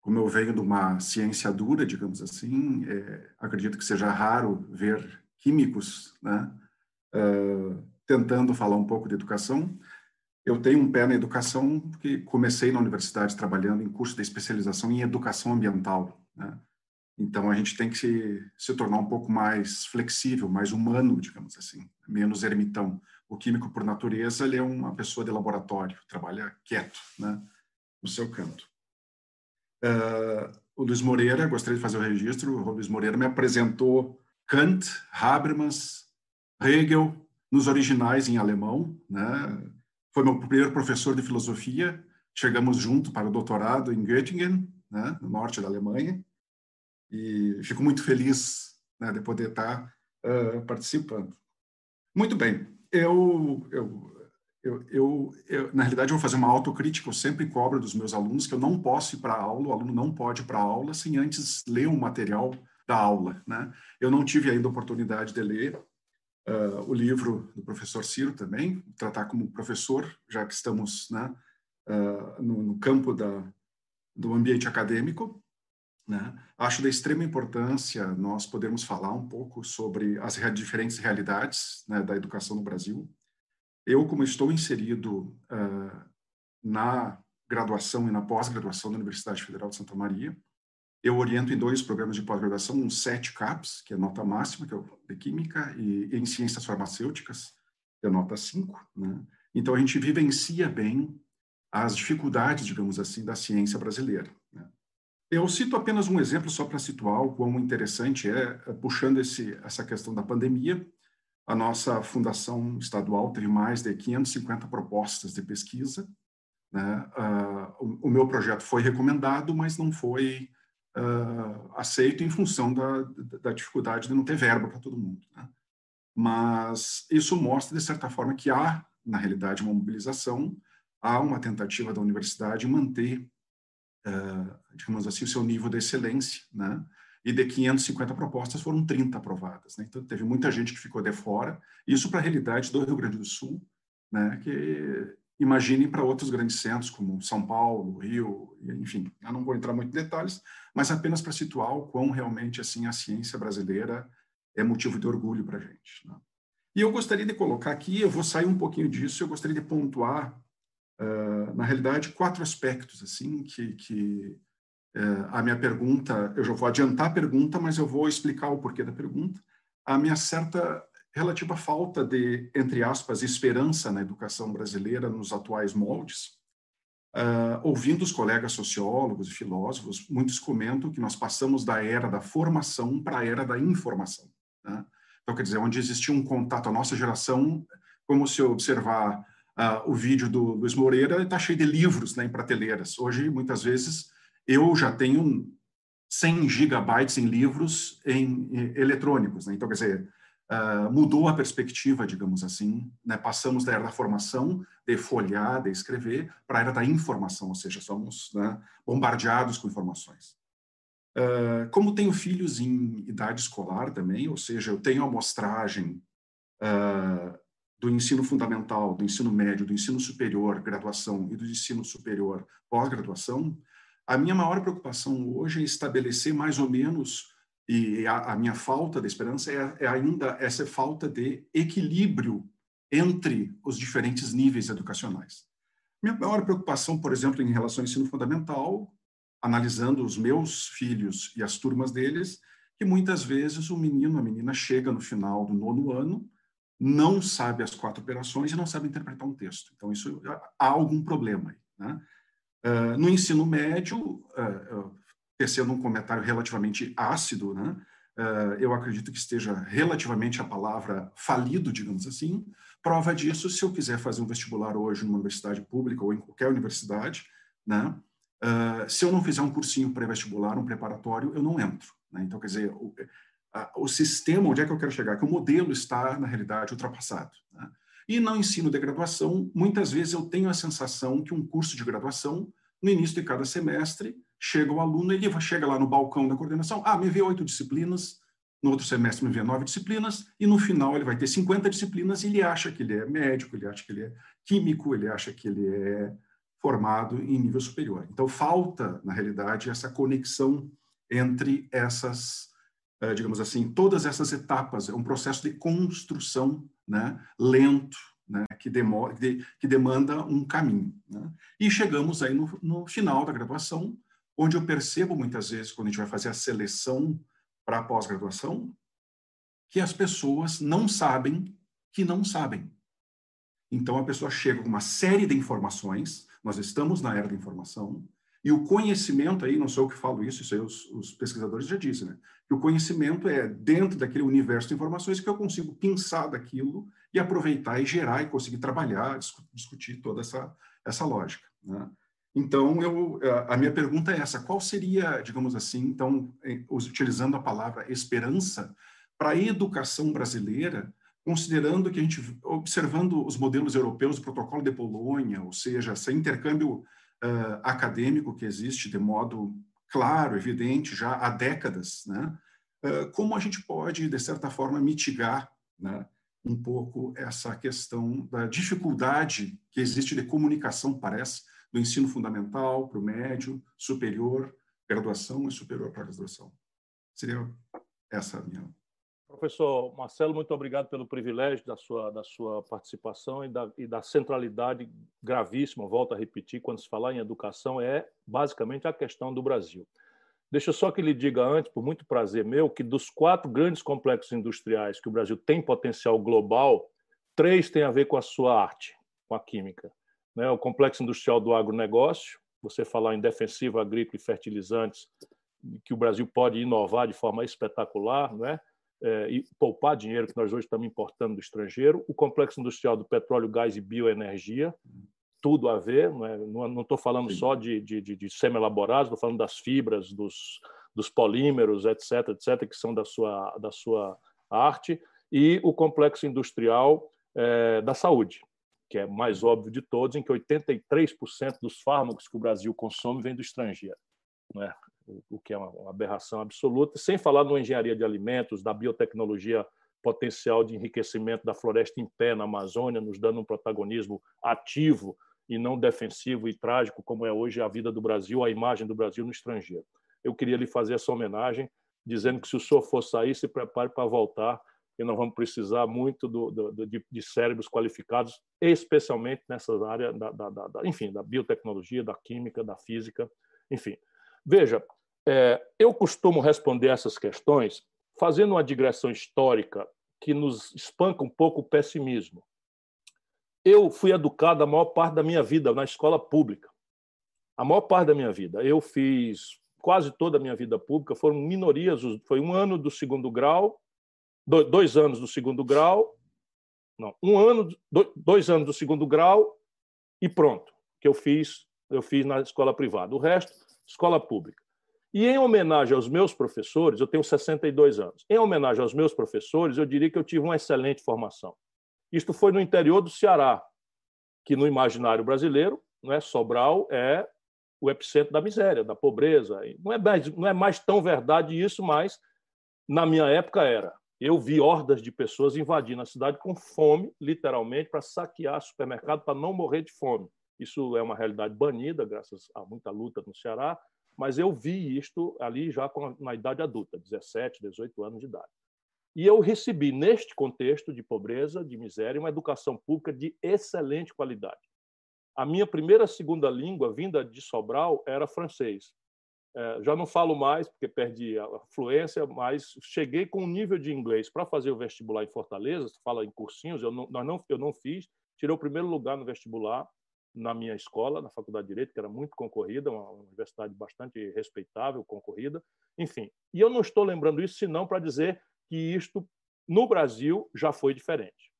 Como eu venho de uma ciência dura, digamos assim, é, acredito que seja raro ver químicos né, uh, tentando falar um pouco de educação. Eu tenho um pé na educação porque comecei na universidade trabalhando em curso de especialização em educação ambiental. Né? Então, a gente tem que se, se tornar um pouco mais flexível, mais humano, digamos assim, menos ermitão o químico por natureza ele é uma pessoa de laboratório, trabalha quieto, né, no seu canto. Uh, o Luiz Moreira, gostaria de fazer o registro, o Luiz Moreira me apresentou Kant, Habermas, Hegel, nos originais em alemão, né? Foi meu primeiro professor de filosofia. Chegamos junto para o doutorado em Göttingen, né, no norte da Alemanha. E fico muito feliz né, de poder estar uh, participando. Muito bem, eu, eu, eu, eu, eu, na realidade, eu vou fazer uma autocrítica, eu sempre cobro dos meus alunos que eu não posso ir para aula, o aluno não pode ir para aula sem antes ler o material da aula. Né? Eu não tive ainda a oportunidade de ler uh, o livro do professor Ciro também, tratar como professor, já que estamos né, uh, no, no, campo da, do ambiente acadêmico. Né? Acho da extrema importância nós podermos falar um pouco sobre as diferentes realidades né, da educação no Brasil. Eu, como estou inserido uh, na graduação e na pós-graduação da Universidade Federal de Santa Maria, eu oriento em dois programas de pós-graduação, um sete CAPS, que é nota máxima, que é o de Química, e, em Ciências Farmacêuticas, que é nota 5. Né? Então, a gente vivencia bem as dificuldades, digamos assim, da ciência brasileira. Né? Eu cito apenas um exemplo só para situar o quão interessante é, é, puxando esse, essa questão da pandemia, a nossa fundação estadual teve mais de 550 propostas de pesquisa. Né? Uh, o, o meu projeto foi recomendado, mas não foi uh, aceito em função da, da, dificuldade de não ter verba para todo mundo. Né? Mas isso mostra, de certa forma, que há, na realidade, uma mobilização, há uma tentativa da universidade manter, uh, digamos assim, o seu nível de excelência, né? e de 550 propostas foram 30 aprovadas. Né? Então, teve muita gente que ficou de fora, isso para a realidade do Rio Grande do Sul, né? que imaginem para outros grandes centros, como São Paulo, Rio, enfim, eu não vou entrar muito em detalhes, mas apenas para situar o quão realmente assim a ciência brasileira é motivo de orgulho para a gente. Né? E eu gostaria de colocar aqui, eu vou sair um pouquinho disso, eu gostaria de pontuar, uh, na realidade, quatro aspectos assim que, que uh, a minha pergunta, eu já vou adiantar a pergunta, mas eu vou explicar o porquê da pergunta, a minha certa relativa falta de, entre aspas, esperança na educação brasileira nos atuais moldes. Uh, ouvindo os colegas sociólogos e filósofos, muitos comentam que nós passamos da era da formação para a era da informação. Né? Então, quer dizer, onde existia um contato, a nossa geração, como se observar uh, o vídeo do Luiz Moreira, está cheio de livros né, em prateleiras. Hoje, muitas vezes, eu já tenho 100 gigabytes em livros em, em eletrônicos. Né? Então, quer dizer, Uh, mudou a perspectiva, digamos assim, né? passamos da era da formação, de folhear, de escrever, para a era da informação, ou seja, somos né, bombardeados com informações. Uh, como tenho filhos em idade escolar também, ou seja, eu tenho amostragem uh, do ensino fundamental, do ensino médio, do ensino superior, graduação, e do ensino superior, pós-graduação, a minha maior preocupação hoje é estabelecer mais ou menos e a, a minha falta de esperança é, é, ainda essa falta de equilíbrio entre os diferentes níveis educacionais. Minha maior preocupação, por exemplo, em relação ao ensino fundamental, analisando os meus filhos e as turmas deles, que muitas vezes o menino, a menina chega no final do nono ano, não sabe as quatro operações e não sabe interpretar um texto. Então, isso há algum problema aí. Né? Uh, no ensino médio, uh, uh, tecendo um comentário relativamente ácido, né? Uh, eu acredito que esteja relativamente a palavra falido, digamos assim. Prova disso, se eu quiser fazer um vestibular hoje numa universidade pública ou em qualquer universidade, né? Uh, se eu não fizer um cursinho pré-vestibular, um preparatório, eu não entro. Né? Então, quer dizer, o, a, o, sistema, onde é que eu quero chegar? Que o modelo está, na realidade, ultrapassado. Né? E no ensino de graduação, muitas vezes eu tenho a sensação que um curso de graduação, no início de cada semestre, chega o aluno, ele chega lá no balcão da coordenação, ah, me vê oito disciplinas, no outro semestre me vê nove disciplinas, e no final ele vai ter 50 disciplinas e ele acha que ele é médico, ele acha que ele é químico, ele acha que ele é formado em nível superior. Então, falta, na realidade, essa conexão entre essas, eh, digamos assim, todas essas etapas. É um processo de construção né, lento, né, que, demora, que demanda um caminho. Né? E chegamos aí no, no final da graduação, onde eu percebo muitas vezes, quando a gente vai fazer a seleção para a pós-graduação, que as pessoas não sabem que não sabem. Então, a pessoa chega com uma série de informações, nós estamos na era da informação, e o conhecimento aí, não sou eu que falo isso, isso aí os, os pesquisadores já dizem, né? Que o conhecimento é dentro daquele universo de informações que eu consigo pensar daquilo e aproveitar e gerar e conseguir trabalhar, discutir toda essa, essa lógica, né? Então, eu, a minha pergunta é essa: qual seria, digamos assim, então, utilizando a palavra esperança, para a educação brasileira, considerando que a gente, observando os modelos europeus, o protocolo de Polônia, ou seja, esse intercâmbio uh, acadêmico que existe de modo claro, evidente, já há décadas, né? Como a gente pode, de certa forma, mitigar né, um pouco essa questão da dificuldade que existe de comunicação, parece, do ensino fundamental para o médio, superior, graduação e superior para graduação. Seria essa a minha. Professor Marcelo, muito obrigado pelo privilégio da sua, da sua participação e da, e da centralidade gravíssima, volto a repetir, quando se falar em educação, é basicamente a questão do Brasil. Deixa eu só que lhe diga antes, por muito prazer meu, que dos quatro grandes complexos industriais que o Brasil tem potencial global, três têm a ver com a sua arte, com a química né, o complexo industrial do agronegócio, você falar em defensivo agrícola e fertilizantes, que o Brasil pode inovar de forma espetacular, né? É, e poupar dinheiro que nós hoje estamos importando do estrangeiro, o complexo industrial do petróleo, gás e bioenergia, tudo a ver, não estou é? falando Sim. só de, de, de, de semi-elaborados, estou falando das fibras, dos, dos polímeros, etc., etc., que são da sua, da sua arte, e o complexo industrial é, da saúde, que é mais óbvio de todos, em que 83% dos fármacos que o Brasil consome vem do estrangeiro, né? o que é uma aberração absoluta, sem falar na engenharia de alimentos, da biotecnologia potencial de enriquecimento da floresta em pé na Amazônia, nos dando um protagonismo ativo e não defensivo e trágico, como é hoje a vida do Brasil, a imagem do Brasil no estrangeiro. Eu queria lhe fazer essa homenagem, dizendo que se o senhor for sair, se prepare para voltar e nós vamos precisar muito do, do, de, de, cérebros qualificados, especialmente nessas áreas da, da, da, enfim, da biotecnologia, da química, da física, enfim. Veja, é, eu costumo responder essas questões fazendo uma digressão histórica que nos espanca um pouco o pessimismo. Eu fui educado a maior parte da minha vida na escola pública. A maior parte da minha vida. Eu fiz quase toda a minha vida pública, foram minorias, foi um ano do segundo grau dois anos do segundo grau, não, um ano, dois anos do segundo grau e pronto, que eu fiz, eu fiz na escola privada. O resto, escola pública. E em homenagem aos meus professores, eu tenho 62 anos. Em homenagem aos meus professores, eu diria que eu tive uma excelente formação. Isto foi no interior do Ceará, que no imaginário brasileiro, não é Sobral é o epicentro da miséria, da pobreza. Não é mais, não é mais tão verdade isso, mas na minha época era eu vi hordas de pessoas invadindo a cidade com fome, literalmente, para saquear supermercado para não morrer de fome. Isso é uma realidade banida, graças a muita luta no Ceará, mas eu vi isto ali já na idade adulta, 17, 18 anos de idade. E eu recebi, neste contexto de pobreza, de miséria, uma educação pública de excelente qualidade. A minha primeira segunda língua, vinda de Sobral, era francês. É, já não falo mais, porque perdi a fluência, mas cheguei com um nível de inglês para fazer o vestibular em Fortaleza, fala em cursinhos, eu não, nós não, eu não fiz, tirei o primeiro lugar no vestibular na minha escola, na Faculdade de Direito, que era muito concorrida, uma universidade bastante respeitável, concorrida, enfim. E eu não estou lembrando isso senão para dizer que isto, no Brasil, já foi diferente.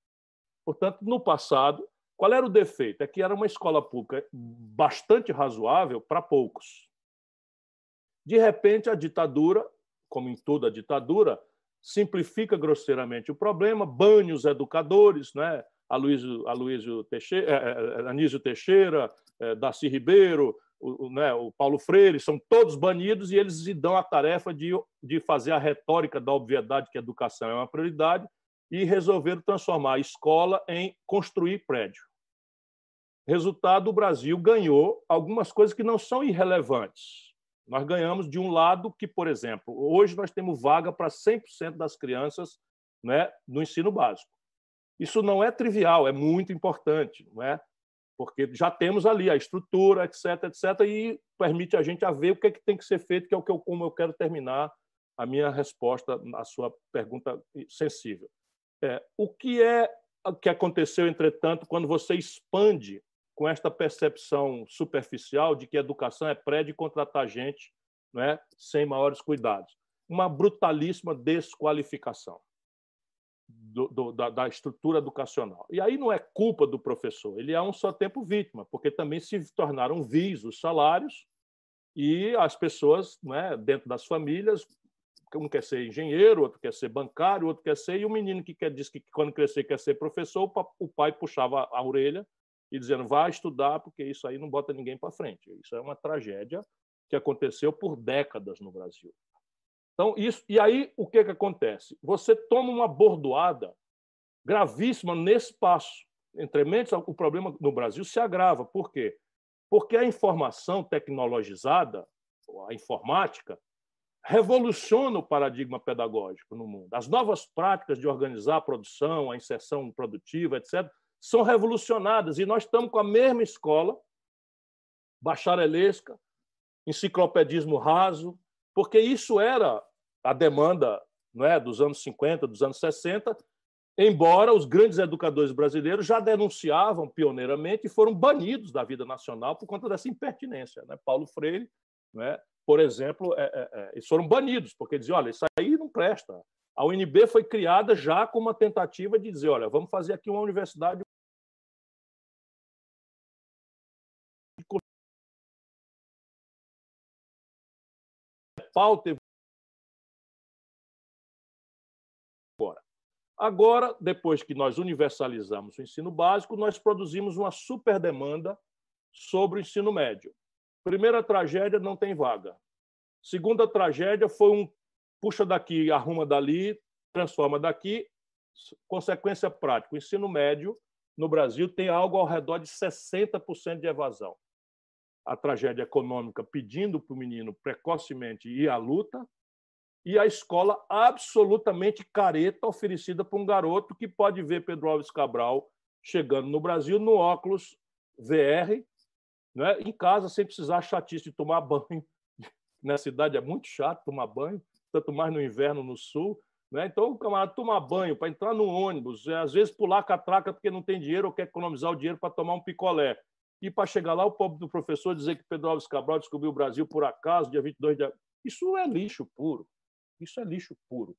Portanto, no passado, qual era o defeito? É que era uma escola pública bastante razoável para poucos de repente, a ditadura, como em toda ditadura, simplifica grosseiramente o problema, bane os educadores, né? Aloysio, Aloysio Teixeira, eh, eh, eh, Anísio Teixeira, Darcy Ribeiro, o, né, o Paulo Freire, são todos banidos e eles lhe dão a tarefa de, de fazer a retórica da obviedade que a educação é uma prioridade e resolveram transformar a escola em construir prédio. Resultado, o Brasil ganhou algumas coisas que não são irrelevantes. Nós ganhamos de um lado que, por exemplo, hoje nós temos vaga para 100% das crianças né, no ensino básico. Isso não é trivial, é muito importante, não é? porque já temos ali a estrutura, etc., etc., e permite a gente a ver o que, é que tem que ser feito, que é o que eu, como eu quero terminar a minha resposta à sua pergunta sensível. É, o que é que aconteceu, entretanto, quando você expande com esta percepção superficial de que educação é pré de contratar gente né, sem maiores cuidados. Uma brutalíssima desqualificação. do, do, da, da, estrutura educacional. E aí não é culpa do professor, ele é um só tempo vítima, porque também se tornaram vis os salários e as pessoas, né, dentro das famílias, um quer ser engenheiro, outro quer ser bancário, outro quer ser, e o menino que quer, diz que quando crescer quer ser professor, o pai puxava a orelha e dizendo, vá estudar, porque isso aí não bota ninguém para frente. Isso é uma tragédia que aconteceu por décadas no Brasil. Então, isso, e aí o que, que acontece? Você toma uma bordoada gravíssima nesse passo. Entre mentes, o problema no Brasil se agrava. Por quê? Porque a informação tecnologizada, a informática, revoluciona o paradigma pedagógico no mundo. As novas práticas de organizar a produção, a inserção produtiva, etc., são revolucionadas. E nós estamos com a mesma escola, bacharelesca, enciclopedismo raso, porque isso era a demanda não é, dos anos 50, dos anos 60, embora os grandes educadores brasileiros já denunciavam pioneiramente e foram banidos da vida nacional por conta dessa impertinência. Né? Paulo Freire, né, por exemplo, é, é, é, eles foram banidos, porque diziam, olha, isso aí não presta. A UNB foi criada já com uma tentativa de dizer, olha, vamos fazer aqui uma universidade pauta agora. Agora, depois que nós universalizamos o ensino básico, nós produzimos uma super demanda sobre o ensino médio. Primeira tragédia, não tem vaga. Segunda tragédia foi um puxa daqui, arruma dali, transforma daqui. Consequência prática: o ensino médio no Brasil tem algo ao redor de 60% de evasão a tragédia econômica pedindo para o menino precocemente ir à luta, e a escola absolutamente careta oferecida para um garoto que pode ver Pedro Alves Cabral chegando no Brasil no óculos VR, né, em casa, sem precisar chatice de tomar banho. Na cidade é muito chato tomar banho, tanto mais no inverno no sul. Né? Então, o camarada tomar banho para entrar no ônibus, é, às vezes pular catraca porque não tem dinheiro ou quer economizar o dinheiro para tomar um picolé. E para chegar lá, o pobre do professor dizer que Pedro Alves Cabral descobriu o Brasil por acaso, dia 22 de Isso é lixo puro. Isso é lixo puro.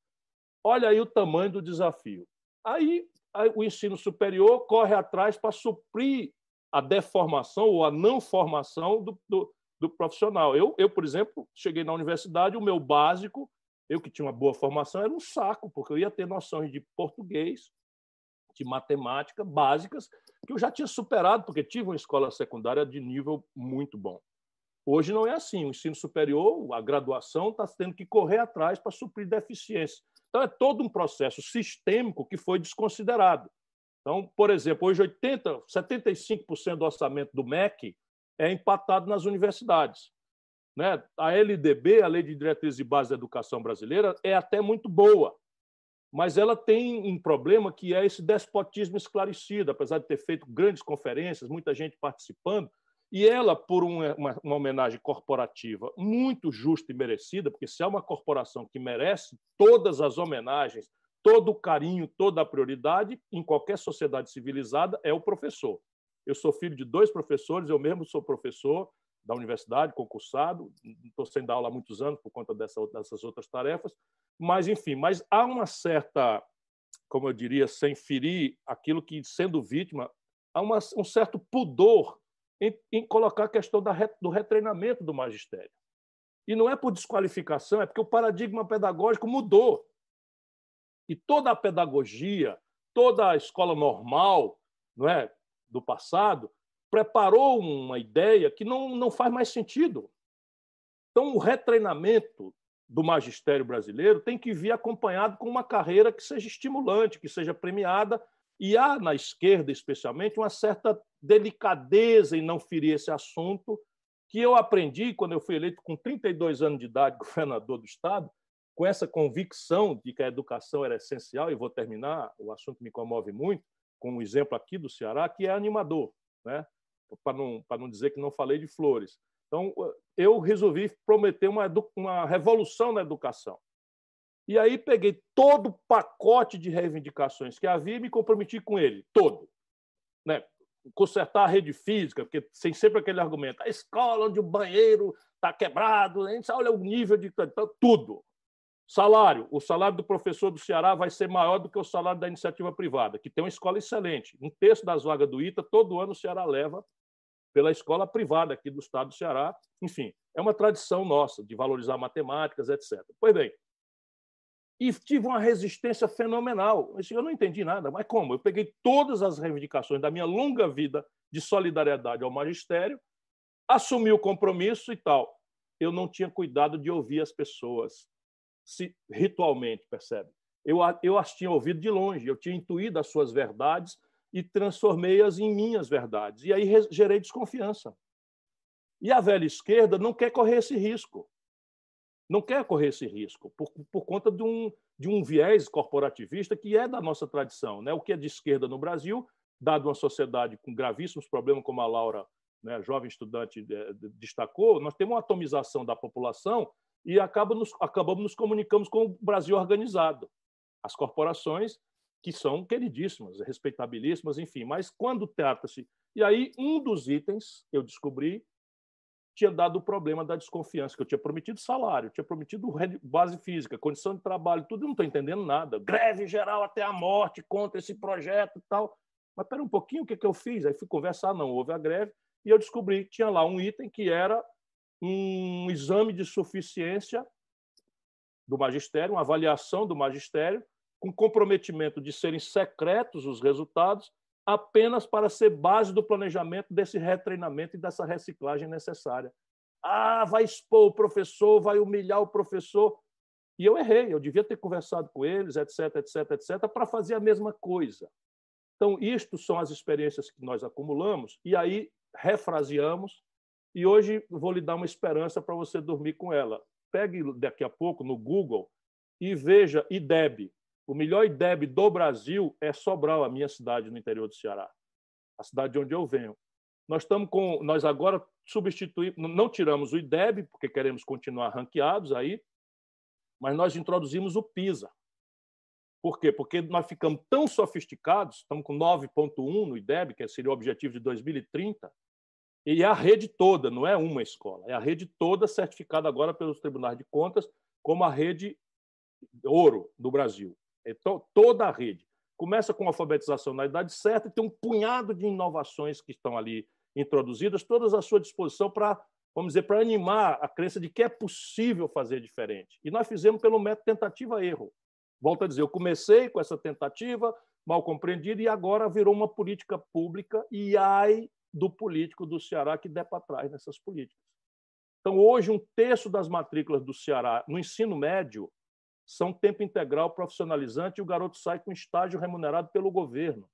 Olha aí o tamanho do desafio. Aí, o ensino superior corre atrás para suprir a deformação ou a não formação do, do, do profissional. Eu, eu, por exemplo, cheguei na universidade, o meu básico, eu que tinha uma boa formação, era um saco, porque eu ia ter noções de português, de matemática básicas, que eu já tinha superado, porque tive uma escola secundária de nível muito bom. Hoje não é assim. O ensino superior, a graduação, está tendo que correr atrás para suprir deficiência. Então, é todo um processo sistêmico que foi desconsiderado. Então, por exemplo, hoje 80, 75% do orçamento do MEC é empatado nas universidades. Né? A LDB, a Lei de Diretrizes e Bases da Educação Brasileira, é até muito boa, mas ela tem um problema que é esse despotismo esclarecido, apesar de ter feito grandes conferências, muita gente participando, e ela, por uma, uma, uma, homenagem corporativa muito justa e merecida, porque se há uma corporação que merece todas as homenagens, todo o carinho, toda a prioridade, em qualquer sociedade civilizada, é o professor. Eu sou filho de dois professores, eu mesmo sou professor da universidade, concursado, estou sem dar aula há muitos anos por conta dessa, dessas outras tarefas, mas, enfim, mas há uma certa, como eu diria, sem ferir aquilo que, sendo vítima, há uma, um certo pudor em, em colocar a questão da, do retreinamento do magistério. E não é por desqualificação, é porque o paradigma pedagógico mudou. E toda a pedagogia, toda a escola normal não é, do passado, preparou uma ideia que não, não faz mais sentido. Então, o retreinamento do magistério brasileiro tem que vir acompanhado com uma carreira que seja estimulante, que seja premiada. E há, na esquerda especialmente, uma certa delicadeza em não ferir esse assunto, que eu aprendi quando eu fui eleito com 32 anos de idade governador do Estado, com essa convicção de que a educação era essencial, e vou terminar, o assunto me comove muito, com um exemplo aqui do Ceará, que é animador, né? Para não, não dizer que não falei de flores. Então, eu resolvi prometer uma, uma revolução na educação. E aí peguei todo o pacote de reivindicações que havia e me comprometi com ele, todo. Né? Consertar a rede física, porque tem sempre aquele argumento, a escola onde o banheiro está quebrado, a gente olha o nível de... Então, tudo. Salário. O salário do professor do Ceará vai ser maior do que o salário da iniciativa privada, que tem uma escola excelente. Um terço das vagas do ITA, todo ano o Ceará leva pela escola privada aqui do estado do Ceará. Enfim, é uma tradição nossa de valorizar matemáticas, etc. Pois bem, e tive uma resistência fenomenal. Eu não entendi nada, mas como? Eu peguei todas as reivindicações da minha longa vida de solidariedade ao magistério, assumi o compromisso e tal. Eu não tinha cuidado de ouvir as pessoas se ritualmente, percebe? Eu, eu as tinha ouvido de longe, eu tinha intuído as suas verdades e transformei-as em minhas verdades. E aí gerei desconfiança. E a velha esquerda não quer correr esse risco. Não quer correr esse risco, por, por conta de um, de um viés corporativista que é da nossa tradição. Né? O que é de esquerda no Brasil, dado uma sociedade com gravíssimos problemas, como a Laura, né, jovem estudante, destacou, nós temos uma atomização da população e acaba nos, acabamos nos comunicamos com o Brasil organizado. As corporações, que são queridíssimas, respeitabilíssimas, enfim, mas quando trata-se. E aí, um dos itens eu descobri tinha dado o problema da desconfiança, que eu tinha prometido salário, tinha prometido base física, condição de trabalho, tudo, eu não estou entendendo nada. Greve geral até a morte contra esse projeto e tal. Mas espera um pouquinho, o que, que eu fiz? Aí fui conversar, não, houve a greve, e eu descobri que tinha lá um item que era um exame de suficiência do magistério, uma avaliação do magistério, com comprometimento de serem secretos os resultados, apenas para ser base do planejamento desse retreinamento e dessa reciclagem necessária. Ah, vai expor o professor, vai humilhar o professor. E eu errei, eu devia ter conversado com eles, etc, etc, etc, para fazer a mesma coisa. Então, isto são as experiências que nós acumulamos, e aí refraseamos e hoje vou lhe dar uma esperança para você dormir com ela. Pegue daqui a pouco no Google e veja IDEB. O melhor IDEB do Brasil é Sobral, a minha cidade no interior do Ceará, a cidade de onde eu venho. Nós estamos com, nós agora substituímos, não tiramos o IDEB porque queremos continuar ranqueados aí, mas nós introduzimos o PISA. Por quê? Porque nós ficamos tão sofisticados, estamos com 9.1 no IDEB, que seria o objetivo de 2030, e é a rede toda, não é uma escola, é a rede toda certificada agora pelos tribunais de contas como a rede ouro do Brasil. Então, toda a rede. Começa com a alfabetização na idade certa e tem um punhado de inovações que estão ali introduzidas, todas à sua disposição para, vamos dizer, para animar a crença de que é possível fazer diferente. E nós fizemos pelo método tentativa-erro. Volto a dizer, eu comecei com essa tentativa mal compreendida e agora virou uma política pública e ai do político do Ceará que der para trás nessas políticas. Então, hoje, um terço das matrículas do Ceará no ensino médio são tempo integral profissionalizante e o garoto sai com estágio remunerado pelo governo.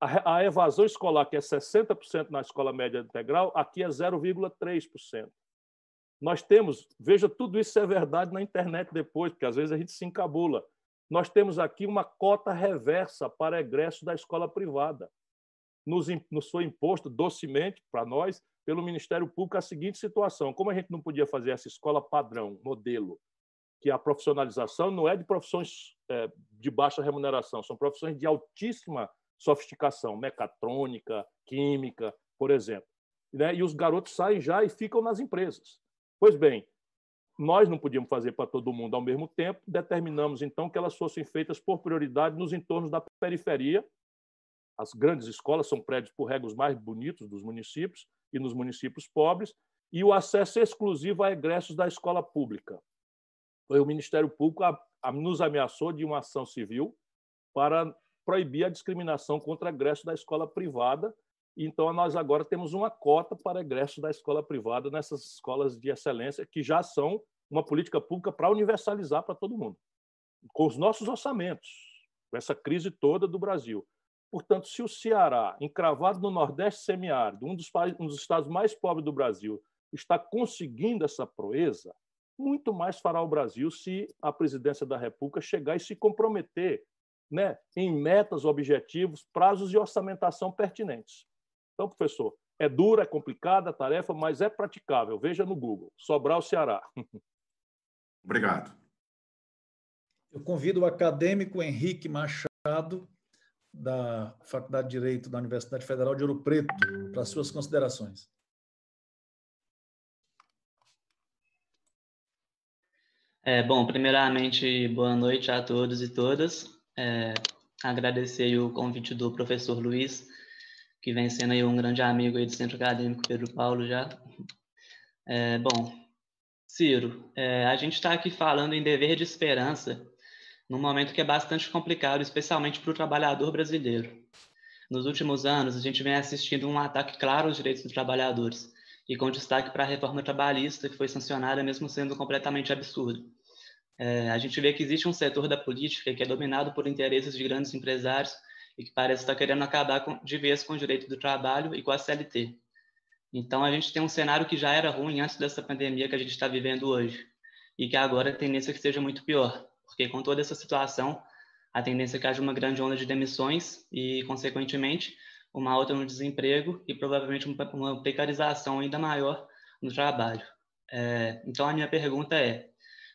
A evasão escolar, que é 60% na escola média integral, aqui é 0,3%. Nós temos, veja, tudo isso é verdade na internet depois, porque às vezes a gente se encabula. Nós temos aqui uma cota reversa para egresso da escola privada nos, nos foi imposto docemente para nós, pelo Ministério Público, a seguinte situação: como a gente não podia fazer essa escola padrão, modelo, que a profissionalização não é de profissões é, de baixa remuneração, são profissões de altíssima sofisticação, mecatrônica, química, por exemplo. Né? E os garotos saem já e ficam nas empresas. Pois bem, nós não podíamos fazer para todo mundo ao mesmo tempo, determinamos então que elas fossem feitas por prioridade nos entornos da periferia, as grandes escolas são prédios, por regras, mais bonitos dos municípios e nos municípios pobres, e o acesso exclusivo a egressos da escola pública. O Ministério Público nos ameaçou de uma ação civil para proibir a discriminação contra egressos da escola privada. Então, nós agora temos uma cota para egressos da escola privada nessas escolas de excelência, que já são uma política pública para universalizar para todo mundo, com os nossos orçamentos, com essa crise toda do Brasil. Portanto, se o Ceará, encravado no Nordeste semiárido, um dos, um dos estados mais pobres do Brasil, está conseguindo essa proeza, muito mais fará o Brasil se a presidência da República chegar e se comprometer né, em metas, objetivos, prazos e orçamentação pertinentes. Então, professor, é dura, é complicada a tarefa, mas é praticável. Veja no Google. Sobral, Ceará. Obrigado. Eu convido o acadêmico Henrique Machado da Faculdade de Direito da Universidade Federal de Ouro Preto, para suas considerações. É, bom, primeiramente, boa noite a todos e todas. É, agradecer o convite do professor Luiz, que vem sendo aí um grande amigo aí do Centro Acadêmico Pedro Paulo já. É, bom, Ciro, é, a gente está aqui falando em dever de esperança num momento que é bastante complicado, especialmente para o trabalhador brasileiro. Nos últimos anos, a gente vem assistindo um ataque claro aos direitos dos trabalhadores, e com destaque para a reforma trabalhista, que foi sancionada mesmo sendo completamente absurda. É, a gente vê que existe um setor da política que é dominado por interesses de grandes empresários e que parece estar querendo acabar com, de vez com o direito do trabalho e com a CLT. Então, a gente tem um cenário que já era ruim antes dessa pandemia que a gente está vivendo hoje, e que agora a tendência é que seja muito pior, porque com toda essa situação, a tendência é que haja uma grande onda de demissões e, consequentemente, uma alta no desemprego e provavelmente uma precarização ainda maior no trabalho. É, então, a minha pergunta é: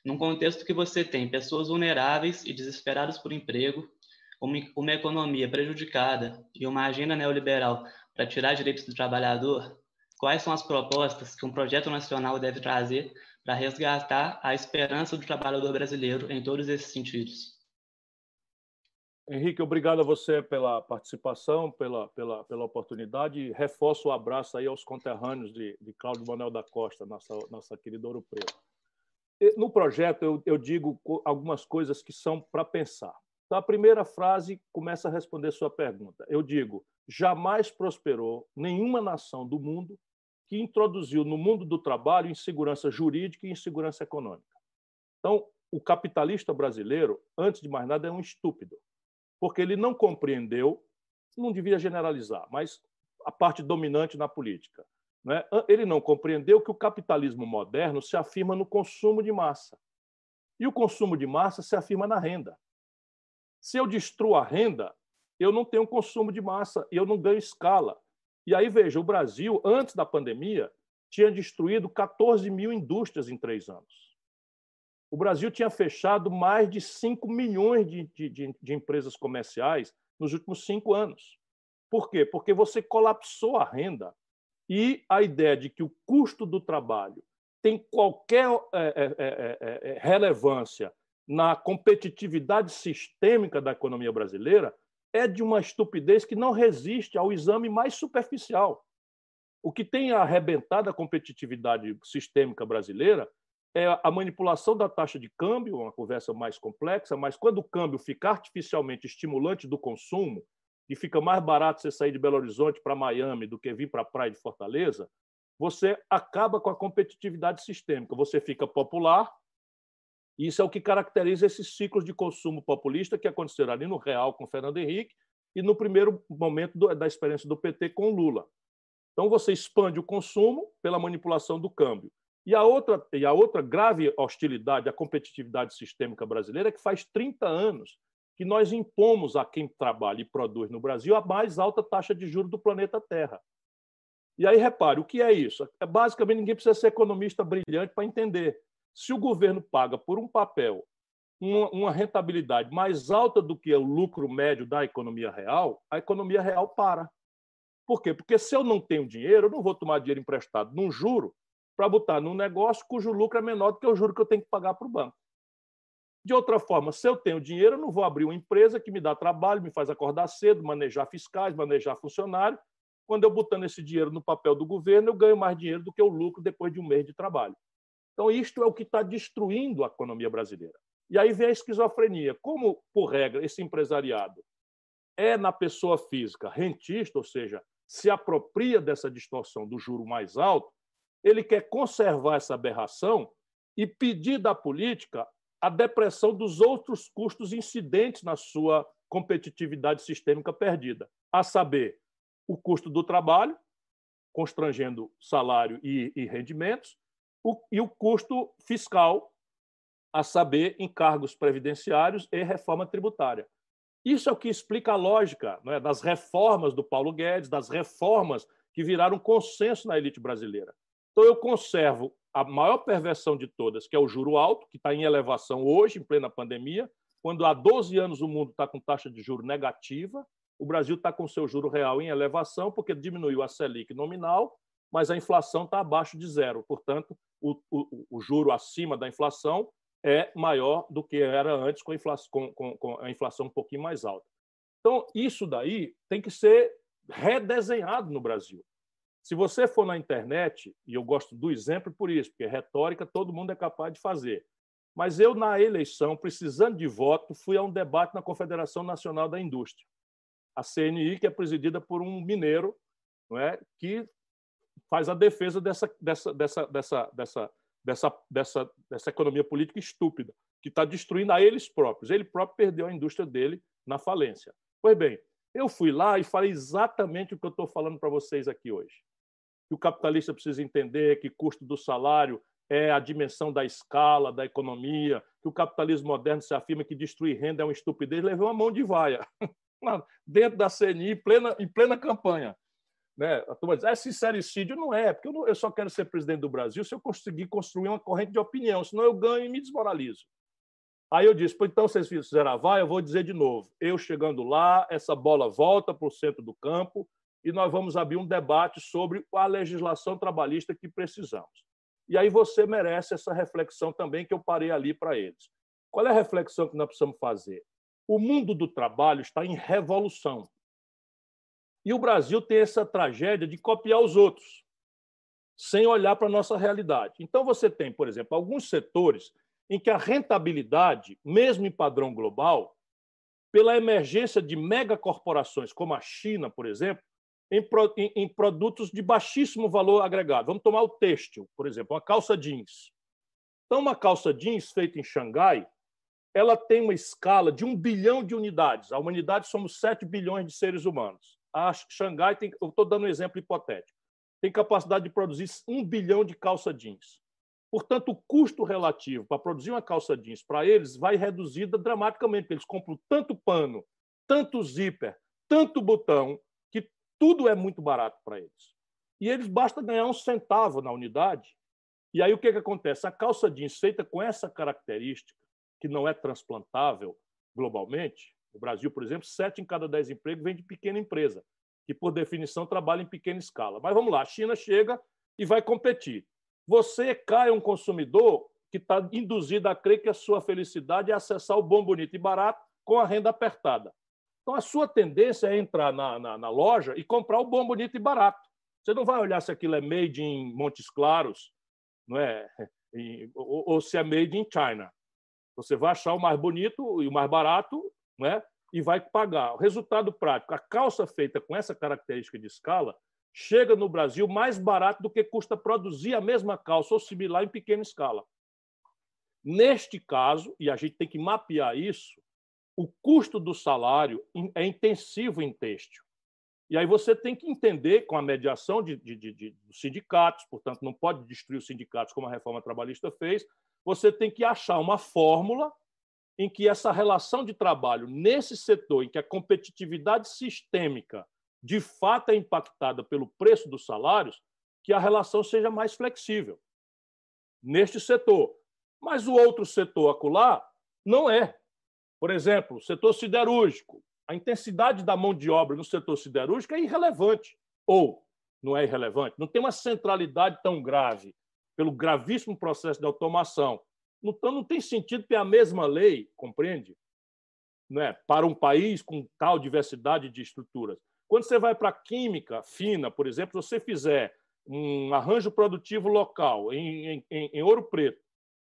num contexto que você tem pessoas vulneráveis e desesperadas por emprego, uma, uma economia prejudicada e uma agenda neoliberal para tirar direitos do trabalhador, quais são as propostas que um projeto nacional deve trazer para resgatar a esperança do trabalhador brasileiro em todos esses sentidos. Henrique, obrigado a você pela participação, pela, pela, pela oportunidade. Reforço o abraço aí aos conterrâneos de, de Cláudio Manuel da Costa, nossa, nossa querida Ouro Preto. No projeto, eu, eu digo algumas coisas que são para pensar. Então, a primeira frase começa a responder sua pergunta. Eu digo: jamais prosperou nenhuma nação do mundo que introduziu no mundo do trabalho insegurança jurídica e insegurança econômica. Então, o capitalista brasileiro, antes de mais nada, é um estúpido, porque ele não compreendeu, não devia generalizar, mas a parte dominante na política. Né? Ele não compreendeu que o capitalismo moderno se afirma no consumo de massa. E o consumo de massa se afirma na renda. Se eu destruo a renda, eu não tenho consumo de massa e eu não ganho escala. E aí, veja, o Brasil, antes da pandemia, tinha destruído 14 mil indústrias em três anos. O Brasil tinha fechado mais de 5 milhões de, de, de empresas comerciais nos últimos cinco anos. Por quê? Porque você colapsou a renda e a ideia de que o custo do trabalho tem qualquer é, é, é, relevância na competitividade sistêmica da economia brasileira é de uma estupidez que não resiste ao exame mais superficial. O que tem arrebentado a competitividade sistêmica brasileira é a manipulação da taxa de câmbio, uma conversa mais complexa, mas quando o câmbio fica artificialmente estimulante do consumo, e fica mais barato você sair de Belo Horizonte para Miami do que vir para a praia de Fortaleza, você acaba com a competitividade sistêmica. Você fica popular, isso é o que caracteriza esses ciclos de consumo populista que aconteceram ali no Real com Fernando Henrique e no primeiro momento da experiência do PT com Lula. Então você expande o consumo pela manipulação do câmbio. E a outra, e a outra grave hostilidade à competitividade sistêmica brasileira é que faz 30 anos que nós impomos a quem trabalha e produz no Brasil a mais alta taxa de juros do planeta Terra. E aí, repare, o que é isso? É, basicamente, ninguém precisa ser economista brilhante para entender. Se o governo paga por um papel uma, rentabilidade mais alta do que o lucro médio da economia real, a economia real para. Por quê? Porque se eu não tenho dinheiro, eu não vou tomar dinheiro emprestado num juro para botar num negócio cujo lucro é menor do que o juro que eu tenho que pagar para o banco. De outra forma, se eu tenho dinheiro, eu não vou abrir uma empresa que me dá trabalho, me faz acordar cedo, manejar fiscais, manejar funcionário. Quando eu botando esse dinheiro no papel do governo, eu ganho mais dinheiro do que o lucro depois de um mês de trabalho. Então, isto é o que está destruindo a economia brasileira. E aí vem a esquizofrenia. Como, por regra, esse empresariado é na pessoa física rentista, ou seja, se apropria dessa distorção do juro mais alto, ele quer conservar essa aberração e pedir da política a depressão dos outros custos incidentes na sua competitividade sistêmica perdida, a saber, o custo do trabalho, constrangendo salário e, e rendimentos, o, e o custo fiscal, a saber, encargos previdenciários e reforma tributária. Isso é o que explica a lógica né, das reformas do Paulo Guedes, das reformas que viraram consenso na elite brasileira. Então, eu conservo a maior perversão de todas, que é o juro alto, que está em elevação hoje, em plena pandemia, quando há 12 anos o mundo está com taxa de juro negativa, o Brasil está com seu juro real em elevação, porque diminuiu a Selic nominal, mas a inflação está abaixo de zero. Portanto, o, o, o juro acima da inflação é maior do que era antes com a inflação, com, com, com a inflação um pouquinho mais alta. Então, isso daí tem que ser redesenhado no Brasil. Se você for na internet, e eu gosto do exemplo por isso, porque retórica todo mundo é capaz de fazer. Mas eu, na eleição, precisando de voto, fui a um debate na Confederação Nacional da Indústria, a CNI, que é presidida por um mineiro, não é, que faz a defesa dessa, dessa, dessa, dessa, dessa, dessa, dessa, dessa economia política estúpida, que está destruindo a eles próprios. Ele próprio perdeu a indústria dele na falência. Pois bem, eu fui lá e falei exatamente o que eu estou falando para vocês aqui hoje. Que o capitalista precisa entender que custo do salário é a dimensão da escala, da economia, que o capitalismo moderno se afirma que destruir renda é uma estupidez, levei uma mão de vaia dentro da CNI, em plena, em plena campanha. Né? A turma diz, é sincericídio? Não é, porque eu, não, eu só quero ser presidente do Brasil se eu conseguir construir uma corrente de opinião, senão eu ganho e me desmoralizo. Aí eu disse, então vocês fizeram a vai, eu vou dizer de novo. Eu chegando lá, essa bola volta para o centro do campo e nós vamos abrir um debate sobre a legislação trabalhista que precisamos. E aí você merece essa reflexão também que eu parei ali para eles. Qual é a reflexão que nós precisamos fazer? O mundo do trabalho está em revolução. E o Brasil tem essa tragédia de copiar os outros, sem olhar para a nossa realidade. Então, você tem, por exemplo, alguns setores em que a rentabilidade, mesmo em padrão global, pela emergência de megacorporações como a China, por exemplo, em, produtos de baixíssimo valor agregado. Vamos tomar o têxtil, por exemplo, uma calça jeans. Então, uma calça jeans feita em Xangai, ela tem uma escala de um bilhão de unidades. A humanidade somos 7 bilhões de seres humanos. A Xangai, tem, eu estou dando um exemplo hipotético, tem capacidade de produzir um bilhão de calça jeans. Portanto, o custo relativo para produzir uma calça jeans para eles vai reduzida dramaticamente, porque eles compram tanto pano, tanto zíper, tanto botão, que tudo é muito barato para eles. E eles basta ganhar um centavo na unidade. E aí o que, que acontece? A calça jeans feita com essa característica, que não é transplantável globalmente, no Brasil, por exemplo, sete em cada dez empregos vem de pequena empresa, que, por definição, trabalha em pequena escala. Mas vamos lá, a China chega e vai competir você cai um consumidor que está induzido a crer que a sua felicidade é acessar o bom, bonito e barato com a renda apertada. Então, a sua tendência é entrar na, na, na loja e comprar o bom, bonito e barato. Você não vai olhar se aquilo é made em Montes Claros não é? ou, ou se é made in China. Você vai achar o mais bonito e o mais barato né? e vai pagar. O resultado prático, a calça feita com essa característica de escala chega no Brasil mais barato do que custa produzir a mesma calça ou similar em pequena escala. Neste caso, e a gente tem que mapear isso, o custo do salário é intensivo em têxtil. E aí você tem que entender, com a mediação de, de, de, de sindicatos, portanto, não pode destruir os sindicatos como a reforma trabalhista fez, você tem que achar uma fórmula em que essa relação de trabalho nesse setor, em que a competitividade sistêmica de fato é impactada pelo preço dos salários, que a relação seja mais flexível neste setor. Mas o outro setor acolá não é. Por exemplo, o setor siderúrgico. A intensidade da mão de obra no setor siderúrgico é irrelevante. Ou não é irrelevante, não tem uma centralidade tão grave pelo gravíssimo processo de automação. Então, não tem sentido ter a mesma lei, compreende? Não é? Para um país com tal diversidade de estruturas. Quando você vai para química fina, por exemplo, se você fizer um arranjo produtivo local em, em, em Ouro Preto,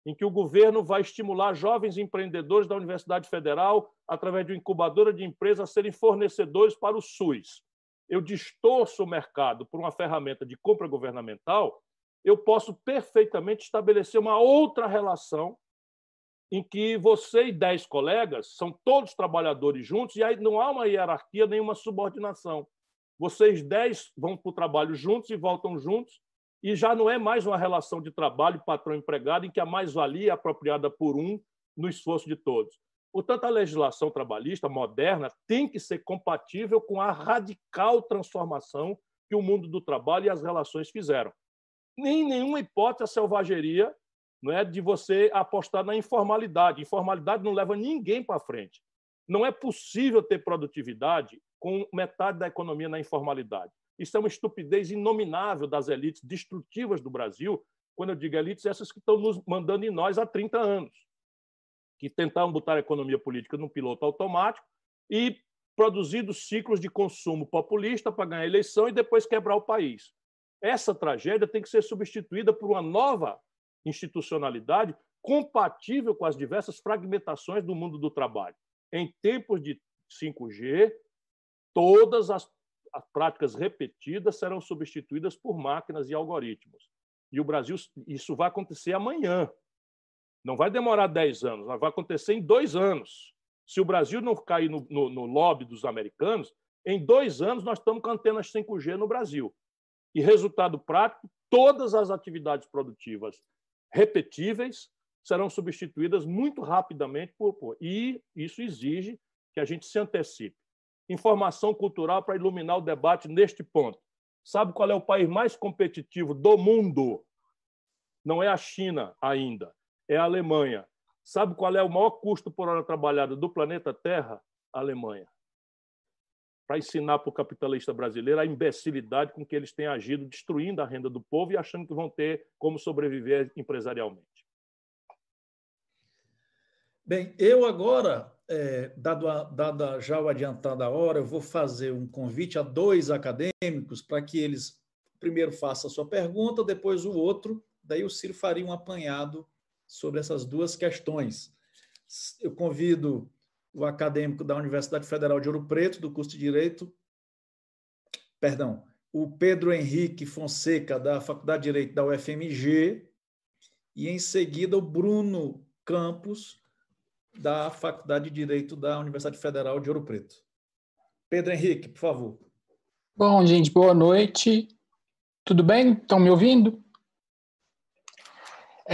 em que o governo vai estimular jovens empreendedores da Universidade Federal, através de uma incubadora de empresas, a serem fornecedores para o SUS. Eu distorço o mercado por uma ferramenta de compra governamental, eu posso perfeitamente estabelecer uma outra relação em que você e dez colegas são todos trabalhadores juntos e aí não há uma hierarquia nenhuma subordinação. Vocês dez vão para o trabalho juntos e voltam juntos e já não é mais uma relação de trabalho patrão-empregado em que a mais-valia é apropriada por um no esforço de todos. Portanto, a legislação trabalhista moderna tem que ser compatível com a radical transformação que o mundo do trabalho e as relações fizeram. Nem nenhuma hipótese a selvageria não é de você apostar na informalidade. Informalidade não leva ninguém para frente. Não é possível ter produtividade com metade da economia na informalidade. Isso é uma estupidez inominável das elites destrutivas do Brasil. Quando eu digo elites, essas que estão nos mandando em nós há 30 anos. que tentavam botar a economia política num piloto automático e produzido ciclos de consumo populista para ganhar eleição e depois quebrar o país. Essa tragédia tem que ser substituída por uma nova institucionalidade compatível com as diversas fragmentações do mundo do trabalho. Em tempos de 5G, todas as, as práticas repetidas serão substituídas por máquinas e algoritmos. E o Brasil, isso vai acontecer amanhã. Não vai demorar 10 anos, vai acontecer em dois anos. Se o Brasil não cair no, no, no lobby dos americanos, em dois anos nós estamos com antenas 5G no Brasil. E resultado prático, todas as atividades produtivas repetíveis serão substituídas muito rapidamente por, por e isso exige que a gente se antecipe. Informação cultural para iluminar o debate neste ponto. Sabe qual é o país mais competitivo do mundo? Não é a China ainda, é a Alemanha. Sabe qual é o maior custo por hora trabalhada do planeta Terra? A Alemanha. Para ensinar para o capitalista brasileiro a imbecilidade com que eles têm agido, destruindo a renda do povo e achando que vão ter como sobreviver empresarialmente. Bem, eu agora, é, dado, a, dada já o adiantado a hora, eu vou fazer um convite a dois acadêmicos para que eles primeiro façam a sua pergunta, depois o outro, daí o Ciro faria um apanhado sobre essas duas questões. Eu convido o acadêmico da Universidade Federal de Ouro Preto, do curso de Direito, perdão, o Pedro Henrique Fonseca, da Faculdade de Direito da UFMG, e em seguida o Bruno Campos, da Faculdade de Direito da Universidade Federal de Ouro Preto. Pedro Henrique, por favor. Bom, gente, boa noite. Tudo bem? Estão me ouvindo?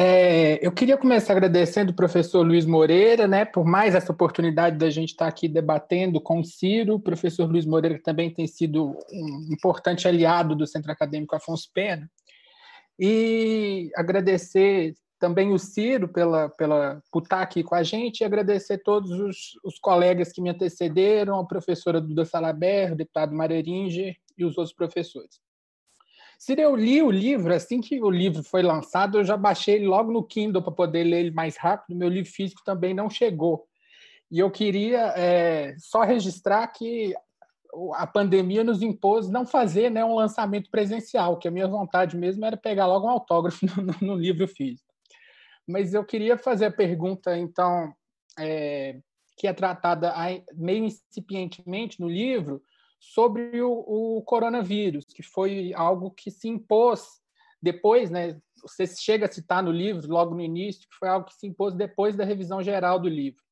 É, eu queria começar agradecendo o professor Luiz Moreira, né, por mais essa oportunidade da gente estar aqui debatendo com o Ciro. O professor Luiz Moreira que também tem sido um importante aliado do Centro Acadêmico Afonso Pena. E agradecer também o Ciro pela, pela, por estar aqui com a gente e agradecer todos os, os colegas que me antecederam, a professora Duda Salaber, o deputado Mareringer e os outros professores. Ciro, eu li o livro, assim que o livro foi lançado, eu já baixei ele logo no Kindle para poder ler ele mais rápido, meu livro físico também não chegou. E eu queria é, só registrar que a pandemia nos impôs não fazer né, um lançamento presencial, que a minha vontade mesmo era pegar logo um autógrafo no, no livro físico. Mas eu queria fazer a pergunta, então, é, que é tratada meio incipientemente no livro, sobre o, o, coronavírus, que foi algo que se impôs depois, né? Você chega a citar no livro, logo no início, que foi algo que se impôs depois da revisão geral do livro.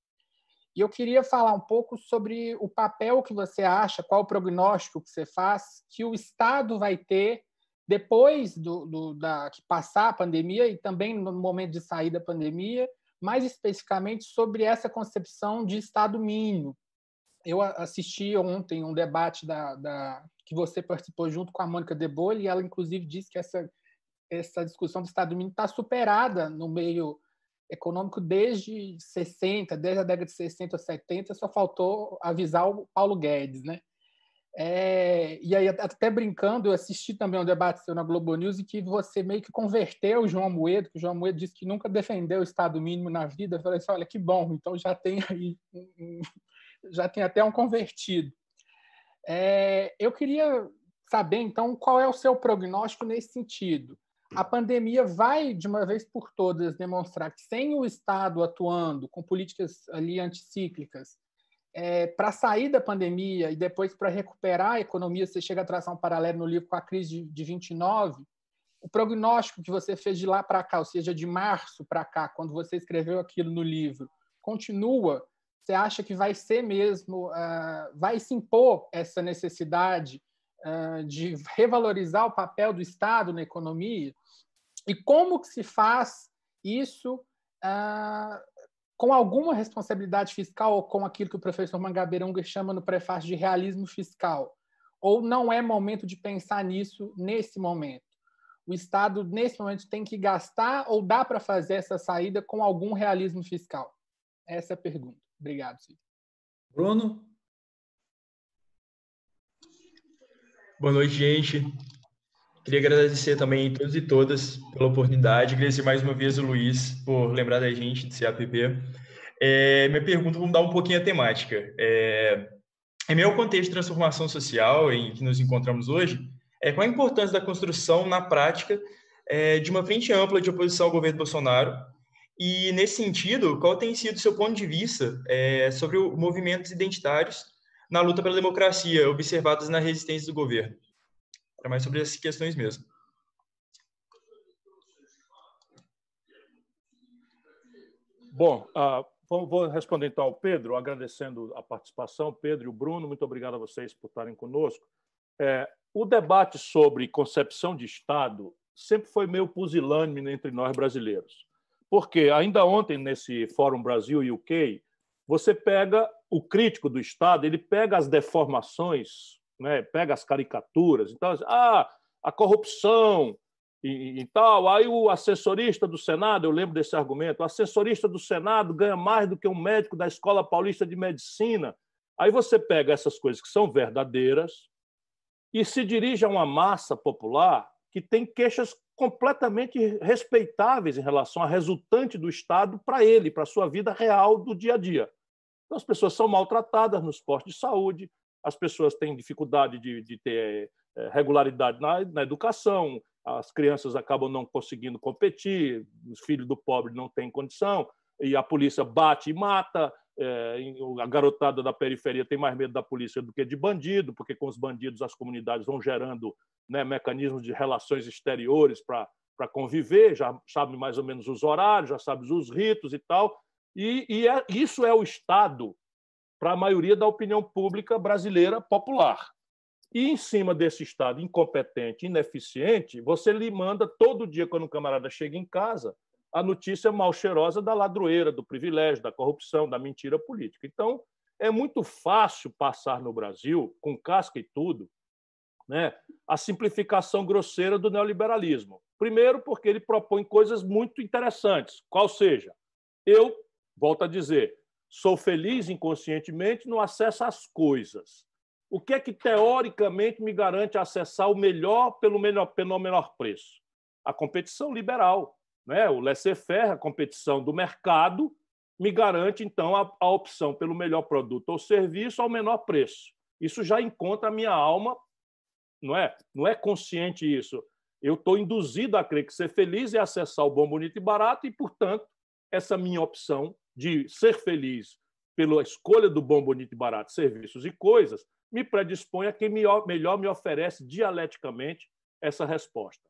E eu queria falar um pouco sobre o papel que você acha, qual o prognóstico que você faz, que o Estado vai ter depois do, do, da, que passar a pandemia e também no momento de sair da pandemia, mais especificamente sobre essa concepção de Estado mínimo. Eu assisti ontem um debate da, da que você participou junto com a Mônica De Bolle, e ela, inclusive, disse que essa, essa discussão do Estado mínimo está superada no meio econômico desde 60, desde a década de 60 ou 70, só faltou avisar o Paulo Guedes, né? É, e aí, até brincando, eu assisti também um debate seu na Globo News e que você meio que converteu o João Moedo, que o João Moedo disse que nunca defendeu o Estado mínimo na vida. Eu falei assim: olha, que bom, então já tem aí, já tem até um convertido. É, eu queria saber, então, qual é o seu prognóstico nesse sentido. A pandemia vai, de uma vez por todas, demonstrar que, sem o Estado atuando com políticas ali anticíclicas, é, para sair da pandemia e depois para recuperar a economia, você chega a traçar um paralelo no livro com a crise de, de 29, o prognóstico que você fez de lá para cá, ou seja, de março para cá, quando você escreveu aquilo no livro, continua? Você acha que vai ser mesmo, uh, vai se impor essa necessidade uh, de revalorizar o papel do Estado na economia? E como que se faz isso uh, com alguma responsabilidade fiscal ou com aquilo que o professor Mangabeira Unger chama no prefácio de realismo fiscal? Ou não é momento de pensar nisso nesse momento? O Estado, nesse momento, tem que gastar ou dá para fazer essa saída com algum realismo fiscal? Essa é a pergunta. Obrigado, Cid. Bruno? Boa noite, gente. Queria agradecer também a todos e todas pela oportunidade. Agradecer mais uma vez o Luiz por lembrar da gente de CAPP. É, minha pergunta, vamos mudar um pouquinho a temática. É, em meio ao contexto de transformação social em que nos encontramos hoje, é, qual a importância da construção na prática é, de uma frente ampla de oposição ao governo Bolsonaro? E, nesse sentido, qual tem sido o seu ponto de vista é, sobre os movimentos identitários na luta pela democracia, observados na resistência do governo? Para mais sobre essas questões mesmo. Bom, uh, vou responder então ao Pedro, agradecendo a participação. Pedro e o Bruno, muito obrigado a vocês por estarem conosco. É, o debate sobre concepção de Estado sempre foi meio pusilânime entre nós brasileiros. Porque ainda ontem, nesse Fórum Brasil e UK, você pega o crítico do Estado, ele pega as deformações, né, pega as caricaturas. Então, ah, a corrupção, e, e, tal. Aí o assessorista do Senado, eu lembro desse argumento, o assessorista do Senado ganha mais do que um médico da Escola Paulista de Medicina. Aí você pega essas coisas que são verdadeiras e se dirige a uma massa popular que tem queixas completamente respeitáveis em relação à resultante do Estado para ele, para a sua vida real do dia a dia. Então, as pessoas são maltratadas nos postos de saúde, as pessoas têm dificuldade de, de ter eh, regularidade na, na educação, as crianças acabam não conseguindo competir, os filhos do pobre não têm condição, e a polícia bate e mata. É, a garotada da periferia tem mais medo da polícia do que de bandido, porque com os bandidos as comunidades vão gerando né, mecanismos de relações exteriores para conviver, já sabe mais ou menos os horários, já sabe os ritos e tal. E, e é, isso é o Estado para a maioria da opinião pública brasileira popular. E em cima desse Estado incompetente, ineficiente, você lhe manda todo dia, quando o camarada chega em casa, a notícia mal cheirosa da ladroeira, do privilégio, da corrupção, da mentira política. Então, é muito fácil passar no Brasil, com casca e tudo, né, a simplificação grosseira do neoliberalismo. Primeiro, porque ele propõe coisas muito interessantes, qual seja, eu, volto a dizer, sou feliz inconscientemente no acesso às coisas. O que é que teoricamente me garante acessar o melhor pelo menor, pelo menor preço? A competição liberal, né? O laissez-faire, a competição do mercado, me garante então a, a opção pelo melhor produto ou serviço ao menor preço. Isso já encontra a minha alma, não é? Não é consciente isso. Eu estou induzido a crer que ser feliz é acessar o bom, bonito e barato, e, portanto, essa minha opção de ser feliz pela escolha do bom, bonito e barato, serviços e coisas, me predispõe a quem melhor me oferece dialeticamente essa resposta.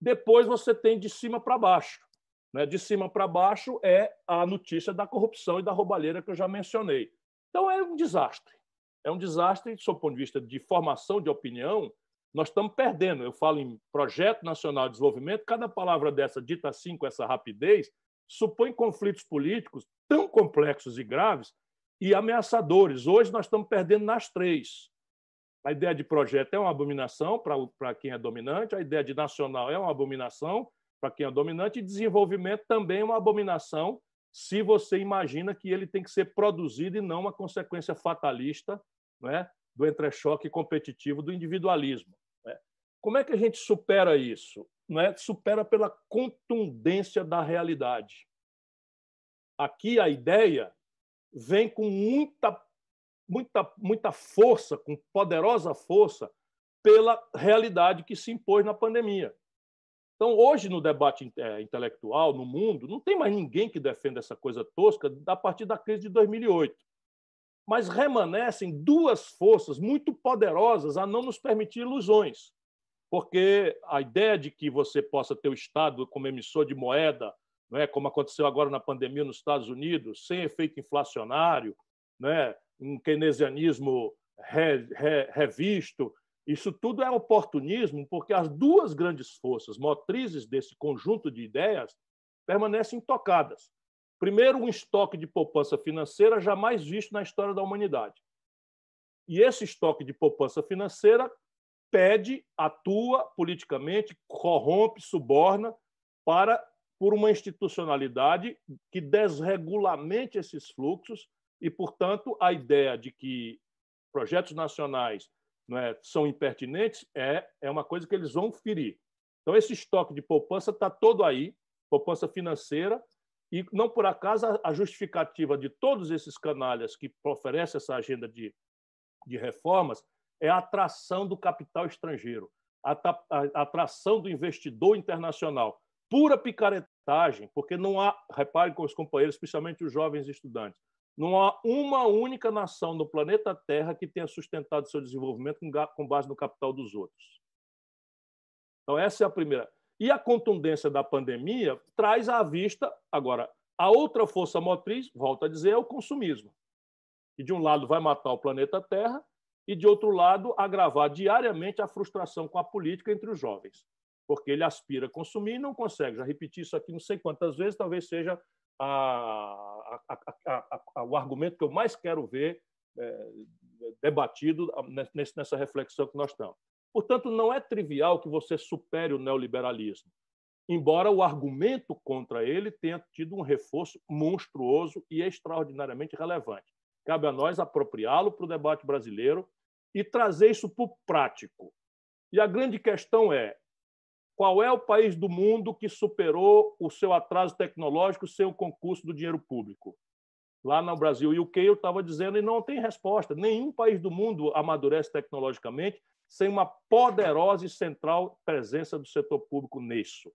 Depois você tem de cima para baixo. Né? De cima para baixo é a notícia da corrupção e da roubalheira que eu já mencionei. Então é um desastre. É um desastre, do ponto de vista de formação de opinião, nós estamos perdendo. Eu falo em projeto nacional de desenvolvimento, cada palavra dessa dita assim com essa rapidez supõe conflitos políticos tão complexos e graves e ameaçadores. Hoje nós estamos perdendo nas três. A ideia de projeto é uma abominação para quem é dominante, a ideia de nacional é uma abominação para quem é dominante, e desenvolvimento também é uma abominação se você imagina que ele tem que ser produzido e não uma consequência fatalista né, do entrechoque competitivo do individualismo. Né? Como é que a gente supera isso? Né? Supera pela contundência da realidade. Aqui a ideia vem com muita, muita, muita força, com poderosa força, pela realidade que se impôs na pandemia. Então, hoje, no debate é, intelectual, no mundo, não tem mais ninguém que defenda essa coisa tosca a partir da crise de 2008. Mas remanescem duas forças muito poderosas a não nos permitir ilusões. Porque a ideia de que você possa ter o Estado como emissor de moeda né, como aconteceu agora na pandemia nos Estados Unidos, sem efeito inflacionário, né, um keynesianismo re, re, revisto. Isso tudo é oportunismo, porque as duas grandes forças motrizes desse conjunto de ideias permanecem intocadas. Primeiro, um estoque de poupança financeira jamais visto na história da humanidade. E esse estoque de poupança financeira pede, atua politicamente, corrompe, suborna para por uma institucionalidade que desregulamente esses fluxos e, portanto, a ideia de que projetos nacionais é, são impertinentes é, é uma coisa que eles vão ferir. Então, esse estoque de poupança está todo aí, poupança financeira, E não por acaso a justificativa de todos esses canalhas que oferecem essa agenda de, de reformas é a atração do capital estrangeiro, a, a atração do investidor internacional. Pura picaretagem, porque não há, reparem com os companheiros, especialmente os jovens estudantes, não há uma única nação no planeta Terra que tenha sustentado seu desenvolvimento com base no capital dos outros. Então, essa é a primeira. E a contundência da pandemia traz à vista, agora, a outra força motriz, volto a dizer, é o consumismo. Que, de um lado, vai matar o planeta Terra e, de outro lado, agravar diariamente a frustração com a política entre os jovens. Porque ele aspira a consumir e não consegue. Já repeti isso aqui não sei quantas vezes, talvez seja a, a, a, o argumento que eu mais quero ver é, debatido nessa reflexão que nós estamos. Portanto, não é trivial que você supere o neoliberalismo, embora o argumento contra ele tenha tido um reforço monstruoso e extraordinariamente relevante. Cabe a nós apropriá-lo para o debate brasileiro e trazer isso para o prático. E a grande questão é: qual é o país do mundo que superou o seu atraso tecnológico sem o concurso do dinheiro público? Lá no Brasil e o que eu estava dizendo e não tem resposta. Nenhum país do mundo amadurece tecnologicamente sem uma poderosa e central presença do setor público nisso.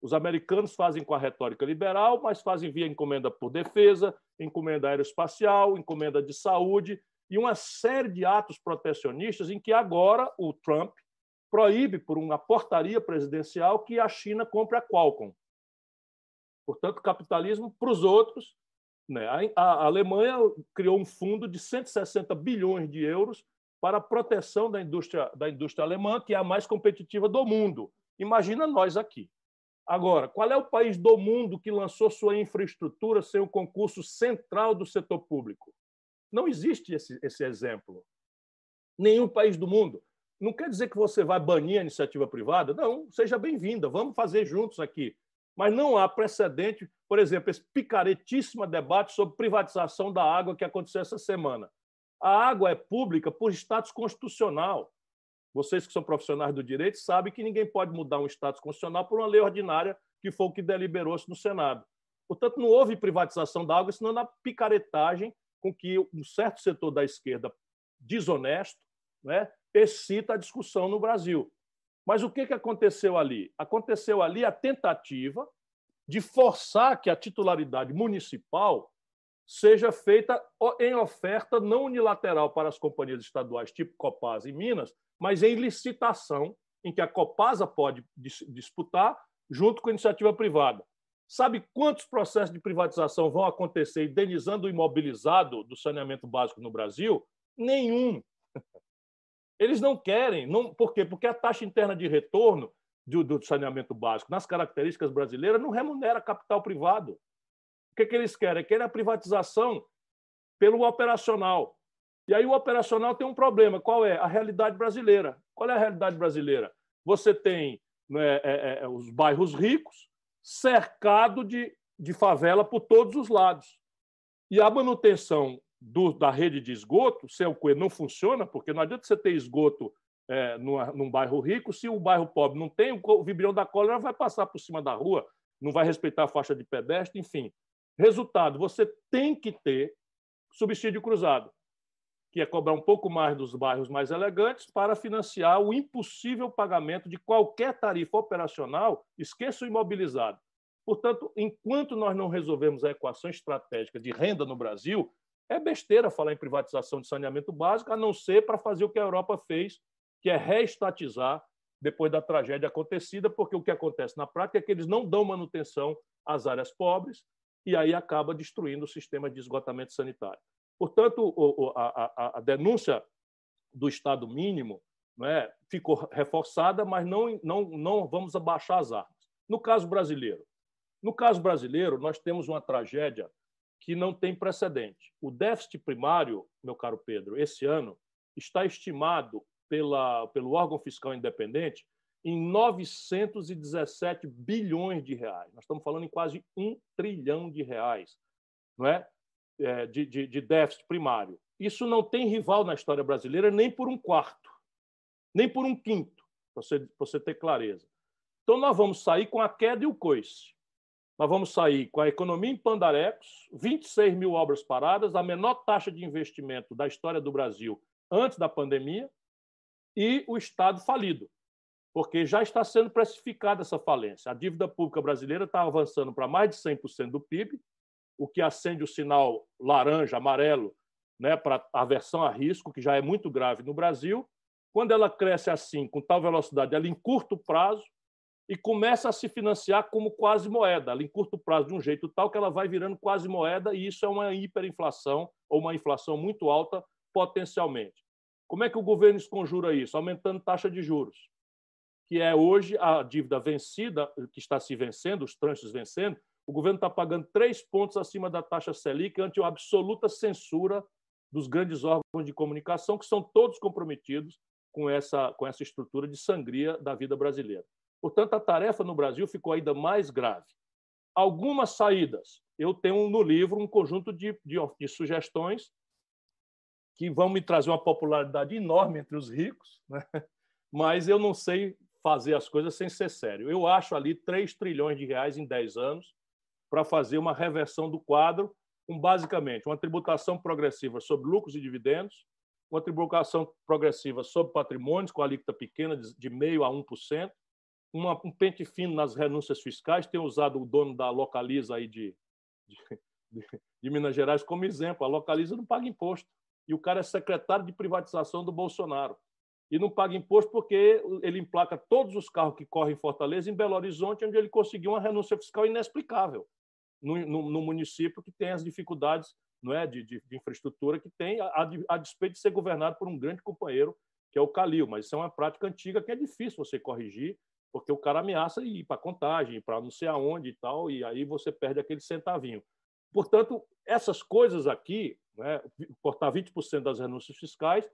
Os americanos fazem com a retórica liberal, mas fazem via encomenda por defesa, encomenda aeroespacial, encomenda de saúde e uma série de atos protecionistas em que agora o Trump proíbe, por uma portaria presidencial, que a China compre a Qualcomm. Portanto, capitalismo para os outros. Né? A, Alemanha criou um fundo de 160 bilhões de euros para a proteção da indústria, da indústria alemã, que é a mais competitiva do mundo. Imagina nós aqui. Agora, qual é o país do mundo que lançou sua infraestrutura sem o concurso central do setor público? Não existe esse, esse exemplo. Nenhum país do mundo. Não quer dizer que você vai banir a iniciativa privada. Não, seja bem-vinda, vamos fazer juntos aqui. Mas não há precedente, por exemplo, esse picaretíssimo debate sobre privatização da água que aconteceu essa semana. A água é pública por status constitucional. Vocês que são profissionais do direito sabem que ninguém pode mudar um status constitucional por uma lei ordinária, que foi o que deliberou-se no Senado. Portanto, não houve privatização da água, senão na picaretagem com que um certo setor da esquerda desonesto né, excita a discussão no Brasil. Mas o que, que aconteceu ali? Aconteceu ali a tentativa de forçar que a titularidade municipal seja feita em oferta não unilateral para as companhias estaduais, tipo Copasa e Minas, mas em licitação, em que a Copasa pode disputar junto com a iniciativa privada. Sabe quantos processos de privatização vão acontecer indenizando o imobilizado do saneamento básico no Brasil? Nenhum. Eles não querem. Não, por quê? Porque a taxa interna de retorno do, do saneamento básico, nas características brasileiras, não remunera capital privado. O que, que eles querem? Querem a privatização pelo operacional. E aí o operacional tem um problema. Qual é? A realidade brasileira. Qual é a realidade brasileira? Você tem né, é, é, é os bairros ricos cercado de, de favela por todos os lados. E a manutenção do, da rede de esgoto, se o não funciona, porque não adianta você ter esgoto é, numa, num bairro rico, se o bairro pobre não tem, o vibrião da cólera vai passar por cima da rua, não vai respeitar a faixa de pedestre, enfim. Resultado, você tem que ter subsídio cruzado, que é cobrar um pouco mais dos bairros mais elegantes para financiar o impossível pagamento de qualquer tarifa operacional, esqueça o imobilizado. Portanto, enquanto nós não resolvemos a equação estratégica de renda no Brasil, é besteira falar em privatização de saneamento básico, a não ser para fazer o que a Europa fez, que é reestatizar depois da tragédia acontecida, porque o que acontece na prática é que eles não dão manutenção às áreas pobres e aí acaba destruindo o sistema de esgotamento sanitário. Portanto, a, a, a denúncia do Estado mínimo é, ficou reforçada, mas não, não, não vamos abaixar as armas. No caso brasileiro, no caso brasileiro, nós temos uma tragédia que não tem precedente. O déficit primário, meu caro Pedro, esse ano está estimado pela, pelo órgão fiscal independente em 917 bilhões de reais. Nós estamos falando em quase um trilhão de reais não é? é de, de, de déficit primário. Isso não tem rival na história brasileira nem por um quarto, nem por um quinto, para você, você ter clareza. Então, nós vamos sair com a queda e o coice. nós vamos sair com a economia em pandarecos, 26 mil obras paradas, a menor taxa de investimento da história do Brasil antes da pandemia e o Estado falido, porque já está sendo precificada essa falência. A dívida pública brasileira está avançando para mais de 100% do PIB, o que acende o sinal laranja, amarelo, né, para aversão a risco, que já é muito grave no Brasil. Quando ela cresce assim, com tal velocidade, ela em curto prazo, e começa a se financiar como quase moeda, em curto prazo, de um jeito tal que ela vai virando quase moeda, e isso é uma hiperinflação ou uma inflação muito alta potencialmente. Como é que o governo esconjura isso? Aumentando taxa de juros, que é hoje a dívida vencida, que está se vencendo, os tranches vencendo, o governo está pagando três pontos acima da taxa Selic ante a absoluta censura dos grandes órgãos de comunicação, que são todos comprometidos com essa, com essa estrutura de sangria da vida brasileira. Portanto, a tarefa no Brasil ficou ainda mais grave. Algumas saídas. Eu tenho no livro um conjunto de, de, de sugestões que vão me trazer uma popularidade enorme entre os ricos, né? mas eu não sei fazer as coisas sem ser sério. Eu acho ali 3 trilhões de reais em 10 anos para fazer uma reversão do quadro, com basicamente uma tributação progressiva sobre lucros e dividendos, uma tributação progressiva sobre patrimônios, com alíquota pequena de 0,5% a 1%, uma, um pente fino nas renúncias fiscais, tem usado o dono da Localiza aí de, de, de, Minas Gerais como exemplo. A Localiza não paga imposto. E o cara é secretário de privatização do Bolsonaro. E não paga imposto porque ele emplaca todos os carros que correm em Fortaleza em Belo Horizonte, onde ele conseguiu uma renúncia fiscal inexplicável no, no, no município que tem as dificuldades não é, de, de, de infraestrutura que tem, a, a despeito de ser governado por um grande companheiro, que é o Calil. Mas isso é uma prática antiga que é difícil você corrigir porque o cara ameaça ir para contagem, para não sei aonde e tal, e aí você perde aquele centavinho. Portanto, essas coisas aqui, né, cortar 20% das renúncias fiscais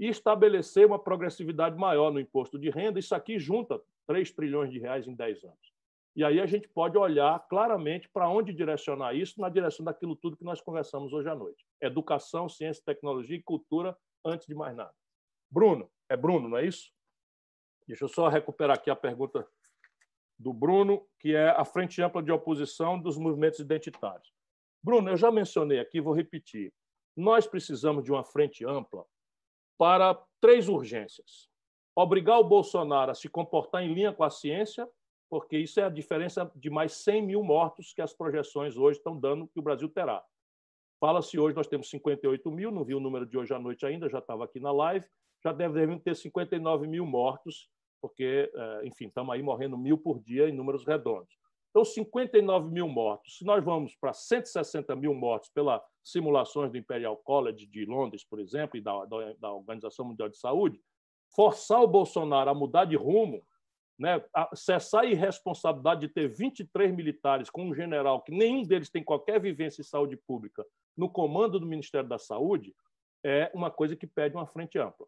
e estabelecer uma progressividade maior no imposto de renda, isso aqui junta 3 trilhões de reais em 10 anos. E aí a gente pode olhar claramente para onde direcionar isso, na direção daquilo tudo que nós conversamos hoje à noite. Educação, ciência, tecnologia e cultura, antes de mais nada. Bruno, é Bruno, não é isso? Deixa eu só recuperar aqui a pergunta do Bruno, que é a frente ampla de oposição dos movimentos identitários. Bruno, eu já mencionei aqui, vou repetir. Nós precisamos de uma frente ampla para três urgências. Obrigar o Bolsonaro a se comportar em linha com a ciência, porque isso é a diferença de mais 100 mil mortos que as projeções hoje estão dando que o Brasil terá. Fala-se hoje, nós temos 58 mil, não vi o número de hoje à noite ainda, já estava aqui na live, já devem ter 59 mil mortos porque, é, enfim, estamos aí morrendo mil por dia em números redondos. Então, 59 mil mortos. Se nós vamos para 160 mil mortos pelas simulações do Imperial College de Londres, por exemplo, e da, da Organização Mundial de Saúde, forçar o Bolsonaro a mudar de rumo, né, a cessar a irresponsabilidade de ter 23 militares com um general que nenhum deles tem qualquer vivência em saúde pública no comando do Ministério da Saúde, é uma coisa que pede uma frente ampla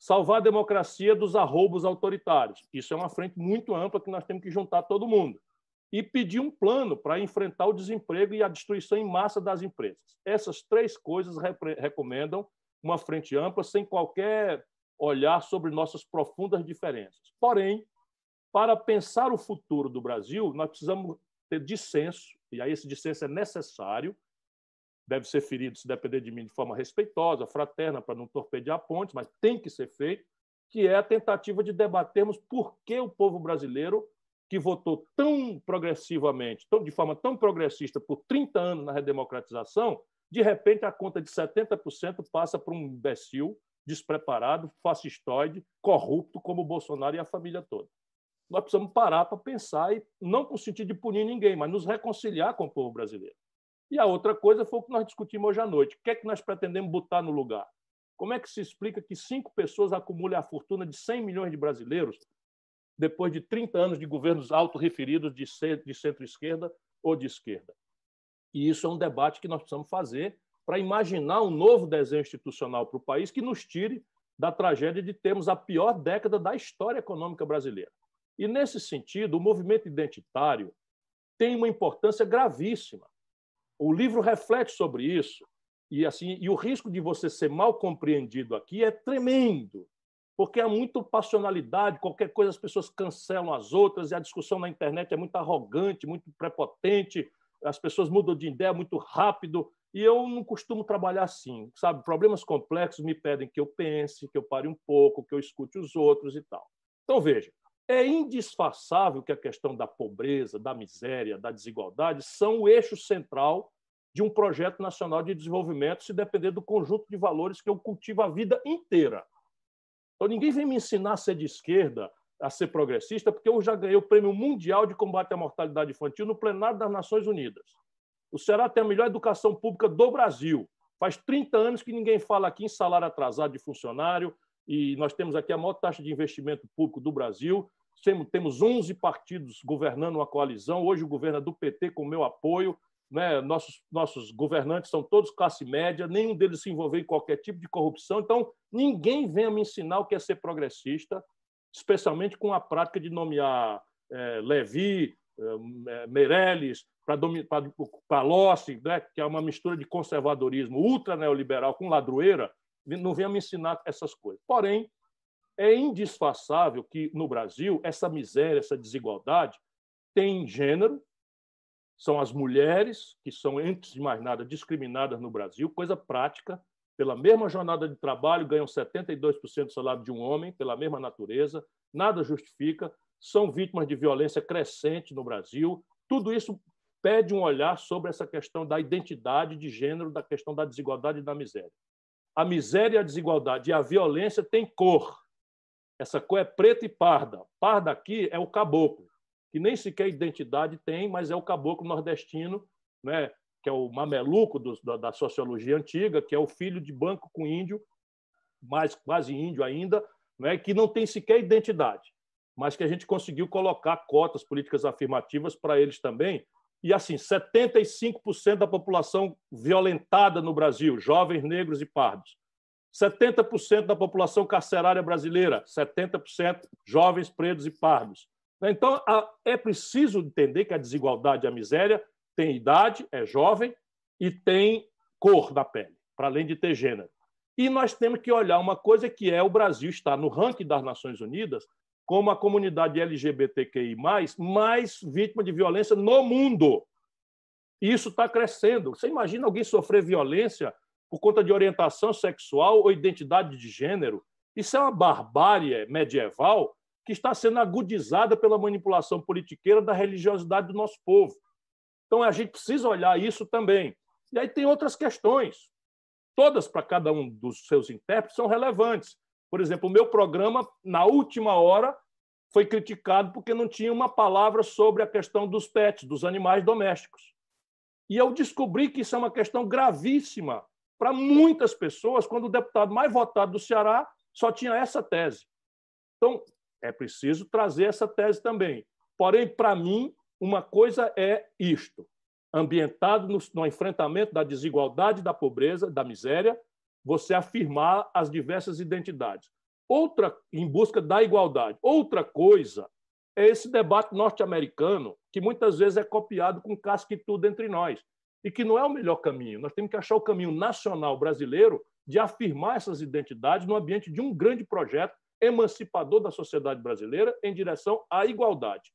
salvar a democracia dos arroubos autoritários. Isso é uma frente muito ampla que nós temos que juntar todo mundo. E pedir um plano para enfrentar o desemprego e a destruição em massa das empresas. Essas três coisas recomendam uma frente ampla, sem qualquer olhar sobre nossas profundas diferenças. Porém, para pensar o futuro do Brasil, nós precisamos ter dissenso, e aí esse dissenso é necessário, deve ser ferido, se depender de mim, de forma respeitosa, fraterna, para não torpedear pontes, mas tem que ser feito, que é a tentativa de debatermos por que o povo brasileiro, que votou tão progressivamente, tão, de forma tão progressista por 30 anos na redemocratização, de repente a conta de 70% passa para um imbecil, despreparado, fascistoide, corrupto como o Bolsonaro e a família toda. Nós precisamos parar para pensar, e não com o sentido de punir ninguém, mas nos reconciliar com o povo brasileiro. E a outra coisa foi o que nós discutimos hoje à noite. O que é que nós pretendemos botar no lugar? Como é que se explica que cinco pessoas acumulem a fortuna de 100 milhões de brasileiros depois de 30 anos de governos autorreferidos de centro-esquerda ou de esquerda? E isso é um debate que nós precisamos fazer para imaginar um novo desenho institucional para o país que nos tire da tragédia de termos a pior década da história econômica brasileira. E, nesse sentido, o movimento identitário tem uma importância gravíssima o livro reflete sobre isso e assim e o risco de você ser mal compreendido aqui é tremendo, porque há muita passionalidade, qualquer coisa as pessoas cancelam as outras, e a discussão na internet é muito arrogante, muito prepotente, as pessoas mudam de ideia muito rápido, e eu não costumo trabalhar assim, sabe? Problemas complexos me pedem que eu pense, que eu pare um pouco, que eu escute os outros e tal. Então, veja, é indisfaçável que a questão da pobreza, da miséria, da desigualdade são o eixo central de um projeto nacional de desenvolvimento, se depender do conjunto de valores que eu cultivo a vida inteira. Então, ninguém vem me ensinar a ser de esquerda, a ser progressista, porque eu já ganhei o Prêmio Mundial de Combate à Mortalidade Infantil no plenário das Nações Unidas. O Ceará tem a melhor educação pública do Brasil. Faz 30 anos que ninguém fala aqui em salário atrasado de funcionário, e nós temos aqui a maior taxa de investimento público do Brasil. Temos 11 partidos governando uma coalizão. Hoje o governo é do PT com meu apoio. Né? Nossos, nossos governantes são todos classe média, nenhum deles se envolveu em qualquer tipo de corrupção. Então, ninguém venha me ensinar o que é ser progressista, especialmente com a prática de nomear é, Levi, é, Meirelles, para Lossi, né, que é uma mistura de conservadorismo ultra neoliberal com ladroeira, não venha me ensinar essas coisas. Porém, é indisfaçável que no Brasil essa miséria, essa desigualdade tem gênero, são as mulheres, que são, antes de mais nada, discriminadas no Brasil, coisa prática. Pela mesma jornada de trabalho, ganham 72% do salário de um homem, pela mesma natureza, nada justifica. São vítimas de violência crescente no Brasil. Tudo isso pede um olhar sobre essa questão da identidade de gênero, da questão da desigualdade e da miséria. A miséria, a desigualdade e a violência têm cor. Essa cor é preta e parda. Parda aqui é o caboclo que nem sequer identidade tem, mas é o caboclo nordestino, né, que é o mameluco do, da, da, sociologia antiga, que é o filho de banco com índio, mais quase índio ainda, né, que não tem sequer identidade, mas que a gente conseguiu colocar cotas políticas afirmativas para eles também. E assim, 75% da população violentada no Brasil, jovens negros e pardos. 70% da população carcerária brasileira, 70% jovens pretos e pardos. Então, é preciso entender que a desigualdade e a miséria tem idade, é jovem e tem cor da pele, para além de ter gênero. E nós temos que olhar uma coisa que é o Brasil está no ranking das Nações Unidas como a comunidade LGBTQI+, mais vítima de violência no mundo. E isso está crescendo. Você imagina alguém sofrer violência por conta de orientação sexual ou identidade de gênero? Isso é uma barbárie medieval que está sendo agudizada pela manipulação politiqueira da religiosidade do nosso povo. Então, a gente precisa olhar isso também. E aí tem outras questões. Todas, para cada um dos seus intérpretes, são relevantes. Por exemplo, o meu programa, na última hora, foi criticado porque não tinha uma palavra sobre a questão dos pets, dos animais domésticos. E eu descobri que isso é uma questão gravíssima para muitas pessoas, quando o deputado mais votado do Ceará só tinha essa tese. Então, é preciso trazer essa tese também. Porém, para mim, uma coisa é isto: ambientado no, no enfrentamento da desigualdade, da pobreza, da miséria, você afirmar as diversas identidades. Outra, em busca da igualdade. Outra coisa é esse debate norte-americano, que muitas vezes é copiado com casca e tudo entre nós, e que não é o melhor caminho. Nós temos que achar o caminho nacional brasileiro de afirmar essas identidades no ambiente de um grande projeto emancipador da sociedade brasileira em direção à igualdade.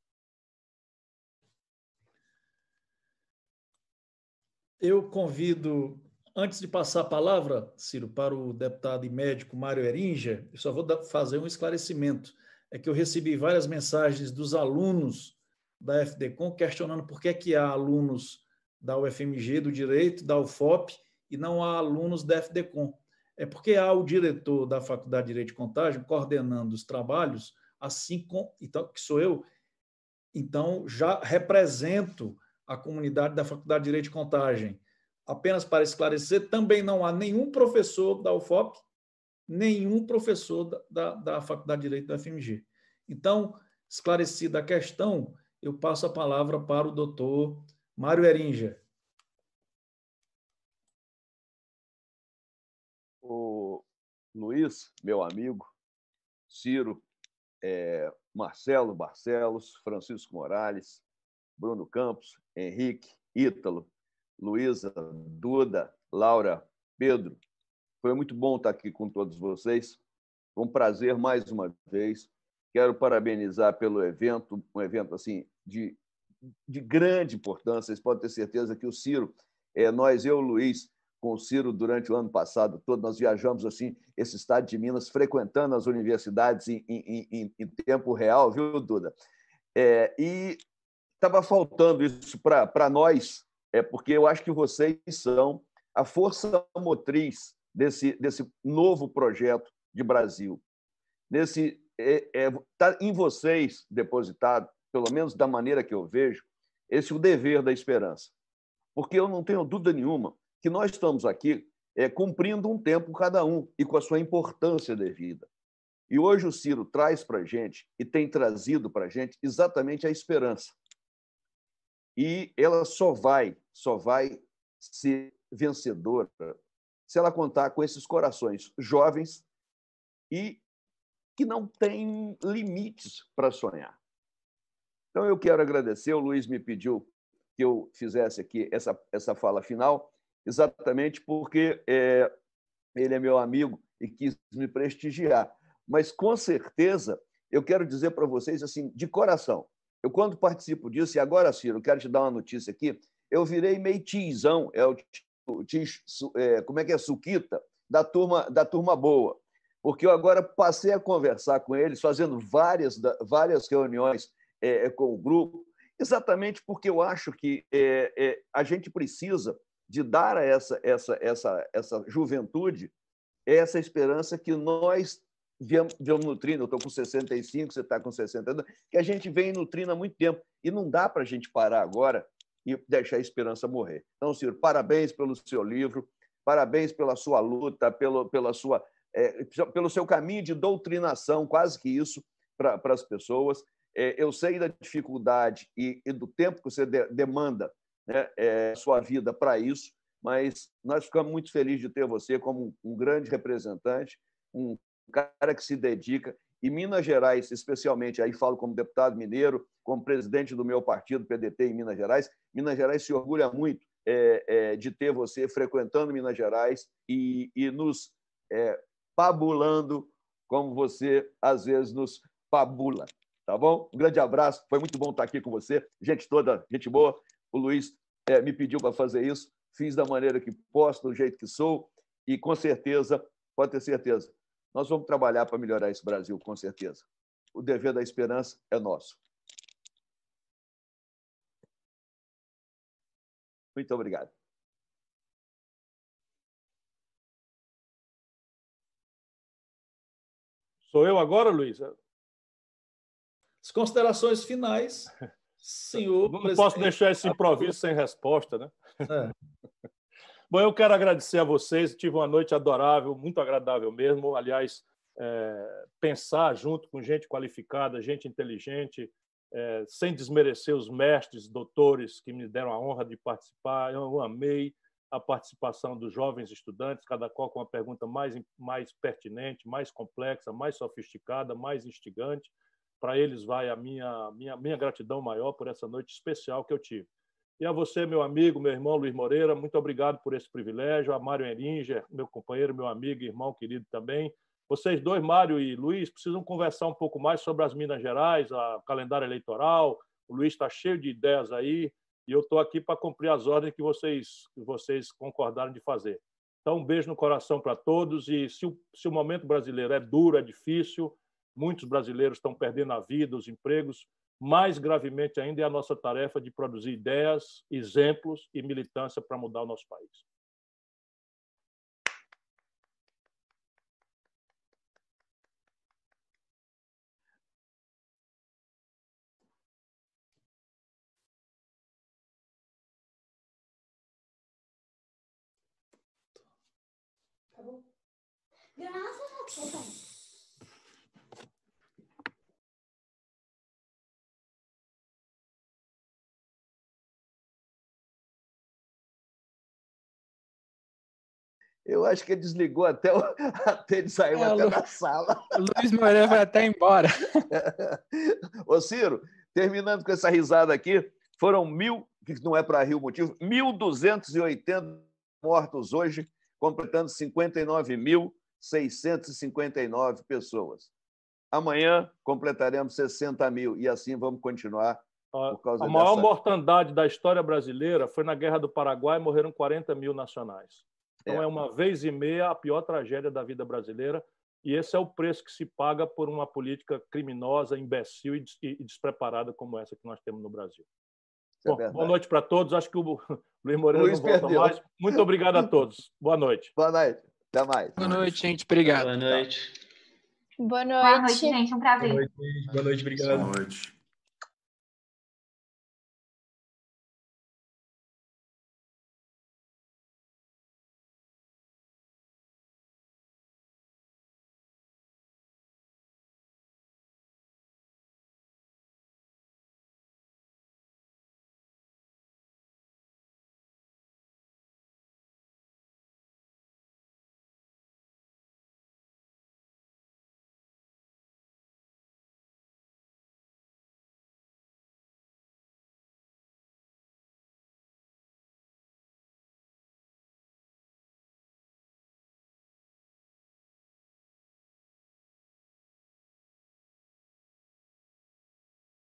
Eu convido, antes de passar a palavra, Ciro, para o deputado e médico Mário Eringer, eu só vou fazer um esclarecimento. É que eu recebi várias mensagens dos alunos da FDCom questionando por que, é que há alunos da UFMG, do Direito, da UFOP, e não há alunos da FDCom é porque há o diretor da Faculdade de Direito de Contagem coordenando os trabalhos, assim como, então, que sou eu, então já represento a comunidade da Faculdade de Direito de Contagem. Apenas para esclarecer, também não há nenhum professor da UFOP, nenhum professor da, da, da Faculdade de Direito da FMG. Então, esclarecida a questão, eu passo a palavra para o doutor Mário Eringer. Luiz, meu amigo, Ciro, é, Marcelo Barcelos, Francisco Morales, Bruno Campos, Henrique, Ítalo, Luísa, Duda, Laura, Pedro. Foi muito bom estar aqui com todos vocês. Foi um prazer mais uma vez. Quero parabenizar pelo evento, um evento assim de, de grande importância. Vocês podem ter certeza que o Ciro, é, nós, eu, Luiz, com o Ciro durante o ano passado todo, nós viajamos assim esse estado de Minas, frequentando as universidades em, em, em, em tempo real, viu, Duda? É, e estava faltando isso para nós, é porque eu acho que vocês são a força motriz desse, desse novo projeto de Brasil. Nesse é, é, tá em vocês depositado, pelo menos da maneira que eu vejo, esse o dever da esperança. Porque eu não tenho dúvida nenhuma que nós estamos aqui é, cumprindo um tempo cada um e com a sua importância devida. E hoje o Ciro traz para a gente e tem trazido para a gente exatamente a esperança. E ela só vai, só vai ser vencedora se ela contar com esses corações jovens e que não têm limites para sonhar. Então eu quero agradecer, o Luiz me pediu que eu fizesse aqui essa, essa fala final exatamente porque é, ele é meu amigo e quis me prestigiar. Mas, com certeza, eu quero dizer para vocês, assim, de coração, eu, quando participo disso, e agora, Ciro, quero te dar uma notícia aqui, eu virei meio tizão, é o tiz, é, como é que é, suquita, da turma, da turma boa. Porque eu agora passei a conversar com eles, fazendo várias, várias reuniões é, com o grupo, exatamente porque eu acho que é, a gente precisa de dar a essa, essa, essa, essa juventude essa esperança que nós viemos, nutrindo. Eu estou com 65, você está com 60 que a gente vem nutrindo há muito tempo. E não dá para a gente parar agora e deixar a esperança morrer. Então, Ciro, parabéns pelo seu livro, parabéns pela sua luta, pelo, pela sua, é, pelo seu caminho de doutrinação, quase que isso, para as pessoas. É, eu sei da dificuldade e, e, do tempo que você de, demanda né, é, sua vida para isso, mas nós ficamos muito felizes de ter você como um grande representante, um cara que se dedica. E Minas Gerais, especialmente, aí falo como deputado mineiro, como presidente do meu partido, PDT, em Minas Gerais, Minas Gerais se orgulha muito é, é, de ter você frequentando Minas Gerais e, e nos é, pabulando como você, às vezes, nos pabula. Tá bom? Um grande abraço, foi muito bom estar aqui com você. Gente toda, gente boa. O Luiz é, me pediu para fazer isso, fiz da maneira que posso, do jeito que sou, e com certeza, pode ter certeza, nós vamos trabalhar para melhorar esse Brasil, com certeza. O dever da esperança é nosso. Muito obrigado. Sou eu agora, Luiz? As considerações finais. Senhor. Não presidente... posso deixar esse improviso sem resposta, né? É. Bom, eu quero agradecer a vocês. Tive uma noite adorável, muito agradável mesmo. Aliás, é, pensar junto com gente qualificada, gente inteligente, é, sem desmerecer os mestres, doutores que me deram a honra de participar. Eu amei a participação dos jovens estudantes, cada qual com uma pergunta mais, mais pertinente, mais complexa, mais sofisticada, mais instigante para eles vai a minha, minha, minha gratidão maior por essa noite especial que eu tive. E a você, meu amigo, meu irmão Luiz Moreira, muito obrigado por esse privilégio. A Mário Eringer, meu companheiro, meu amigo, irmão querido também. Vocês dois, Mário e Luiz, precisam conversar um pouco mais sobre as Minas Gerais, o calendário eleitoral. O Luiz está cheio de ideias aí e eu estou aqui para cumprir as ordens que vocês, que vocês concordaram de fazer. Então, um beijo no coração para todos e se o, se o momento brasileiro é duro, é difícil, Muitos brasileiros estão perdendo a vida, os empregos. Mais gravemente ainda é a nossa tarefa de produzir ideias, exemplos e militância para mudar o nosso país. Graças Eu acho que ele desligou até, o, até ele saiu é, até Lu... da sala. Luiz Moreira vai até embora. Ô, Ciro, terminando com essa risada aqui, foram mil, que não é para rir o motivo, 1.280 mortos hoje, completando 59 mil 659 pessoas. Amanhã completaremos 60 mil e assim vamos continuar por causa A maior dessa... mortandade da história brasileira foi na Guerra do Paraguai, morreram 40 mil nacionais. Então, é. é uma vez e meia a pior tragédia da vida brasileira, e esse é o preço que se paga por uma política criminosa, imbecil e despreparada como essa que nós temos no Brasil. É Bom, boa noite para todos. Acho que o Luiz Moreira Luiz não volta perdeu. mais. Muito obrigado a todos. Boa noite. Boa noite. Até mais. Boa noite, gente. Obrigado. Boa noite. Boa noite. Boa noite, gente. Um prazer. Boa noite, boa noite obrigado. Boa noite.